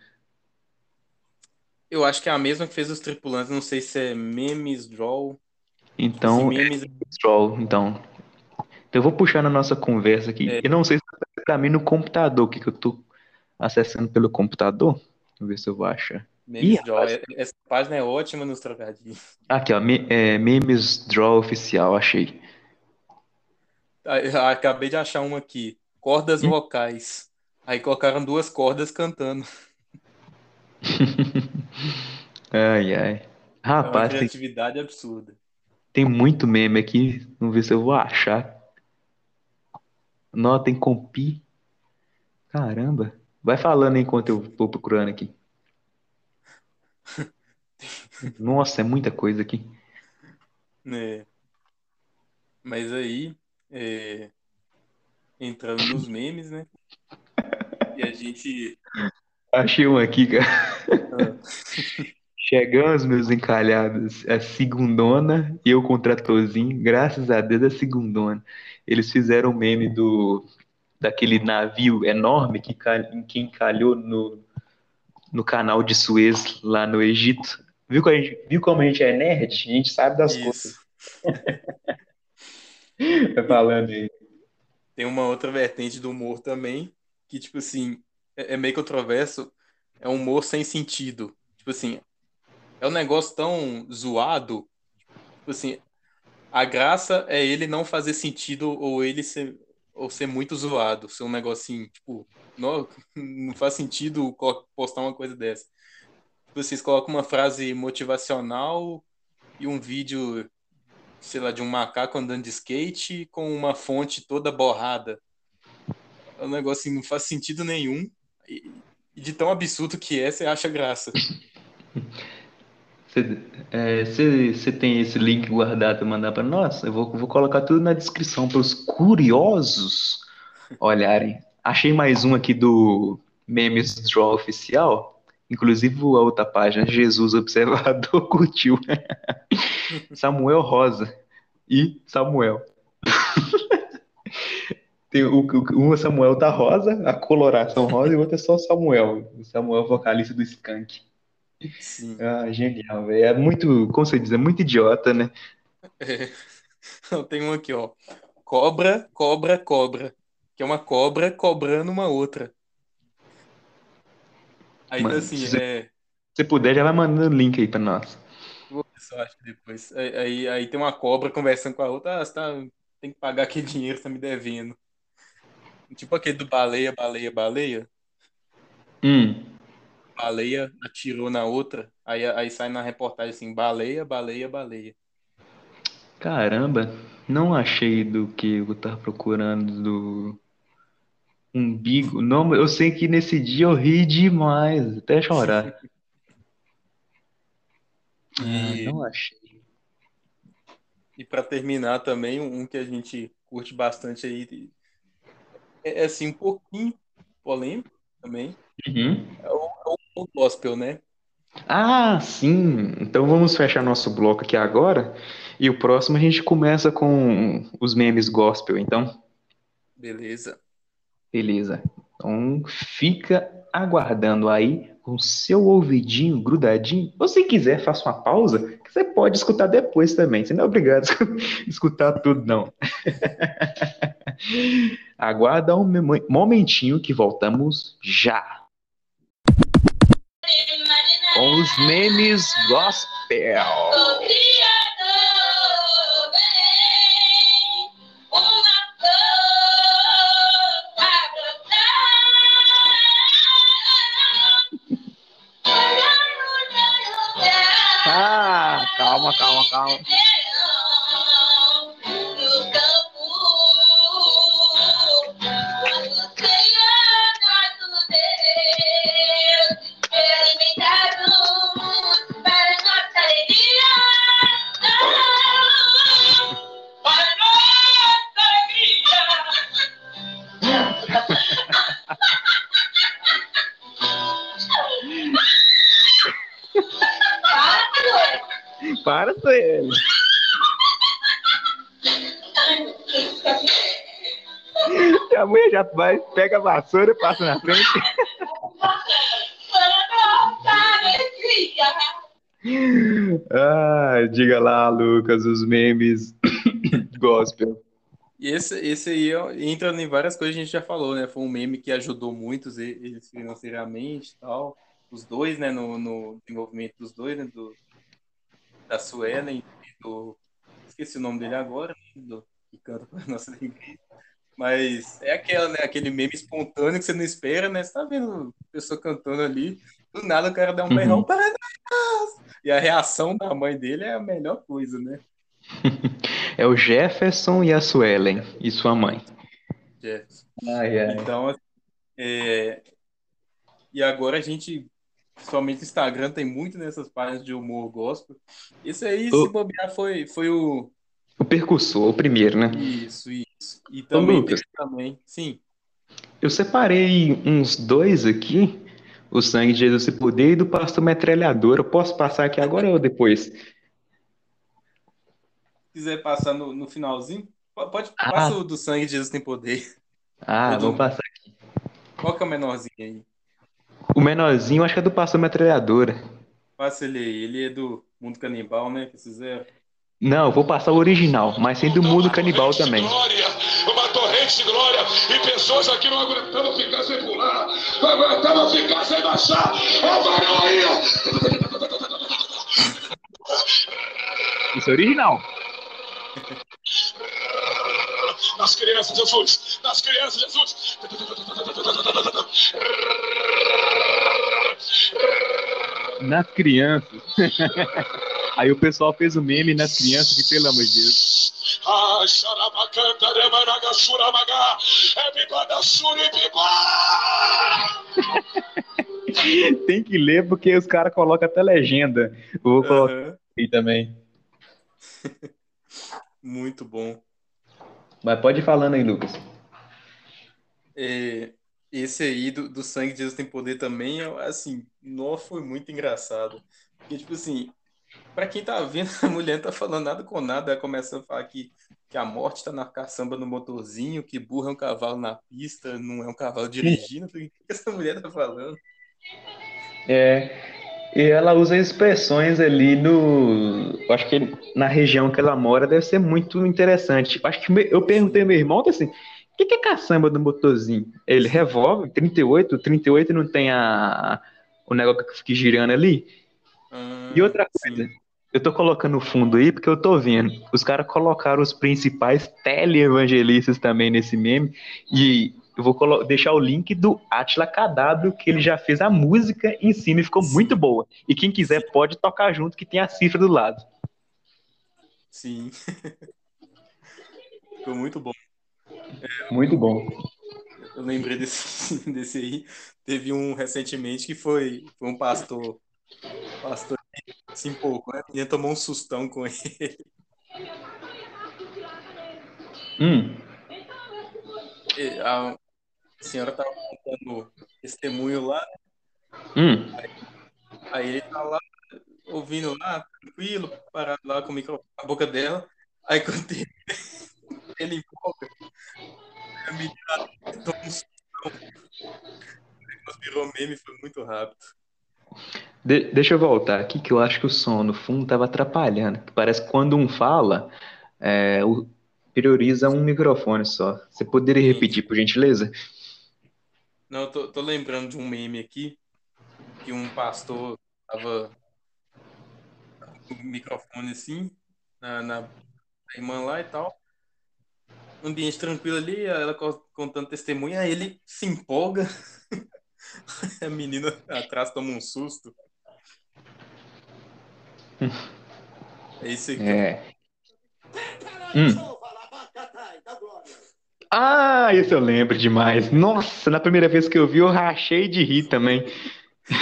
Speaker 2: Eu acho que é a mesma que fez os tripulantes, não sei se é Memes Draw.
Speaker 1: Então, é
Speaker 2: memes
Speaker 1: Stroll, então. Então eu vou puxar na nossa conversa aqui.
Speaker 2: É.
Speaker 1: Eu não sei se tá pra mim no computador, que que eu tô acessando pelo computador. Vou ver se eu vou achar.
Speaker 2: Memes
Speaker 1: Ih,
Speaker 2: Draw.
Speaker 1: rapaz.
Speaker 2: É- Essa página é ótima nos trocadilhos.
Speaker 1: Aqui, ó, me- é, Memes Draw Oficial, achei.
Speaker 2: Ah, Acabei de achar uma aqui. Cordas
Speaker 1: Hum?
Speaker 2: vocais. Aí colocaram duas cordas cantando.
Speaker 1: Ai, ai.
Speaker 2: É uma
Speaker 1: Rapaz, tem,
Speaker 2: criatividade absurda.
Speaker 1: tem muito meme aqui. Vamos ver se eu vou achar. Não, tem compi. Caramba. Vai falando enquanto eu vou procurando aqui. Nossa, é muita coisa aqui.
Speaker 2: né? Mas aí, é, entrando nos memes, né? E a gente.
Speaker 1: Achei um aqui, cara.
Speaker 2: ah,
Speaker 1: Chegamos, meus encalhados, a segundona e eu o tratorzinho, graças a Deus a segundona. Eles fizeram o meme do daquele navio enorme que, que encalhou no, no canal de Suez, lá no Egito. Viu como a gente, viu como a gente é nerd? A gente sabe das coisas.
Speaker 2: Isso.
Speaker 1: Tá falando aí.
Speaker 2: Tem uma outra vertente do humor também, que, tipo assim, é, é meio controverso. É um humor sem sentido. Tipo assim, é um negócio tão zoado. Tipo assim, a graça é ele não fazer sentido ou ele ser, ou ser muito zoado. Ser um negocinho, tipo, não, não faz sentido postar uma coisa dessa. Vocês colocam uma frase motivacional e um vídeo, sei lá, de um macaco andando de skate com uma fonte toda borrada. É um negócio assim, não faz sentido nenhum. E, de tão absurdo que é, você acha graça.
Speaker 1: Você é, tem esse link guardado para mandar para nós? Eu vou, vou colocar tudo na descrição para os curiosos olharem. Achei mais um aqui do Memes Draw Oficial. Inclusive a outra página, Jesus Observador, curtiu. Samuel Rosa e Samuel. Tem o, o- Samuel da Rosa, a coloração rosa, e o outro é só Samuel. O Samuel, vocalista do Skank.
Speaker 2: Sim.
Speaker 1: Ah, genial, velho. É muito, como você diz, é muito idiota, né?
Speaker 2: É. Tenho um aqui, ó. Cobra, cobra, cobra. Que é uma cobra cobrando uma outra. Tá
Speaker 1: Mano,
Speaker 2: assim,
Speaker 1: se você
Speaker 2: é.
Speaker 1: se puder, já vai mandando o link aí pra nós.
Speaker 2: Vou ver se eu acho depois. Aí, aí, aí tem uma cobra conversando com a outra. Ah, você tá, tem que pagar aquele dinheiro que tá me devendo. Tipo aquele do baleia, baleia, baleia.
Speaker 1: Hum,
Speaker 2: Baleia atirou na outra. Aí, aí sai na reportagem assim: baleia, baleia, baleia.
Speaker 1: caramba, não achei do que eu tava procurando do umbigo. Não, eu sei que nesse dia eu ri demais, até chorar. Ah,
Speaker 2: E,
Speaker 1: não achei.
Speaker 2: e para terminar também, um que a gente curte bastante aí. É, é assim, um pouquinho polêmico também.
Speaker 1: Uhum.
Speaker 2: É o, é o gospel, né?
Speaker 1: Ah, sim. Então vamos fechar nosso bloco aqui agora. E o próximo a gente começa com os memes gospel, então.
Speaker 2: Beleza.
Speaker 1: Beleza. Então fica aguardando aí com seu ouvidinho grudadinho. Ou se quiser, faça uma pausa, que você pode escutar depois também. Você não é obrigado a escutar tudo, não. Aguarda um momentinho que voltamos já. Com os memes gospel.
Speaker 5: O Cổ 搞嘛搞吗
Speaker 1: Sueli. A mulher já vai, pega a vassoura e passa na frente. Ah, diga lá, Lucas, os memes gospel.
Speaker 2: Esse, esse aí entra em várias coisas que a gente já falou, né? Foi um meme que ajudou muitos eles financeiramente e tal. Os dois, né? No, no desenvolvimento dos dois, né? Do, da Suelen e do. Esqueci o nome dele agora, do, que canta para nossa igreja. Mas é aquela, né? Aquele meme espontâneo que você não espera, né? Você tá vendo a pessoa cantando ali, do nada o cara dá um berrão,
Speaker 1: Uhum.
Speaker 2: para E a reação da mãe dele é a melhor coisa, né?
Speaker 1: É o Jefferson e a Suelen e sua mãe.
Speaker 2: Jefferson.
Speaker 1: Ai, ai.
Speaker 2: Então, assim, é, e agora a gente, principalmente Instagram, tem muito nessas páginas de humor gospel. Esse aí,
Speaker 1: Ô.
Speaker 2: se bobear, foi, foi o.
Speaker 1: O percussor, o primeiro, né?
Speaker 2: Isso, isso. E também
Speaker 1: Lucas.
Speaker 2: teve também. Sim.
Speaker 1: Eu separei uns dois aqui, o Sangue de Jesus e Poder e do Pastor Metralhador. Eu posso passar aqui agora ou depois?
Speaker 2: Se quiser passar no, no finalzinho, po- pode,
Speaker 1: Ah.
Speaker 2: passa o do sangue de Jesus tem poder.
Speaker 1: Ah, vou passar aqui.
Speaker 2: Qual que é o menorzinho aí?
Speaker 1: O menorzinho, acho que é do Pastor Metralhadora.
Speaker 2: Passa ele aí. Ele é do Mundo Canibal, né? Que fizeram.
Speaker 1: Não, eu vou passar o original, mas sem do mundo canibal também.
Speaker 7: glória, uma torrente de glória, e pessoas aqui não aguentavam ficar sem pular, não aguentavam ficar sem baixar. Ó, varão aí, ó.
Speaker 1: Isso é original.
Speaker 7: Nas crianças, Jesus! Nas crianças, Jesus!
Speaker 1: Nas crianças. Aí o pessoal fez o meme nas crianças, que pelo amor de Deus.
Speaker 7: Ah, é!
Speaker 1: Tem que ler porque os caras colocam até legenda. Eu vou colocar
Speaker 2: Aham.
Speaker 1: aí também.
Speaker 2: Muito bom.
Speaker 1: Mas pode ir falando aí, Lucas.
Speaker 2: É, esse aí do, do Sangue de Jesus Tem Poder também, assim, não foi muito engraçado. Porque, tipo assim, pra quem tá vendo, a mulher não tá falando nada com nada, ela começa a falar que, que a morte tá na caçamba no motorzinho, que burro é um cavalo na pista, não é um cavalo dirigindo. O que essa mulher tá falando?
Speaker 1: É, e ela usa expressões ali no. Acho que na região que ela mora deve ser muito interessante. Acho que eu perguntei ao meu irmão assim: o que que é caçamba do motorzinho? Ele, revólver, 38, 38 não tem a, o negócio que fica girando ali?
Speaker 2: Ah,
Speaker 1: E outra coisa, eu tô colocando o fundo aí porque eu tô vendo. Os caras colocaram os principais teleevangelistas também nesse meme. E eu vou deixar o link do Atila Cadabro, que ele já fez a música em cima e ficou muito boa. E quem quiser pode tocar junto, que tem a cifra do lado.
Speaker 2: Sim. Ficou muito bom.
Speaker 1: Muito bom.
Speaker 2: Eu lembrei desse, desse aí. Teve um recentemente que foi, foi um pastor. Pastor que se empolgou, né? E tomou um sustão com ele.
Speaker 1: Hum,
Speaker 2: E A senhora tava contando testemunho lá,
Speaker 1: hum.
Speaker 2: aí ele tá lá ouvindo lá, tranquilo, parado lá com o microfone na boca dela. Aí quando ele, ele empolga, a menina toma um sustão. Virou meme, foi muito rápido.
Speaker 1: De- deixa eu voltar aqui, que eu acho que o som no fundo tava atrapalhando. Parece que quando um fala, é, o- prioriza um microfone só. Você poderia repetir, por gentileza?
Speaker 2: Não, eu tô, tô lembrando de um meme aqui que um pastor tava com o microfone assim, na, na irmã lá e tal. Ambiente tranquilo ali, ela co- contando testemunha, aí ele se empolga. A menina atrás toma um susto. É isso aqui.
Speaker 1: É. Hum. Ah, isso eu lembro demais. Nossa, na primeira vez que eu vi, eu rachei de rir também.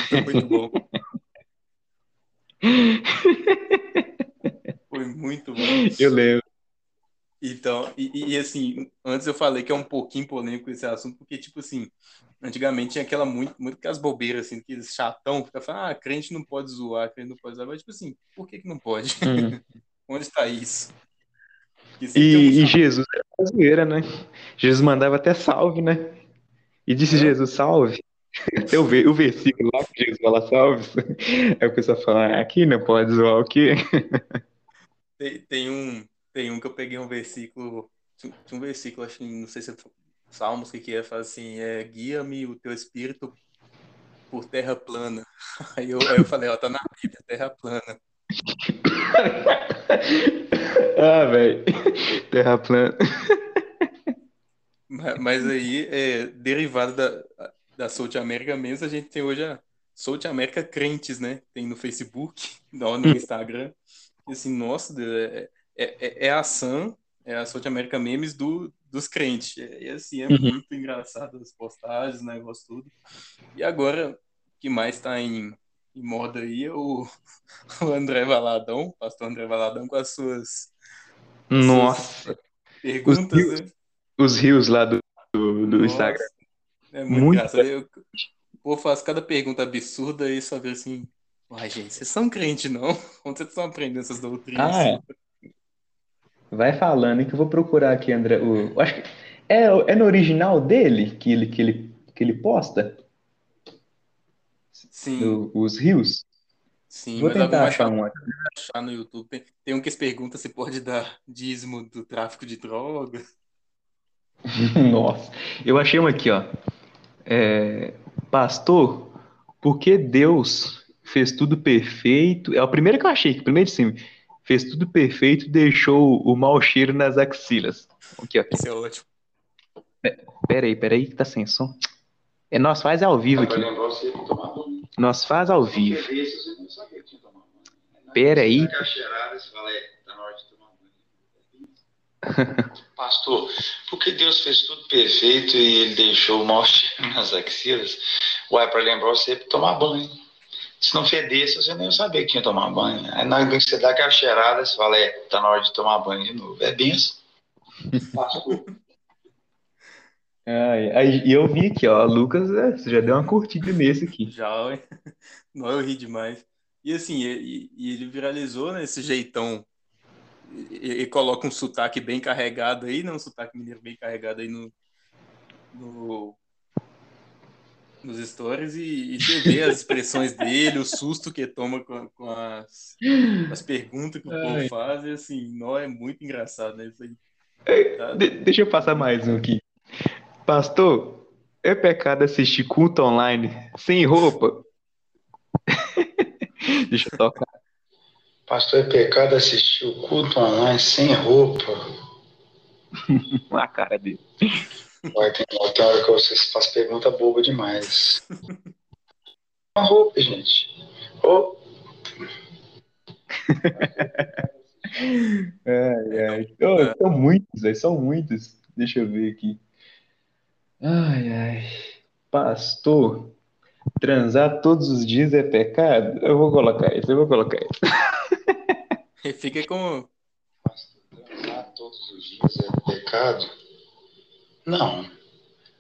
Speaker 2: Foi muito bom. Foi muito bom.
Speaker 1: Eu lembro.
Speaker 2: Então, e, e, assim, antes eu falei que é um pouquinho polêmico esse assunto, porque, tipo assim, antigamente tinha aquela muito, muito que as bobeiras, assim, aqueles chatão que falando, ah, crente não pode zoar, crente não pode zoar, mas, tipo assim, por que que não pode?
Speaker 1: Uhum.
Speaker 2: Onde está isso?
Speaker 1: E, e. Jesus era uma zoeira, né? Jesus mandava até salve, né? E disse Jesus, salve. Até o, ve- o versículo lá que Jesus fala salve. Aí o pessoal fala, "Ah, aqui não pode zoar o quê?
Speaker 2: Tem, tem um, tem um que eu peguei um versículo, um versículo, acho que, não sei se é Salmos, que que é, fala assim, é, guia-me o teu espírito por terra plana. Aí eu, aí eu falei, ó, tá na Bíblia, terra plana.
Speaker 1: Ah, velho. Terra plana.
Speaker 2: Ma- Mas aí, é, derivado da, da South América mesmo, a gente tem hoje a South América Crentes, né? Tem no Facebook, não, no Instagram. E assim, nossa, é, é, é- é a Sam, é a South América Memes do, dos crentes. E assim, é
Speaker 1: Uhum.
Speaker 2: muito engraçado as postagens, o negócio tudo. E agora, o que mais tá em, em moda aí é o, o André Valadão, o pastor André Valadão, com as suas, as suas
Speaker 1: Nossa. Os
Speaker 2: perguntas,
Speaker 1: rios,
Speaker 2: né?
Speaker 1: os rios lá do, do, do Instagram.
Speaker 2: Nossa, é muito
Speaker 1: Muito.
Speaker 2: engraçado. Eu, o povo faz cada pergunta absurda e só vê assim, uai, gente, vocês são crente, não? Onde vocês estão aprendendo essas doutrinas?
Speaker 1: Ah, é. Vai falando que eu vou procurar aqui, André. O, acho que é, é no original dele que ele, que ele, que ele posta
Speaker 2: Sim,
Speaker 1: do- os rios.
Speaker 2: sim,
Speaker 1: Vou tentar achar um aqui.
Speaker 2: achar no YouTube. Tem, tem um que se pergunta se pode dar dízimo do tráfico de drogas.
Speaker 1: Nossa, eu achei um aqui, ó. É, pastor, por que Deus fez tudo perfeito? É o primeiro que eu achei, primeiro de cima. Fez tudo perfeito e deixou o mau cheiro nas axilas. Aqui, ó.
Speaker 2: Isso é ótimo.
Speaker 1: Pera aí, pera aí, que tá sem som. É, nós faz ao vivo aqui.
Speaker 7: lembrar você tomar.
Speaker 1: Nós faz ao vivo.
Speaker 7: Porque desse você não sabia que tinha que tomar banho.
Speaker 1: Pera aí.
Speaker 7: Dá aquela cheirada, você fala, é, tá na hora de tomar banho. Pastor, por que Deus fez tudo perfeito e ele deixou o mau cheiro nas axilas? Ué, para lembrar você de tomar banho. Se não fedesse, você nem ia saber que tinha que tomar banho. Aí na hora que você dá aquela cheirada, você fala, é, tá na hora de tomar banho de novo. É benção. Pastor.
Speaker 1: E eu vi aqui, ó. Lucas, é, você já deu uma curtida nesse aqui.
Speaker 2: Já, não, eu ri demais. E assim, e, e ele viralizou, né, esse jeitão. E, e coloca um sotaque bem carregado aí, né, um sotaque mineiro bem carregado aí no, no- nos stories e, e você vê as expressões dele, o susto que toma com, com as, as perguntas que o povo faz, e assim, não, é muito engraçado, né, isso aí. Tá-
Speaker 1: De- deixa eu passar mais um aqui. Pastor, é pecado assistir culto online sem roupa? Deixa eu tocar.
Speaker 7: Pastor, é pecado assistir o culto online sem roupa.
Speaker 1: a cara dele.
Speaker 7: Vai, tem, tem hora que vocês fazem pergunta boba demais. Uma roupa, gente. Ô,
Speaker 1: Ai, ai. Oh, são muitos, são muitos. Deixa eu ver aqui. Ai, ai. Pastor, transar todos os dias é pecado? Eu vou colocar isso, eu vou colocar isso.
Speaker 2: E fica com.
Speaker 7: transar todos os dias é pecado? Não.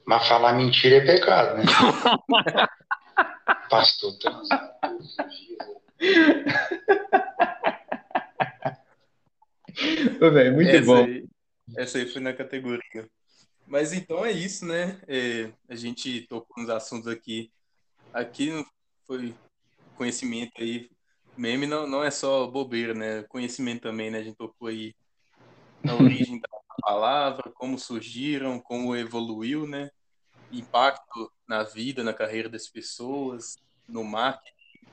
Speaker 7: Mas falar mentira é pecado, né? Pastor, transar todos os dias
Speaker 1: Ô, velho, muito
Speaker 2: essa
Speaker 1: bom.
Speaker 2: Aí, essa aí foi na categoria. Mas então é isso, né? É, a gente tocou nos assuntos aqui. Aqui foi conhecimento aí. Meme não, não é só bobeira, né? Conhecimento também, né? A gente tocou aí na origem da palavra, como surgiram, como evoluiu, né? Impacto na vida, na carreira das pessoas, no marketing,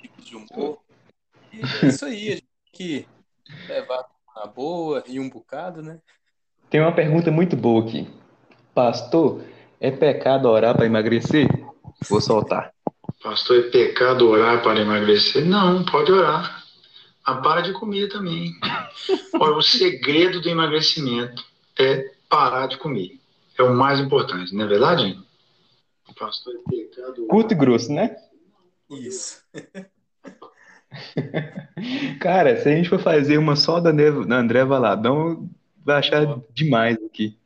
Speaker 2: tipos de humor. E é isso aí, a gente tem que levar na boa e um bocado, né?
Speaker 1: Tem uma pergunta muito boa aqui. Pastor, é pecado orar para emagrecer? Vou soltar.
Speaker 7: Pastor, é pecado orar para emagrecer? Não, pode orar. Mas para de comer também. Olha, o segredo do emagrecimento é parar de comer. É o mais importante, não é verdade? Pastor, é pecado
Speaker 1: Curto e grosso, né?
Speaker 2: Isso.
Speaker 1: Cara, se a gente for fazer uma só da André, da André Valadão, vai achar demais aqui.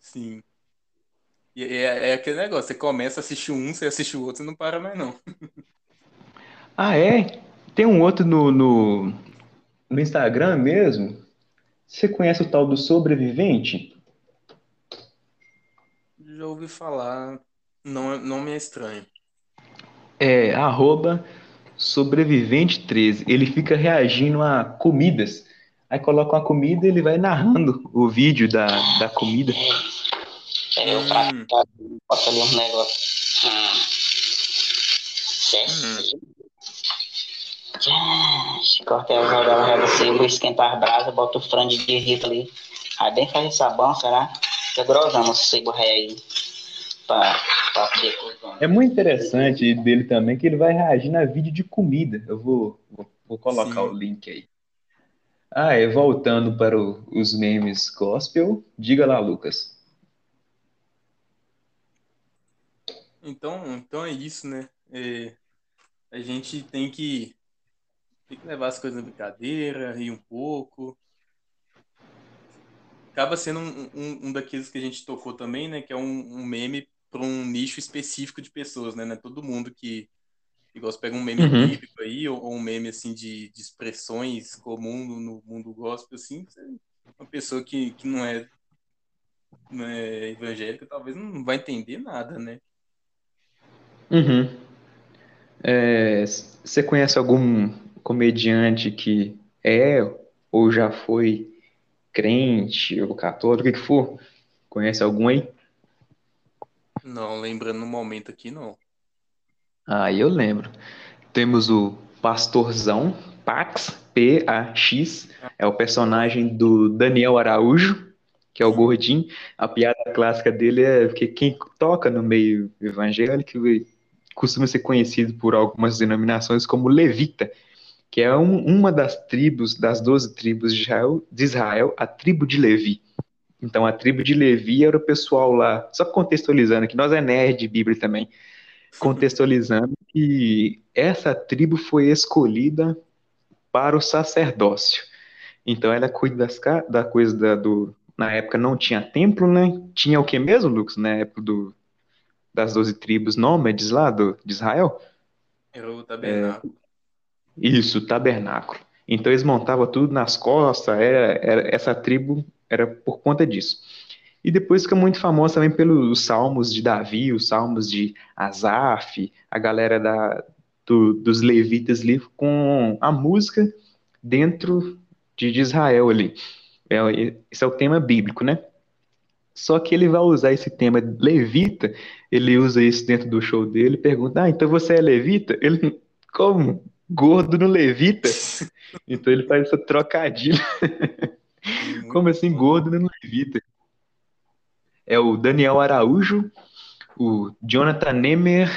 Speaker 2: Sim. E é, é aquele negócio, você começa a assistir um, você assiste o outro e não para mais não.
Speaker 1: Ah, é? Tem um outro no, no, no Instagram mesmo. Você conhece o tal do sobrevivente?
Speaker 2: Já ouvi falar, não, não me é estranho.
Speaker 1: É arroba sobrevivente13. Ele fica reagindo a comidas. Aí coloca uma comida e ele vai narrando o vídeo da, da comida.
Speaker 3: É, eu pra bota ali uns negócios. Ah. Certo. Gente, cortei a rodela rega seco, esquentar as brasas, bota o frango de rito ali. Aí bem faz sabão, será? Fica grosando esse cebo ré aí. Pra, pra poder cozinhar.
Speaker 1: É muito interessante dele também que ele vai reagir a vídeo de comida. Eu vou, vou, vou colocar o link aí. Ah, e voltando para o- os memes gospel, diga lá, Lucas.
Speaker 2: Então, então é isso, né? É, a gente tem que, tem que levar as coisas na brincadeira, rir um pouco. Acaba sendo um, um, um daqueles que a gente tocou também, né? Que é um, um meme para um nicho específico de pessoas, né? É todo mundo que, igual você pega um meme
Speaker 1: Uhum.
Speaker 2: bíblico aí, ou, ou um meme assim de, de expressões comum no, no mundo gospel, assim, uma pessoa que, que não é, não é evangélica talvez não vai entender nada, né?
Speaker 1: Uhum. É, você conhece algum comediante que é ou já foi crente ou católico, o que que for? Conhece algum aí?
Speaker 2: Não, lembrando no momento aqui, não.
Speaker 1: Ah, eu lembro. Temos o Pastorzão, Pax, P-A-X, é o personagem do Daniel Araújo, que é o gordinho. A piada clássica dele é que quem toca no meio evangélico costuma ser conhecido por algumas denominações como levita, que é um- uma das tribos, das doze tribos de Israel, de Israel, a tribo de Levi. Então, a tribo de Levi era o pessoal lá, só contextualizando aqui, nós é nerd de Bíblia também, contextualizando que essa tribo foi escolhida para o sacerdócio. Então, ela cuida das, da coisa da- do. Na época não tinha templo, né? Tinha o que mesmo, Lucas? Na época do, das doze tribos nômades lá do, de Israel?
Speaker 2: Era o tabernáculo.
Speaker 1: Isso, tabernáculo. Então eles montavam tudo nas costas, era, era- essa tribo era por conta disso. E depois fica muito famosa também pelos salmos de Davi, os salmos de Asaf, a galera da, do- dos levitas ali com a música dentro de, de Israel ali. É, esse é o tema bíblico, né? Só que ele vai usar esse tema levita, ele usa isso dentro do show dele, pergunta: Ah, então você é levita? Ele, como? Gordo no levita? Então ele faz essa trocadilho. Como assim, gordo no levita? É o Daniel Araújo, o Jonathan Nemer,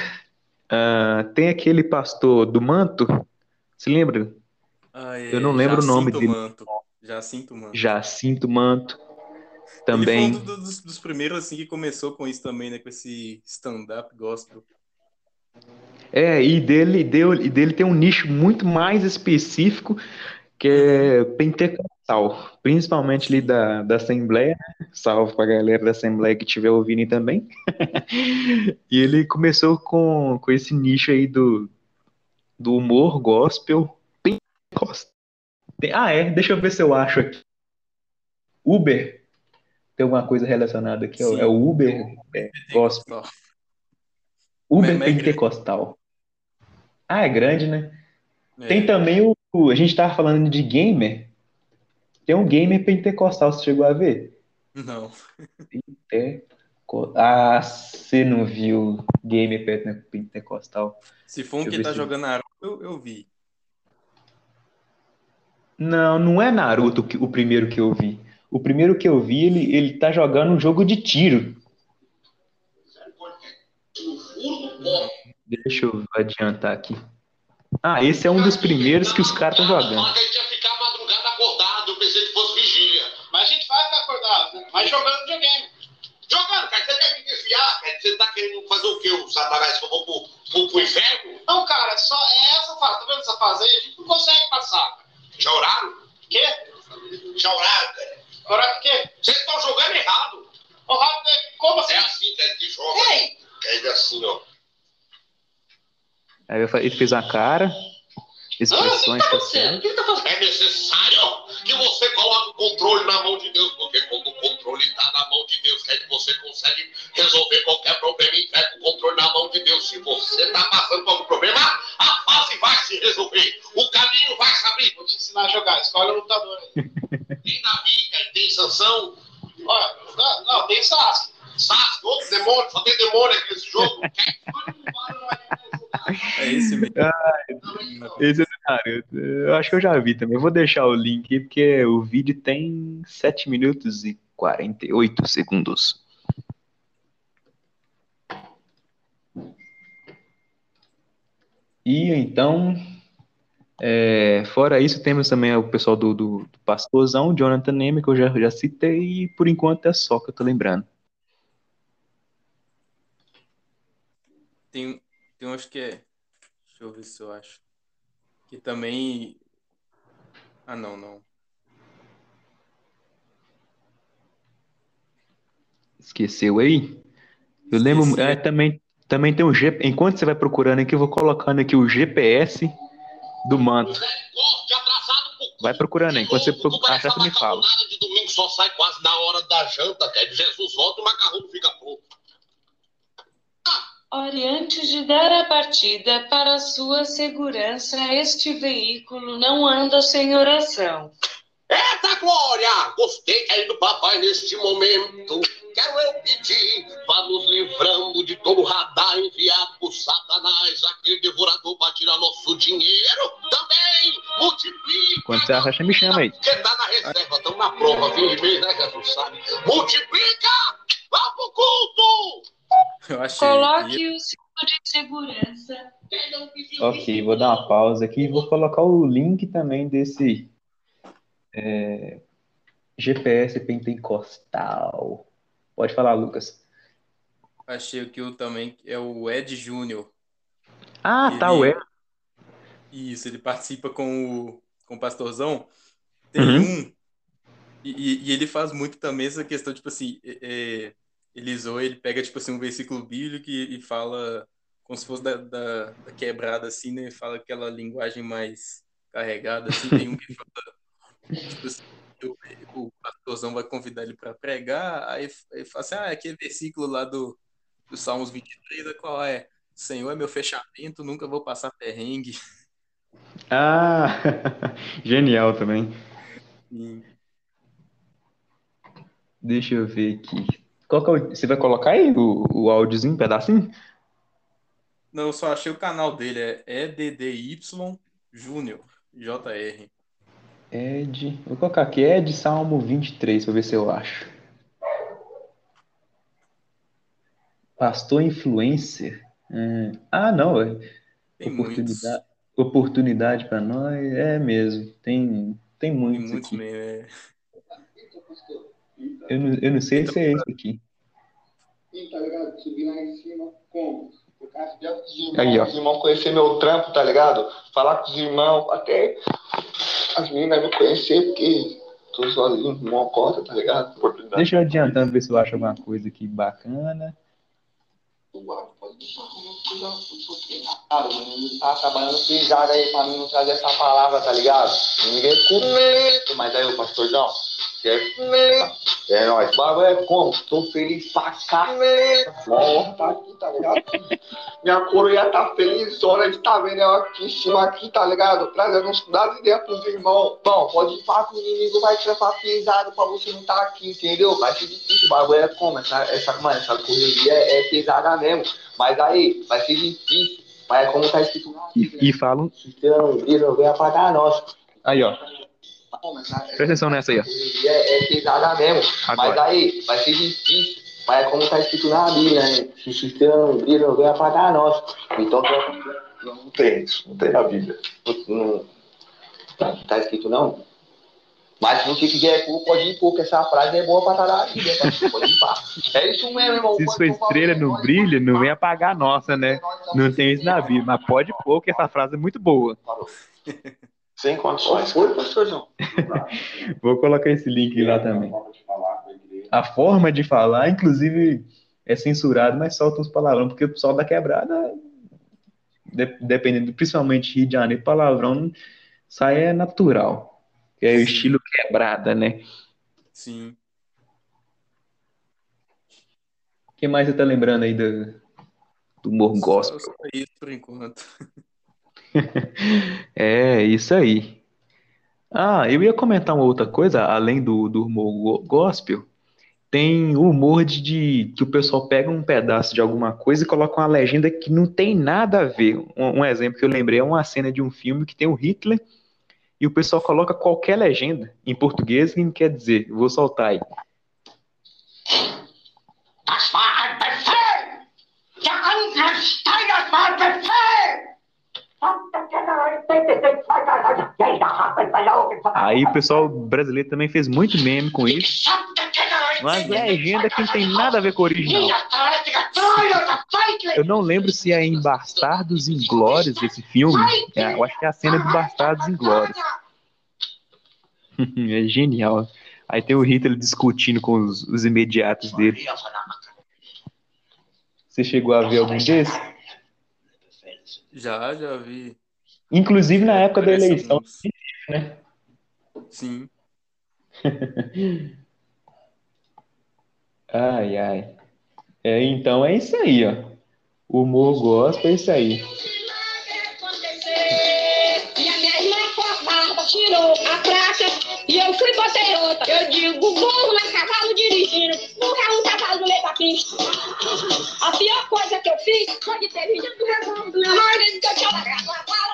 Speaker 1: ah, tem aquele pastor do manto, se lembra?
Speaker 2: Ah, é,
Speaker 1: Eu não lembro o nome dele.
Speaker 2: Manto. Jacinto Manto.
Speaker 1: Jacinto Manto,
Speaker 2: Ele
Speaker 1: também.
Speaker 2: foi um do- dos, dos primeiros assim que começou com isso também, né? Com esse stand-up gospel.
Speaker 1: É, e dele, deu, e dele tem um nicho muito mais específico, que é pentecostal, principalmente ali da, da Assembleia, né? Salve pra galera da Assembleia que estiver ouvindo também. E ele começou com, com esse nicho aí do, do humor gospel pentecostal. Ah, é, deixa eu ver se eu acho aqui. Uber, tem alguma coisa relacionada aqui? É o-
Speaker 2: Sim.
Speaker 1: É o Uber é, gospel. Uber
Speaker 2: Mas- é
Speaker 1: pentecostal. Ah, é grande, né?
Speaker 2: É.
Speaker 1: Tem também o, o- A gente tava falando de gamer. Tem um gamer pentecostal, você chegou a ver?
Speaker 2: Não.
Speaker 1: Penteco- Ah, você não viu gamer pente- pentecostal?
Speaker 2: Se for um
Speaker 1: Deixa
Speaker 2: que tá
Speaker 1: se-
Speaker 2: jogando Naruto, eu, eu vi.
Speaker 1: Não, não é Naruto que- o primeiro que eu vi. O primeiro que eu vi, ele, ele tá jogando um jogo de tiro. Deixa eu adiantar aqui. Ah, esse é um dos primeiros que os caras estão jogando.
Speaker 11: Mas jogando videogame.
Speaker 7: Jogando, cara, você quer me desviar? Cara? Você tá querendo fazer o quê? O Satanás que eu vou pro, pro, pro inferno?
Speaker 11: Não, cara, só é essa fase. Tá vendo essa fase aí? A gente não consegue passar.
Speaker 7: Já oraram?
Speaker 11: Quê?
Speaker 7: Já oraram, cara?
Speaker 11: Agora o quê?
Speaker 7: Vocês estão jogando errado.
Speaker 11: Ô, Rafa, como assim?
Speaker 7: É assim que a gente joga.
Speaker 11: Ei!
Speaker 7: É assim, ó.
Speaker 1: Aí ele fez uma cara, expressões faciais.
Speaker 7: É necessário que você coloque o controle na mão de Deus, porque quando o controle está na mão de Deus, que aí você consegue resolver qualquer problema e entrega o controle na mão de Deus. Se você está passando por algum problema, a fase vai se resolver. O caminho vai se abrir.
Speaker 11: Vou te ensinar a jogar. Escolhe o lutador aí.
Speaker 7: Tem Davi, tem Sansão.
Speaker 11: Olha, não, não, tem Sasuke.
Speaker 7: Sasuke, outro demônio, só tem demônio aqui nesse jogo.
Speaker 2: É esse mesmo.
Speaker 1: Esse é Naruto. Eu acho que eu já vi também. Eu vou deixar o link aí, porque o vídeo tem 7 minutos e 48 segundos. E então, é, fora isso, temos também o pessoal do, do, do Pastorzão, Jonathan Neme, que eu já, já citei, e por enquanto é só que eu tô lembrando.
Speaker 2: Tem, tem uns que é. Deixa eu ver se eu acho. Que também. Ah, não, não.
Speaker 1: Esqueceu aí? Eu lembro. é, também, também tem um G. Enquanto você vai procurando aqui, eu vou colocando aqui o GPS do manto. Vai procurando aí. Enquanto você pro- achar, você me fala.
Speaker 7: De domingo só sai quase na hora da janta, até Jesus volta e o macarrão fica pronto.
Speaker 12: Ore, antes de dar a partida para sua segurança, este veículo não anda sem oração.
Speaker 7: Eita glória! Gostei aí do papai neste momento. Quero eu pedir, vá nos livrando de todo radar enviado por Satanás, aquele devorador para tirar nosso dinheiro. Também multiplica,
Speaker 1: Quando você acha, me chama aí.
Speaker 7: porque tá na reserva, estamos na prova, fim de mês, né, Jesus sabe? Multiplica! Vá pro culto!
Speaker 2: Eu achei.
Speaker 12: Coloque o cinto de segurança.
Speaker 1: Ok, vou dar uma pausa aqui e vou colocar o link também desse é, GPS pentecostal. Pode falar, Lucas.
Speaker 2: Achei que o também é o Ed Júnior.
Speaker 1: Ah, tá, o
Speaker 2: Ele-
Speaker 1: Ed.
Speaker 2: Isso, ele participa com o, com o Pastorzão. Tem
Speaker 1: Uhum.
Speaker 2: um. E, e- e ele faz muito também essa questão, tipo assim, é, é, ele zoa, ele pega, tipo assim, um versículo bíblico e, e fala como se fosse da, da, da quebrada, assim, né? Fala aquela linguagem mais carregada, assim. Tem um que fala, tipo assim, o, o pastorzão vai convidar ele para pregar, aí ele fala assim, ah, aquele versículo lá do, do Salmos 23, é qual é? Senhor é meu fechamento, nunca vou passar perrengue.
Speaker 1: Ah, genial também.
Speaker 2: E-
Speaker 1: Deixa eu ver aqui. Qual é. Você vai colocar aí o, o áudiozinho, um pedacinho?
Speaker 2: Não, eu só achei o canal dele, é EDDY Júnior, JR.
Speaker 1: Ed. Vou colocar aqui Ed Salmo 23 pra ver se eu acho. Pastor influencer. Hum, Ah, não. é
Speaker 2: Tem
Speaker 1: Oportunidade, oportunidade para nós. É mesmo. Tem, tem muitos
Speaker 2: muitos
Speaker 1: aqui.
Speaker 2: mesmo, é.
Speaker 1: Eu não, eu não sei se é esse aqui.
Speaker 13: Sim, tá ligado? Subir lá em cima, como? Por causa de outros irmãos,
Speaker 1: Aí, ó.
Speaker 13: os irmãos conhecer meu trampo, tá ligado? Falar com os irmãos, até as meninas me conhecer, porque tô sozinho, não conta, tá ligado? Oportunidade.
Speaker 1: Deixa eu adiantando ver se eu acho alguma coisa aqui bacana.
Speaker 13: Tá trabalhando pisado aí pra mim não trazer essa palavra, tá ligado? Ninguém comenta, mas aí o pastorzão, É nóis. O bagulho é como? Tô feliz pra cá. Tá aqui, tá ligado? Minha coroa tá feliz, hora de tá vendo ela aqui em cima aqui, tá ligado? Trazendo uns das ideias pros irmãos. Bom, pode ir pra que o inimigo vai trampar pisado pra você não tá aqui, entendeu? Vai ser difícil, o bagulho é como? Essa, essa, mano, essa correria é, é pesada mesmo. Mas aí, vai ser difícil. Mas é como tá escrito.
Speaker 1: E, e falam.
Speaker 13: Então, Deus vai apagar nós.
Speaker 1: Aí, ó. Presta atenção nessa aí, ó.
Speaker 13: É, é pesada mesmo. Mas
Speaker 1: Agora.
Speaker 13: aí, vai ser difícil. Mas é como tá escrito na Bíblia, né? Se sistema Deus vai apagar nós. Então, não, não tem isso. Não tem na Bíblia. Não, não- tá, tá escrito não. Mas se você quiser pôr, pode ir pôr, que essa frase é boa pra estar na Bíblia. tá? Pode ir pá. É isso mesmo, irmão.
Speaker 1: Se sua estrela não brilha, não vem apagar a nossa, né? Não tem isso na Bíblia, mas pode pôr, que essa frase é muito boa.
Speaker 13: Sem condições.
Speaker 8: Foi, pastor João.
Speaker 1: Vou colocar esse link lá também. A forma de falar, inclusive, é censurado, mas solta uns palavrão, porque o pessoal da quebrada, de- dependendo, principalmente Rio de Janeiro, palavrão sai é natural. Que é o estilo quebrada, né?
Speaker 2: Sim.
Speaker 1: O que mais você tá lembrando aí do, do humor gospel?
Speaker 2: Só isso por enquanto.
Speaker 1: É, isso aí. Ah, eu ia comentar uma outra coisa, além do, do humor go- gospel, tem o humor de, de- que o pessoal pega um pedaço de alguma coisa e coloca uma legenda que não tem nada a ver. Um, um exemplo que eu lembrei é uma cena de um filme que tem o Hitler e o pessoal coloca qualquer legenda em português que quer dizer. Vou soltar aí.
Speaker 10: Das war ein Befehl! Der Angriff Steiners war Befehl!
Speaker 1: Aí o pessoal brasileiro também fez muito meme com isso. Mas legenda que não tem nada a ver com o original. Eu não lembro se é em Bastardos Inglórios esse filme. É, eu acho que é a cena de Bastardos Inglórios. É genial. Aí tem o Hitler discutindo com os, os imediatos dele. Você chegou a ver algum desses?
Speaker 2: Já, já vi.
Speaker 1: Inclusive na época da eleição,
Speaker 2: alguns.
Speaker 1: né?
Speaker 2: Sim.
Speaker 1: Ai, ai. É, então é isso aí, ó. O humor gospel é isso aí.
Speaker 10: E a minha irmã com a barba tirou a praça e eu fui botei outra. Eu digo, burro na cavalo dirigindo, burro é um cavalo no meio da pista. A pior coisa que eu fiz foi de ter vindo do revólver do meu e que eu tinha largado a bala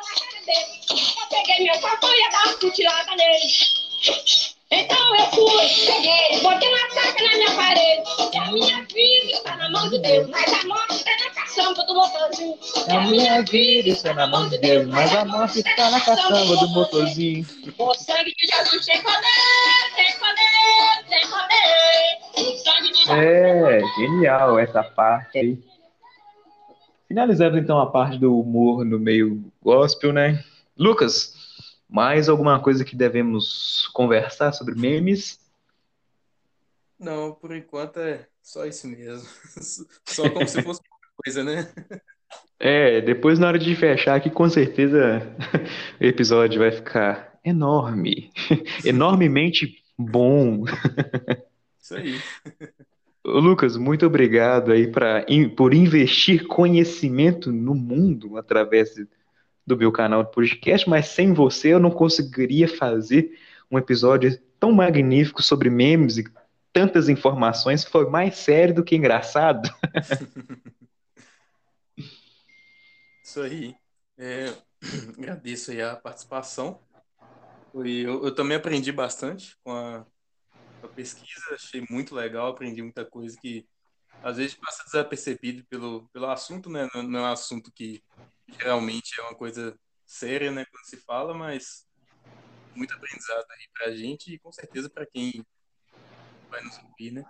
Speaker 10: peguei meu e ia dar uma futilada nele. Então eu fui, peguei, botei uma placa na minha parede. E a minha vida está na mão de Deus, mas a morte está na caçamba do motorzinho.
Speaker 1: A minha vida está na mão de Deus, mas a morte está na caçamba do motorzinho.
Speaker 10: O sangue de Jesus tem poder, tem poder, tem poder. O sangue de Jesus.
Speaker 1: É, genial essa parte aí. Finalizamos então a parte do humor no meio gospel, né? Lucas, mais alguma coisa que devemos conversar sobre memes?
Speaker 2: Não, por enquanto é só isso mesmo. Só como se fosse pouca coisa, né?
Speaker 1: É, depois na hora de fechar aqui, com certeza o episódio vai ficar enorme, enormemente bom.
Speaker 2: Isso aí.
Speaker 1: Lucas, muito obrigado aí pra, por investir conhecimento no mundo através do meu canal de podcast, mas sem você eu não conseguiria fazer um episódio tão magnífico sobre memes e tantas informações. Foi mais sério do que engraçado.
Speaker 2: Isso aí. É, agradeço aí a participação. Eu, eu também aprendi bastante com a, a pesquisa, achei muito legal, aprendi muita coisa que às vezes passa desapercebido pelo, pelo assunto, né? Não, não é um assunto que geralmente é uma coisa séria, né, quando se fala, mas muito aprendizado aí pra gente e com certeza para quem vai nos ouvir, né?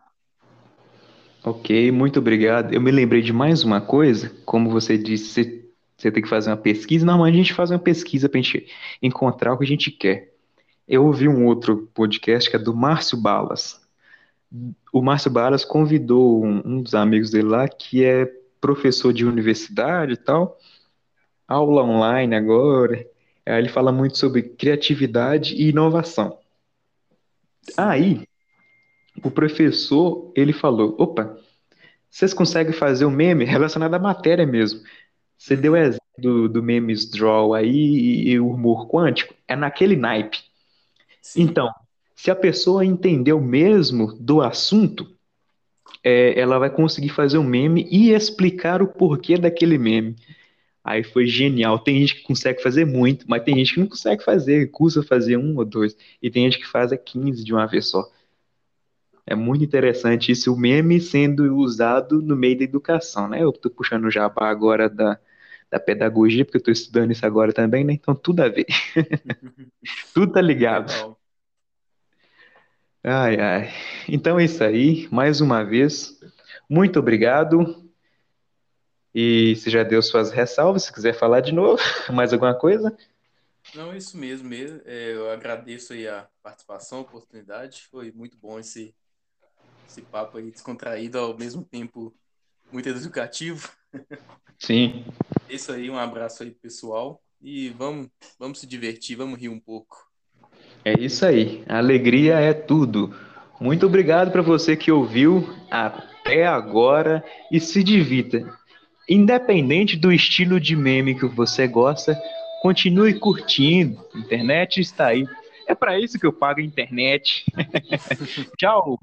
Speaker 1: Ok, muito obrigado. Eu me lembrei de mais uma coisa, como você disse, você, tem que fazer uma pesquisa. Normalmente a gente faz uma pesquisa para gente encontrar o que a gente quer. Eu ouvi um outro podcast que é do Márcio Balas. O Márcio Balas convidou um, um dos amigos dele lá, que é professor de universidade e tal, aula online agora. Aí ele fala muito sobre criatividade e inovação. Aí, o professor, ele falou, opa, vocês conseguem fazer um meme relacionado à matéria mesmo. Você deu o exemplo do, do memes draw aí e, e o humor quântico, é naquele naipe. Então, se a pessoa entendeu mesmo do assunto, é, ela vai conseguir fazer um meme e explicar o porquê daquele meme. Aí foi genial. Tem gente que consegue fazer muito, mas tem gente que não consegue fazer, custa fazer um ou dois. E tem gente que faz a 15 de uma vez só. É muito interessante isso, o meme sendo usado no meio da educação, né? Eu tô puxando o jabá agora da, da pedagogia, porque eu tô estudando isso agora também, né? Então tudo a ver. tudo tá ligado.
Speaker 2: Legal.
Speaker 1: Ai, ai. Então é isso aí. Mais uma vez, muito obrigado. E se já deu suas ressalvas, se quiser falar de novo, mais alguma coisa?
Speaker 2: Não, isso mesmo, mesmo. É, eu agradeço aí a participação, a oportunidade. Foi muito bom esse, esse papo aí descontraído, ao mesmo tempo muito educativo.
Speaker 1: Sim.
Speaker 2: Isso aí, um abraço aí, pessoal. E vamos, vamos se divertir, vamos rir um pouco.
Speaker 1: É isso aí. A alegria é tudo. Muito obrigado para você que ouviu até agora e se divirta. Independente do estilo de meme que você gosta, continue curtindo. A internet está aí. É para isso que eu pago a internet. Tchau.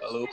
Speaker 2: Falou.